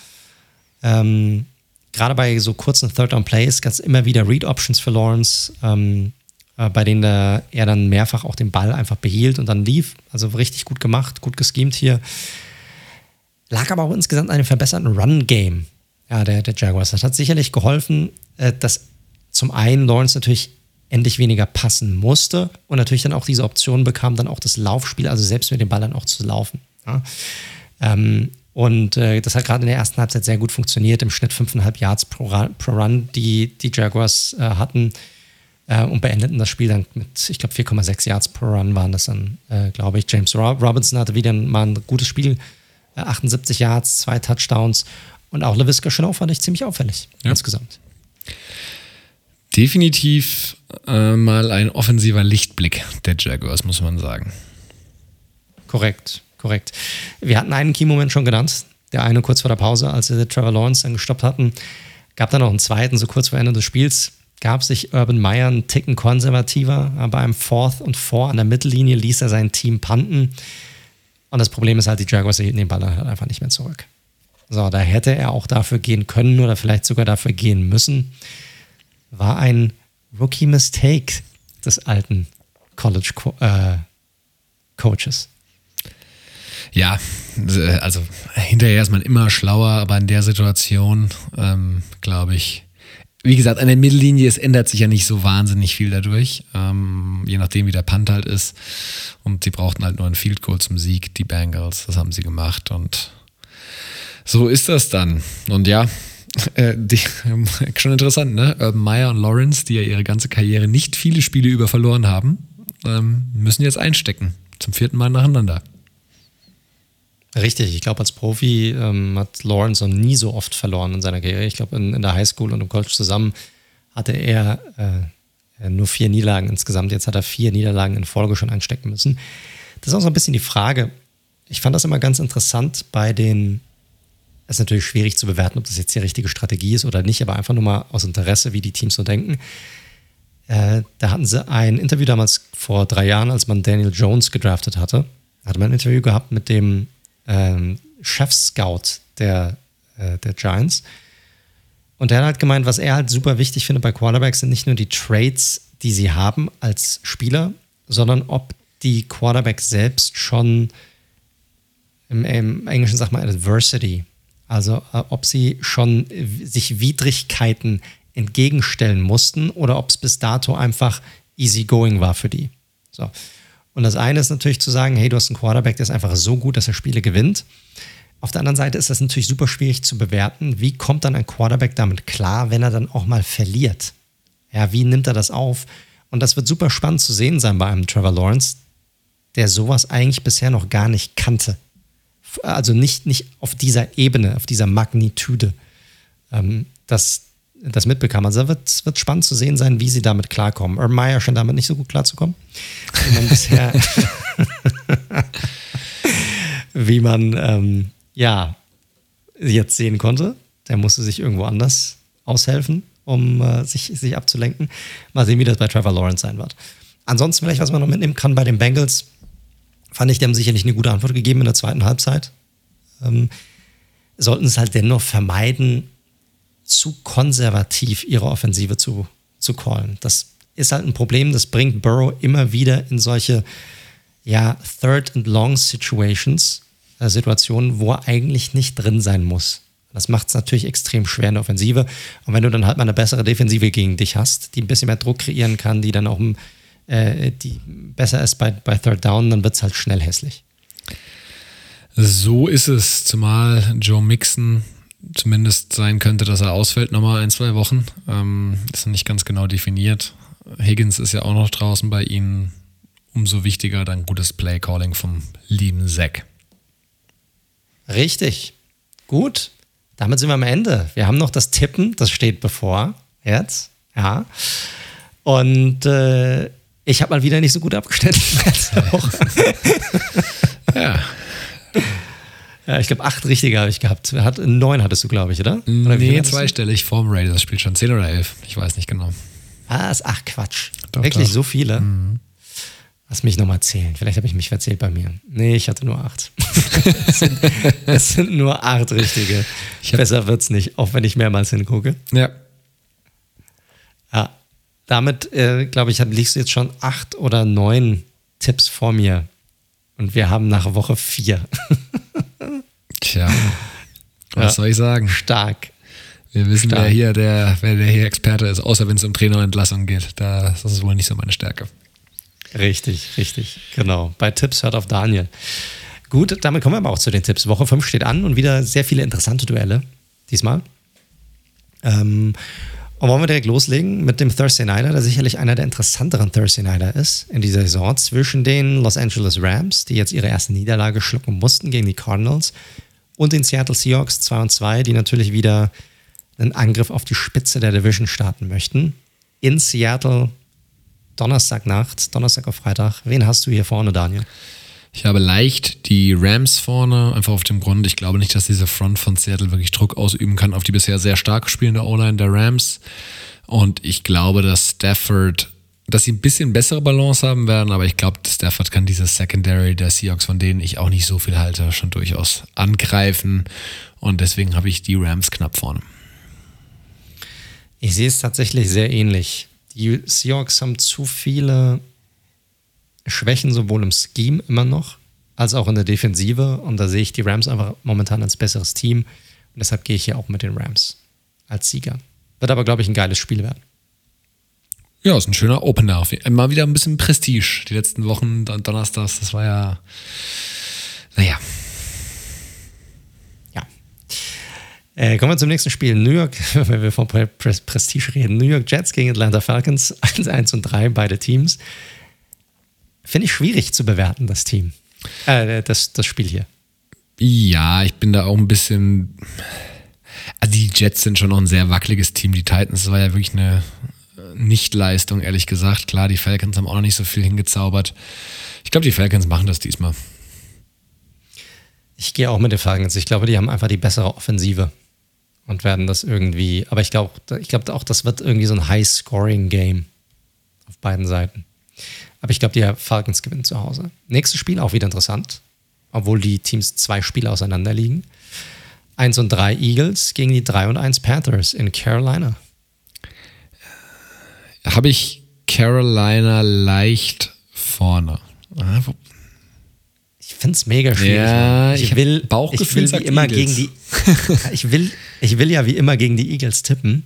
[SPEAKER 1] Ähm, Gerade bei so kurzen Third-Down-Plays gab es immer wieder Read-Options für Lawrence, ähm, äh, bei denen er, dann mehrfach auch den Ball einfach behielt und dann lief. Also richtig gut gemacht, gut geschemt hier. Lag aber auch insgesamt einem verbesserten Run-Game ja, der, der Jaguars. Das hat sicherlich geholfen, äh, dass zum einen Lawrence natürlich endlich weniger passen musste und natürlich dann auch diese Option bekam, dann auch das Laufspiel, also selbst mit dem Ball dann auch zu laufen. Ja. Ähm, und äh, das hat gerade in der ersten Halbzeit sehr gut funktioniert. Im Schnitt 5,5 Yards pro, pro, Run, die die Jaguars äh, hatten. Äh, und beendeten das Spiel dann mit, ich glaube, 4,6 Yards pro Run waren das dann, äh, glaube ich. James Robinson hatte wieder mal ein gutes Spiel. 78 äh, Yards, zwei Touchdowns. Und auch LaVisca Chanel fand ich ziemlich auffällig ja. insgesamt.
[SPEAKER 2] Definitiv äh, mal ein offensiver Lichtblick der Jaguars, muss man sagen.
[SPEAKER 1] Korrekt korrekt. Wir hatten einen Key-Moment schon genannt. Der eine kurz vor der Pause, als wir Trevor Lawrence dann gestoppt hatten. Gab dann noch einen zweiten, so kurz vor Ende des Spiels. Gab sich Urban Meyer einen Ticken konservativer. Bei einem Fourth und Four an der Mittellinie ließ er sein Team panten. Und das Problem ist halt, die Jaguars hielten den Ball halt einfach nicht mehr zurück. So, da hätte er auch dafür gehen können oder vielleicht sogar dafür gehen müssen. War ein Rookie-Mistake des alten College-Coaches. Äh,
[SPEAKER 2] ja, also hinterher ist man immer schlauer, aber in der Situation, ähm, glaube ich, wie gesagt, an der Mittellinie, es ändert sich ja nicht so wahnsinnig viel dadurch, ähm, je nachdem, wie der Punt halt ist. Und sie brauchten halt nur einen Field Goal zum Sieg, die Bengals, das haben sie gemacht und so ist das dann. Und ja, äh, die, schon interessant, ne? Urban Meyer und Lawrence, die ja ihre ganze Karriere nicht viele Spiele über verloren haben, ähm, müssen jetzt einstecken. Zum vierten Mal nacheinander.
[SPEAKER 1] Richtig, ich glaube, als Profi ähm, hat Lawrence noch nie so oft verloren in seiner Karriere. Ich glaube, in, in, der Highschool und im College zusammen hatte er äh, nur vier Niederlagen insgesamt. Jetzt hat er vier Niederlagen in Folge schon einstecken müssen. Das ist auch so ein bisschen die Frage. Ich fand das immer ganz interessant bei den. Es ist natürlich schwierig zu bewerten, ob das jetzt die richtige Strategie ist oder nicht, aber einfach nur mal aus Interesse, wie die Teams so denken. Äh, da hatten sie ein Interview damals vor drei Jahren, als man Daniel Jones gedraftet hatte. Da hatte man ein Interview gehabt mit dem ähm, Chef-Scout der, äh, der Giants. Und der hat halt gemeint, was er halt super wichtig findet bei Quarterbacks sind nicht nur die Traits, die sie haben als Spieler, sondern ob die Quarterbacks selbst schon im, im Englischen sagt man Adversity, also äh, ob sie schon sich Widrigkeiten entgegenstellen mussten oder ob es bis dato einfach easy going war für die. So. Und das eine ist natürlich zu sagen, hey, du hast einen Quarterback, der ist einfach so gut, dass er Spiele gewinnt. Auf der anderen Seite ist das natürlich super schwierig zu bewerten. Wie kommt dann ein Quarterback damit klar, wenn er dann auch mal verliert? Ja, wie nimmt er das auf? Und das wird super spannend zu sehen sein bei einem Trevor Lawrence, der sowas eigentlich bisher noch gar nicht kannte. Also nicht, nicht auf dieser Ebene, auf dieser Magnitude. Ähm, das, das mitbekam. Also wird wird spannend zu sehen sein, wie sie damit klarkommen. Urban Meyer scheint damit nicht so gut klarzukommen. Wie man bisher, wie man ähm, ja jetzt sehen konnte. Der musste sich irgendwo anders aushelfen, um äh, sich, sich abzulenken. Mal sehen, wie das bei Trevor Lawrence sein wird. Ansonsten vielleicht, was man noch mitnehmen kann bei den Bengals, fand ich, die haben sicherlich eine gute Antwort gegeben in der zweiten Halbzeit. Ähm, sollten es halt dennoch vermeiden, zu konservativ ihre Offensive zu, zu callen. Das ist halt ein Problem, das bringt Burrow immer wieder in solche ja, Third and Long Situations, äh, Situationen, wo er eigentlich nicht drin sein muss. Das macht es natürlich extrem schwer in der Offensive. Und wenn du dann halt mal eine bessere Defensive gegen dich hast, die ein bisschen mehr Druck kreieren kann, die dann auch äh, die besser ist bei, bei Third Down, dann wird es halt schnell hässlich.
[SPEAKER 2] So ist es, zumal Joe Mixon zumindest sein könnte, dass er ausfällt nochmal ein, zwei Wochen. Ähm, ist nicht ganz genau definiert. Higgins ist ja auch noch draußen bei ihnen. Umso wichtiger dann gutes Play-Calling vom lieben Zack.
[SPEAKER 1] Richtig. Gut. Damit sind wir am Ende. Wir haben noch das Tippen, das steht bevor. Jetzt. Ja. Und äh, ich habe mal wieder nicht so gut abgeschnitten.
[SPEAKER 2] ja.
[SPEAKER 1] Ja, ich glaube, acht richtige habe ich gehabt. Hat, neun hattest du, glaube ich, oder? oder
[SPEAKER 2] nee, zweistellig vorm Raiders spielt schon. Zehn oder elf. Ich weiß nicht genau.
[SPEAKER 1] Was? Ach, Quatsch. Doch, Wirklich doch. so viele? Mhm. Lass mich nochmal zählen. Vielleicht habe ich mich verzählt bei mir. Nee, ich hatte nur acht. es, sind, es, sind, nur acht richtige. Besser wird es nicht, auch wenn ich mehrmals hingucke.
[SPEAKER 2] Ja.
[SPEAKER 1] Ja. Damit, äh, glaube ich, liegst du jetzt schon acht oder neun Tipps vor mir. Und wir haben nach Woche vier.
[SPEAKER 2] Tja, was ja, soll ich sagen?
[SPEAKER 1] Stark.
[SPEAKER 2] Wir wissen, stark. wer hier der, wer der hier Experte ist, außer wenn es um Trainerentlassung geht. das ist wohl nicht so meine Stärke.
[SPEAKER 1] Richtig, richtig, genau. Bei Tipps hört auf Daniel. Gut, damit kommen wir aber auch zu den Tipps. Woche 5 steht an und wieder sehr viele interessante Duelle diesmal. Ähm, und wollen wir direkt loslegen mit dem Thursday Nighter, der sicherlich einer der interessanteren Thursday Nighter ist in dieser Saison, zwischen den Los Angeles Rams, die jetzt ihre erste Niederlage schlucken mussten gegen die Cardinals, und den Seattle Seahawks 2 und 2, die natürlich wieder einen Angriff auf die Spitze der Division starten möchten. In Seattle Donnerstagnacht, Donnerstag auf Freitag. Wen hast du hier vorne, Daniel?
[SPEAKER 2] Ich habe leicht die Rams vorne, einfach auf dem Grund, ich glaube nicht, dass diese Front von Seattle wirklich Druck ausüben kann auf die bisher sehr stark spielende O-Line der Rams. Und ich glaube, dass Stafford, dass sie ein bisschen bessere Balance haben werden, aber ich glaube, Stafford kann dieses Secondary der Seahawks, von denen ich auch nicht so viel halte, schon durchaus angreifen. Und deswegen habe ich die Rams knapp vorne.
[SPEAKER 1] Ich sehe es tatsächlich sehr ähnlich. Die Seahawks haben zu viele Schwächen, sowohl im Scheme immer noch, als auch in der Defensive. Und da sehe ich die Rams einfach momentan als besseres Team. Und deshalb gehe ich hier auch mit den Rams als Sieger. Wird aber, glaube ich, ein geiles Spiel werden.
[SPEAKER 2] Ja, ist ein schöner Opener. Mal wieder ein bisschen Prestige. Die letzten Wochen, Donnerstags, das war ja, naja,
[SPEAKER 1] Äh, kommen wir zum nächsten Spiel. New York, wenn wir von Prestige reden, New York Jets gegen Atlanta Falcons, 1, 1 und 3, beide Teams. Finde ich schwierig zu bewerten, das Team. Äh, das, das Spiel hier.
[SPEAKER 2] Ja, ich bin da auch ein bisschen. Also die Jets sind schon noch ein sehr wackeliges Team. Die Titans war ja wirklich eine Nichtleistung, ehrlich gesagt. Klar, die Falcons haben auch noch nicht so viel hingezaubert. Ich glaube, die Falcons machen das diesmal.
[SPEAKER 1] Ich gehe auch mit den Falcons. Ich glaube, die haben einfach die bessere Offensive und werden das irgendwie, aber ich glaube ich glaub auch, das wird irgendwie so ein High-Scoring-Game auf beiden Seiten. Aber ich glaube, die Falcons gewinnen zu Hause. Nächstes Spiel auch wieder interessant, obwohl die Teams zwei Spiele auseinander liegen. 1 und 3 Eagles gegen die 3 und 1 Panthers in Carolina.
[SPEAKER 2] Habe ich Carolina leicht vorne. Ah,
[SPEAKER 1] finde es mega schwierig.
[SPEAKER 2] Ja,
[SPEAKER 1] ich, ich will,
[SPEAKER 2] ich will
[SPEAKER 1] wie immer
[SPEAKER 2] Eagles.
[SPEAKER 1] gegen die. ich, will, ich will ja wie immer gegen die Eagles tippen.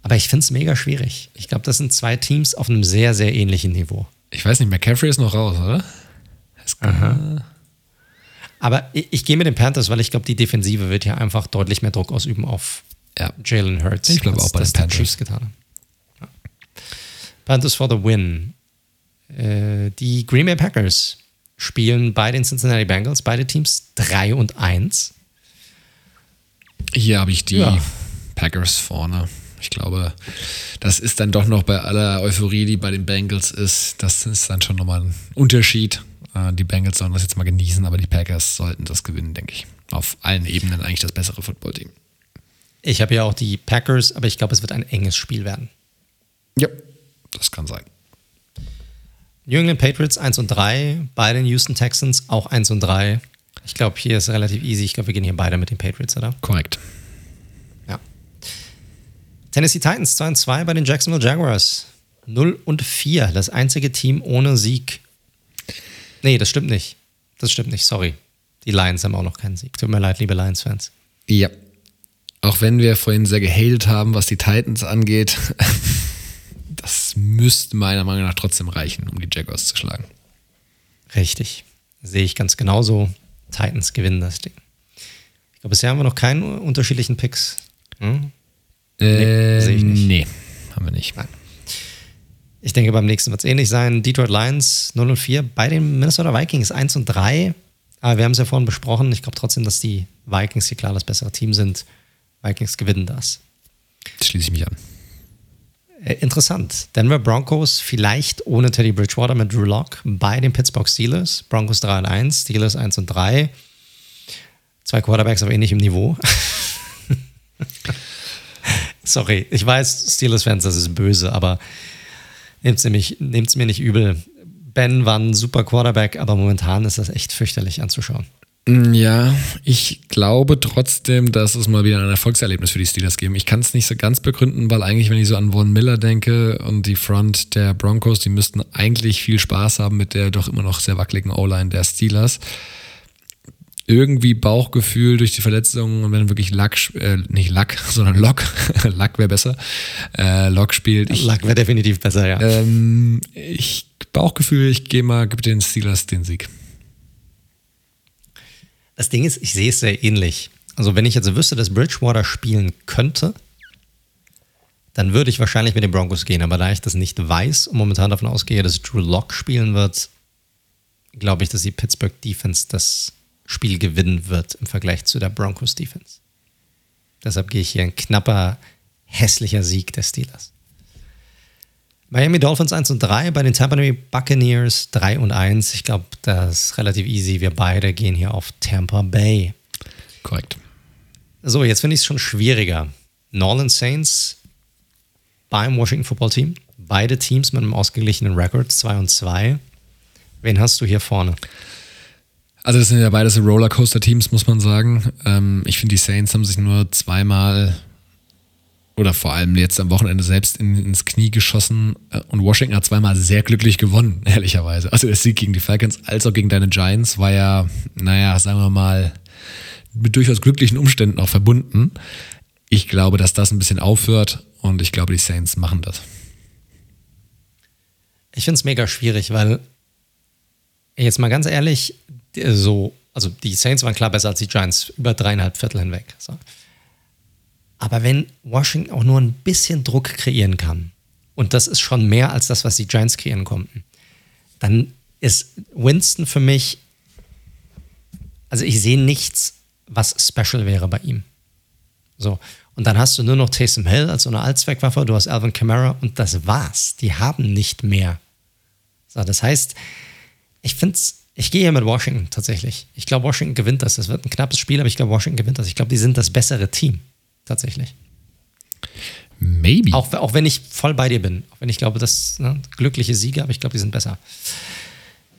[SPEAKER 1] Aber ich finde es mega schwierig. Ich glaube, das sind zwei Teams auf einem sehr, sehr ähnlichen Niveau.
[SPEAKER 2] Ich weiß nicht, McCaffrey ist noch raus, oder?
[SPEAKER 1] Aha. Aber ich, ich gehe mit den Panthers, weil ich glaube, die Defensive wird ja einfach deutlich mehr Druck ausüben auf
[SPEAKER 2] Ja.
[SPEAKER 1] Jalen Hurts.
[SPEAKER 2] Ich glaube auch bei
[SPEAKER 1] das
[SPEAKER 2] den
[SPEAKER 1] die
[SPEAKER 2] Panthers.
[SPEAKER 1] Chiefs getan haben. Ja. Panthers for the win. Äh, die Green Bay Packers spielen bei den Cincinnati Bengals, beide Teams 3 und 1.
[SPEAKER 2] Hier habe ich die
[SPEAKER 1] Ja.
[SPEAKER 2] Packers vorne. Ich glaube, das ist dann doch noch bei aller Euphorie, die bei den Bengals ist, das ist dann schon nochmal ein Unterschied. Äh, Die Bengals sollen das jetzt mal genießen, aber die Packers sollten das gewinnen, denke ich. Auf allen Ebenen eigentlich das bessere Footballteam.
[SPEAKER 1] Ich habe ja auch die Packers, aber ich glaube, es wird ein enges Spiel werden.
[SPEAKER 2] Ja, das kann sein.
[SPEAKER 1] New England Patriots 1 und 3, bei den Houston Texans auch 1 und 3. Ich glaube, hier ist relativ easy. Ich glaube, wir gehen hier beide mit den Patriots, oder?
[SPEAKER 2] Korrekt.
[SPEAKER 1] Tennessee Titans 2 und 2 bei den Jacksonville Jaguars. 0 und 4, das einzige Team ohne Sieg. Nee, das stimmt nicht. Das stimmt nicht, sorry. Die Lions haben auch noch keinen Sieg. Tut mir leid, liebe Lions-Fans.
[SPEAKER 2] Ja. Auch wenn wir vorhin sehr gehatet haben, was die Titans angeht, das müsste meiner Meinung nach trotzdem reichen, um die Jaguars zu schlagen.
[SPEAKER 1] Richtig. Sehe ich ganz genauso. Titans gewinnen das Ding. Ich glaube, bisher haben wir noch keinen unterschiedlichen Picks. Hm?
[SPEAKER 2] Äh,
[SPEAKER 1] sehe ich nicht.
[SPEAKER 2] Nee, haben wir nicht.
[SPEAKER 1] Ich denke, beim nächsten wird es ähnlich sein. Detroit Lions 0 und 4, bei den Minnesota Vikings 1 und 3. Aber wir haben es ja vorhin besprochen. Ich glaube trotzdem, dass die Vikings hier klar das bessere Team sind. Vikings gewinnen das.
[SPEAKER 2] Schließe ich mich an.
[SPEAKER 1] Äh, interessant. Denver Broncos vielleicht ohne Teddy Bridgewater mit Drew Lock bei den Pittsburgh Steelers. Broncos 3 und 1, Steelers 1 und 3. Zwei Quarterbacks auf ähnlichem Niveau. Sorry, ich weiß, Steelers-Fans, das ist böse, aber nehmt es mir nicht übel. Ben war ein super Quarterback, aber momentan ist das echt fürchterlich anzuschauen.
[SPEAKER 2] Mm, Ja, ich glaube trotzdem, dass es mal wieder ein Erfolgserlebnis für die Steelers geben. Ich kann es nicht so ganz begründen, weil eigentlich, wenn ich so an Von Miller denke und die Front der Broncos, die müssten eigentlich viel Spaß haben mit der doch immer noch sehr wackeligen O-Line der Steelers. Irgendwie Bauchgefühl durch die Verletzungen und wenn wirklich Luck, sp- äh, nicht Luck, sondern Lock, Luck wäre besser, äh, Lock spielt. Ich,
[SPEAKER 1] Luck wäre definitiv besser, ja.
[SPEAKER 2] ähm, ich Bauchgefühl, ich gehe mal, gebe den Steelers den Sieg.
[SPEAKER 1] Das Ding ist, ich sehe es sehr ähnlich. Also, wenn ich jetzt wüsste, dass Bridgewater spielen könnte, dann würde ich wahrscheinlich mit den Broncos gehen. Aber da ich das nicht weiß und momentan davon ausgehe, dass Drew Lock spielen wird, glaube ich, dass die Pittsburgh Defense das Spiel gewinnen wird im Vergleich zu der Broncos Defense. Deshalb gehe ich hier ein knapper, hässlicher Sieg der Steelers. Miami Dolphins 1 und 3, bei den Tampa Bay Buccaneers 3 und 1. Ich glaube, das ist relativ easy. Wir beide gehen hier auf Tampa Bay.
[SPEAKER 2] Korrekt.
[SPEAKER 1] So, jetzt finde ich es schon schwieriger. Norland Saints beim Washington Football Team. Beide Teams mit einem ausgeglichenen Record, 2 und 2. Wen hast du hier vorne?
[SPEAKER 2] Also das sind ja beides Rollercoaster-Teams, muss man sagen. Ähm, ich finde, die Saints haben sich nur zweimal oder vor allem jetzt am Wochenende selbst in, ins Knie geschossen äh, und Washington hat zweimal sehr glücklich gewonnen, ehrlicherweise. Also der Sieg gegen die Falcons als auch gegen deine Giants war ja, naja, sagen wir mal, mit durchaus glücklichen Umständen auch verbunden. Ich glaube, dass das ein bisschen aufhört und ich glaube, die Saints machen das.
[SPEAKER 1] Ich finde es mega schwierig, weil jetzt mal ganz ehrlich, so, also die Saints waren klar besser als die Giants über dreieinhalb Viertel hinweg. So. Aber wenn Washington auch nur ein bisschen Druck kreieren kann, und das ist schon mehr als das, was die Giants kreieren konnten, dann ist Winston für mich, also ich sehe nichts, was special wäre bei ihm. So. Und dann hast du nur noch Taysom Hill als so eine Allzweckwaffe, du hast Alvin Kamara und das war's. Die haben nicht mehr. So, das heißt, ich finde ich gehe hier mit Washington tatsächlich. Ich glaube, Washington gewinnt das. Das wird ein knappes Spiel, aber ich glaube, Washington gewinnt das. Ich glaube, die sind das bessere Team. Tatsächlich.
[SPEAKER 2] Maybe.
[SPEAKER 1] Auch, auch wenn ich voll bei dir bin. Auch wenn ich glaube, dass ne, glückliche Siege, aber ich glaube, die sind besser.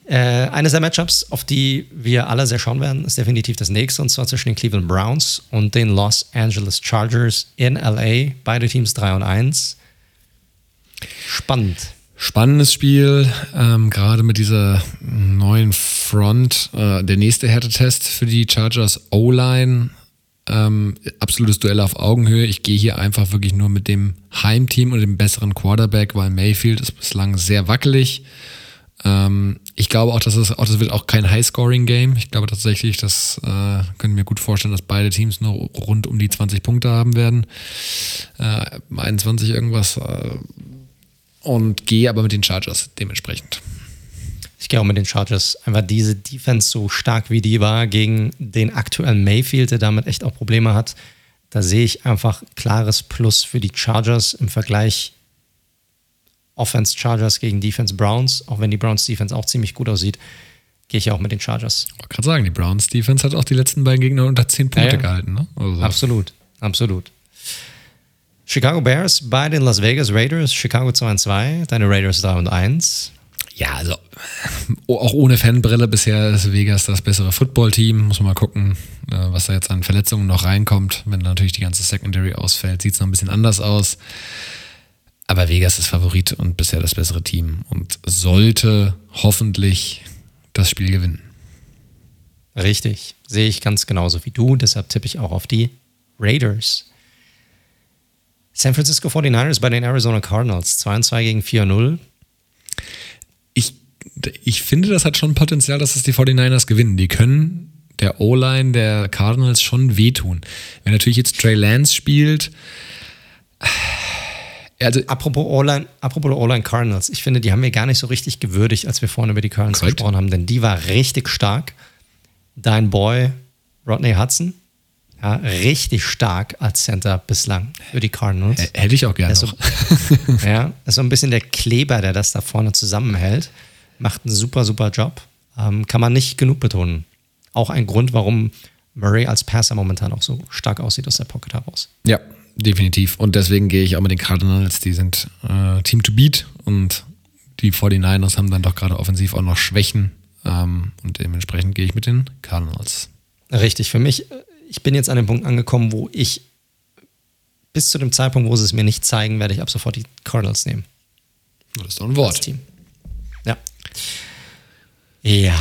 [SPEAKER 1] Äh, eines der Matchups, auf die wir alle sehr schauen werden, ist definitiv das nächste, und zwar zwischen den Cleveland Browns und den Los Angeles Chargers in LA. Beide Teams 3 und 1. Spannend.
[SPEAKER 2] Spannendes Spiel, ähm, gerade mit dieser neuen Front. Äh, der nächste Härtetest für die Chargers O-Line. Ähm, absolutes Duell auf Augenhöhe. Ich gehe hier einfach wirklich nur mit dem Heimteam und dem besseren Quarterback, weil Mayfield ist bislang sehr wackelig. Ähm, ich glaube auch, dass es auch, das wird auch kein High-Scoring-Game. Ich glaube tatsächlich, das äh, können mir gut vorstellen, dass beide Teams nur rund um die 20 Punkte haben werden. Äh, 21 irgendwas. Äh, und gehe aber mit den Chargers dementsprechend.
[SPEAKER 1] Ich gehe auch mit den Chargers. Einfach diese Defense so stark wie die war gegen den aktuellen Mayfield, der damit echt auch Probleme hat. Da sehe ich einfach klares Plus für die Chargers im Vergleich Offense Chargers gegen Defense Browns, auch wenn die Browns Defense auch ziemlich gut aussieht, gehe ich auch mit den Chargers. Ich
[SPEAKER 2] wollte gerade sagen, die Browns Defense hat auch die letzten beiden Gegner unter 10 Punkte ja, gehalten. Ne?
[SPEAKER 1] Also. Absolut, absolut. Chicago Bears bei den Las Vegas Raiders, Chicago 2 und 2, deine Raiders 3 und 1.
[SPEAKER 2] Ja, also auch ohne Fanbrille bisher ist Vegas das bessere Footballteam. Muss man mal gucken, äh, was da jetzt an Verletzungen noch reinkommt. Wenn natürlich die ganze Secondary ausfällt, sieht es noch ein bisschen anders aus. Aber Vegas ist Favorit und bisher das bessere Team und sollte hoffentlich das Spiel gewinnen.
[SPEAKER 1] Richtig, sehe ich ganz genauso wie du. Deshalb tippe ich auch auf die Raiders. San Francisco 49ers bei den Arizona Cardinals. 2 und 2 gegen 4-0.
[SPEAKER 2] Ich, ich finde, das hat schon Potenzial, dass es die 49ers gewinnen. Die können der O-Line der Cardinals schon wehtun. Wenn natürlich jetzt Trey Lance spielt,
[SPEAKER 1] also apropos All-Line, apropos All-Line Cardinals, ich finde, die haben wir gar nicht so richtig gewürdigt, als wir vorhin über die Cardinals Correct. gesprochen haben, denn die war richtig stark. Dein Boy Rodney Hudson, ja, richtig stark als Center bislang für die Cardinals.
[SPEAKER 2] Hätte ich auch gerne.
[SPEAKER 1] So, ja, ist so ein bisschen der Kleber, der das da vorne zusammenhält. Macht einen super, super Job. Ähm, kann man nicht genug betonen. Auch ein Grund, warum Murray als Passer momentan auch so stark aussieht aus der Pocket heraus.
[SPEAKER 2] Ja, definitiv. Und deswegen gehe ich auch mit den Cardinals. Die sind äh, Team to beat und die 49ers haben dann doch gerade offensiv auch noch Schwächen. Ähm, und dementsprechend gehe ich mit den Cardinals.
[SPEAKER 1] Richtig. Für mich, ich bin jetzt an dem Punkt angekommen, wo ich bis zu dem Zeitpunkt, wo sie es mir nicht zeigen, werde ich ab sofort die Cardinals nehmen.
[SPEAKER 2] Das ist doch ein Wort. Team.
[SPEAKER 1] Ja. Ja.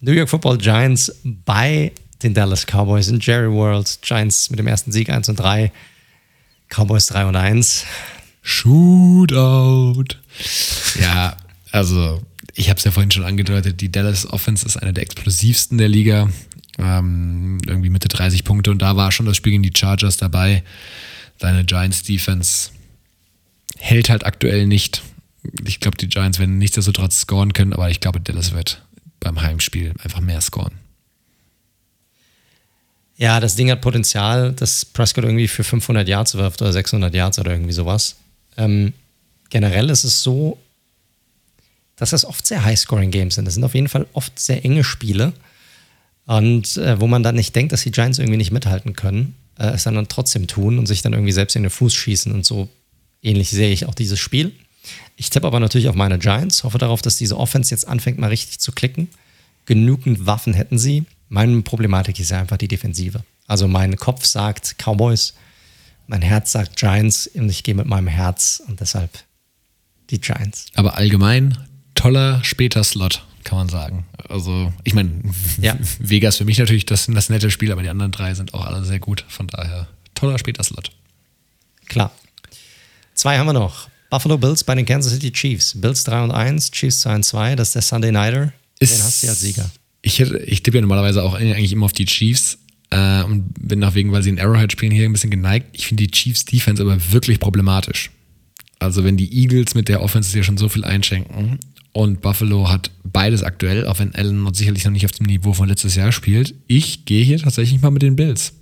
[SPEAKER 1] New York Football Giants bei den Dallas Cowboys in Jerry World. Giants mit dem ersten Sieg 1 und 3. Cowboys 3 und 1.
[SPEAKER 2] Shootout. Ja, also ich habe es ja vorhin schon angedeutet, die Dallas Offense ist eine der explosivsten der Liga. Ähm, irgendwie Mitte 30 Punkte und da war schon das Spiel gegen die Chargers dabei. Deine Giants Defense hält halt aktuell nicht. Ich glaube, die Giants werden nichtsdestotrotz scoren können, aber ich glaube, Dallas wird beim Heimspiel einfach mehr scoren.
[SPEAKER 1] Ja, das Ding hat Potenzial, dass Prescott irgendwie für 500 Yards wirft oder 600 Yards oder irgendwie sowas. Ähm, generell ist es so, dass das oft sehr High-Scoring-Games sind. Das sind auf jeden Fall oft sehr enge Spiele. Und äh, wo man dann nicht denkt, dass die Giants irgendwie nicht mithalten können, äh, es dann, dann trotzdem tun und sich dann irgendwie selbst in den Fuß schießen. Und so ähnlich sehe ich auch dieses Spiel. Ich tippe aber natürlich auf meine Giants, hoffe darauf, dass diese Offense jetzt anfängt, mal richtig zu klicken. Genügend Waffen hätten sie. Meine Problematik ist ja einfach die Defensive. Also mein Kopf sagt Cowboys, mein Herz sagt Giants und ich gehe mit meinem Herz und deshalb die Giants.
[SPEAKER 2] Aber allgemein toller später Slot, kann man sagen. Also ich meine, ja. Vegas für mich natürlich das, das nette Spiel, aber die anderen drei sind auch alle sehr gut. Von daher toller später Slot.
[SPEAKER 1] Klar. Zwei haben wir noch. Buffalo Bills bei den Kansas City Chiefs. Bills 3 und 1, Chiefs 2 und 2. Das ist der Sunday Nighter.
[SPEAKER 2] Ist, Den hast du als Sieger ich, ich tippe ja normalerweise auch eigentlich immer auf die Chiefs äh, und bin nach wegen, weil sie in Arrowhead spielen, hier ein bisschen geneigt. Ich finde die Chiefs Defense aber wirklich problematisch. Also wenn die Eagles mit der Offense hier schon so viel einschenken und Buffalo hat beides aktuell, auch wenn Allen sicherlich noch nicht auf dem Niveau von letztes Jahr spielt, ich gehe hier tatsächlich mal mit den Bills.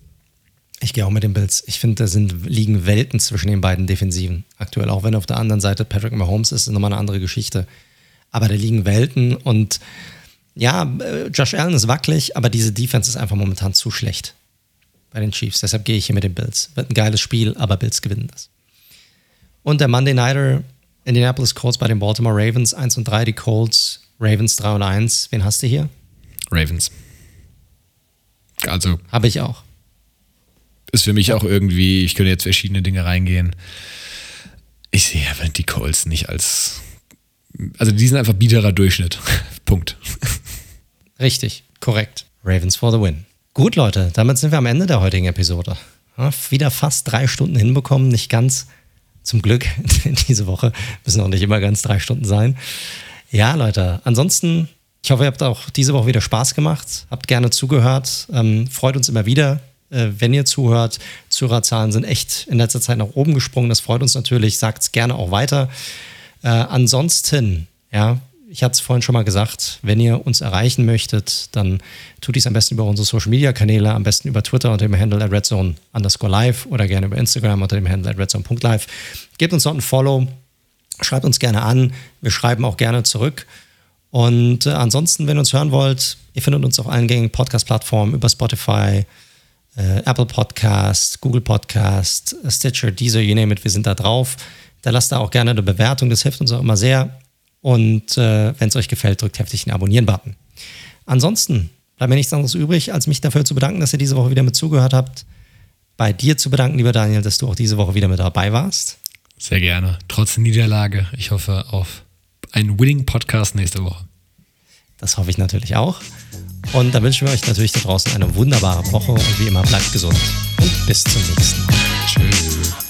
[SPEAKER 1] Ich gehe auch mit den Bills. Ich finde, da sind, liegen Welten zwischen den beiden Defensiven aktuell. Auch wenn auf der anderen Seite Patrick Mahomes ist, ist nochmal eine andere Geschichte. Aber da liegen Welten und ja, äh, Josh Allen ist wackelig, aber diese Defense ist einfach momentan zu schlecht bei den Chiefs. Deshalb gehe ich hier mit den Bills. Wird ein geiles Spiel, aber Bills gewinnen das. Und der Monday Nighter Indianapolis Colts bei den Baltimore Ravens 1 und 3, die Colts, Ravens 3 und 1. Wen hast du hier?
[SPEAKER 2] Ravens. Also.
[SPEAKER 1] Habe ich auch.
[SPEAKER 2] Ist für mich auch irgendwie, ich könnte jetzt verschiedene Dinge reingehen. Ich sehe aber die Colts nicht als also die sind einfach biederer Durchschnitt. Punkt.
[SPEAKER 1] Richtig, korrekt. Ravens for the win. Gut, Leute, damit sind wir am Ende der heutigen Episode. Ja, wieder fast drei Stunden hinbekommen, nicht ganz. Zum Glück diese Woche müssen auch nicht immer ganz drei Stunden sein. Ja, Leute, ansonsten, ich hoffe, ihr habt auch diese Woche wieder Spaß gemacht, habt gerne zugehört, ähm, freut uns immer wieder, äh, wenn ihr zuhört. Zuhörerzahlen sind echt in letzter Zeit nach oben gesprungen, das freut uns natürlich, sagt es gerne auch weiter. Äh, ansonsten, ja, ich hatte es vorhin schon mal gesagt, wenn ihr uns erreichen möchtet, dann tut dies am besten über unsere Social Media Kanäle, am besten über Twitter unter dem Handle at redzone underscore live oder gerne über Instagram unter dem Handle at redzone.live. Gebt uns dort ein Follow, schreibt uns gerne an, wir schreiben auch gerne zurück. Und äh, ansonsten, wenn ihr uns hören wollt, ihr findet uns auf allen gängigen Podcast-Plattformen über Spotify, äh, Apple Podcast, Google Podcast, Stitcher, Deezer, you name it, wir sind da drauf. Da lasst da auch gerne eine Bewertung, das hilft uns auch immer sehr. Und äh, wenn es euch gefällt, drückt heftig den Abonnieren-Button. Ansonsten bleibt mir nichts anderes übrig, als mich dafür zu bedanken, dass ihr diese Woche wieder mit zugehört habt. Bei dir zu bedanken, lieber Daniel, dass du auch diese Woche wieder mit dabei warst.
[SPEAKER 2] Sehr gerne. Trotz Niederlage. Ich hoffe auf einen Winning-Podcast nächste Woche.
[SPEAKER 1] Das hoffe ich natürlich auch. Und dann wünschen wir euch natürlich da draußen eine wunderbare Woche und wie immer bleibt gesund und bis zum nächsten Mal.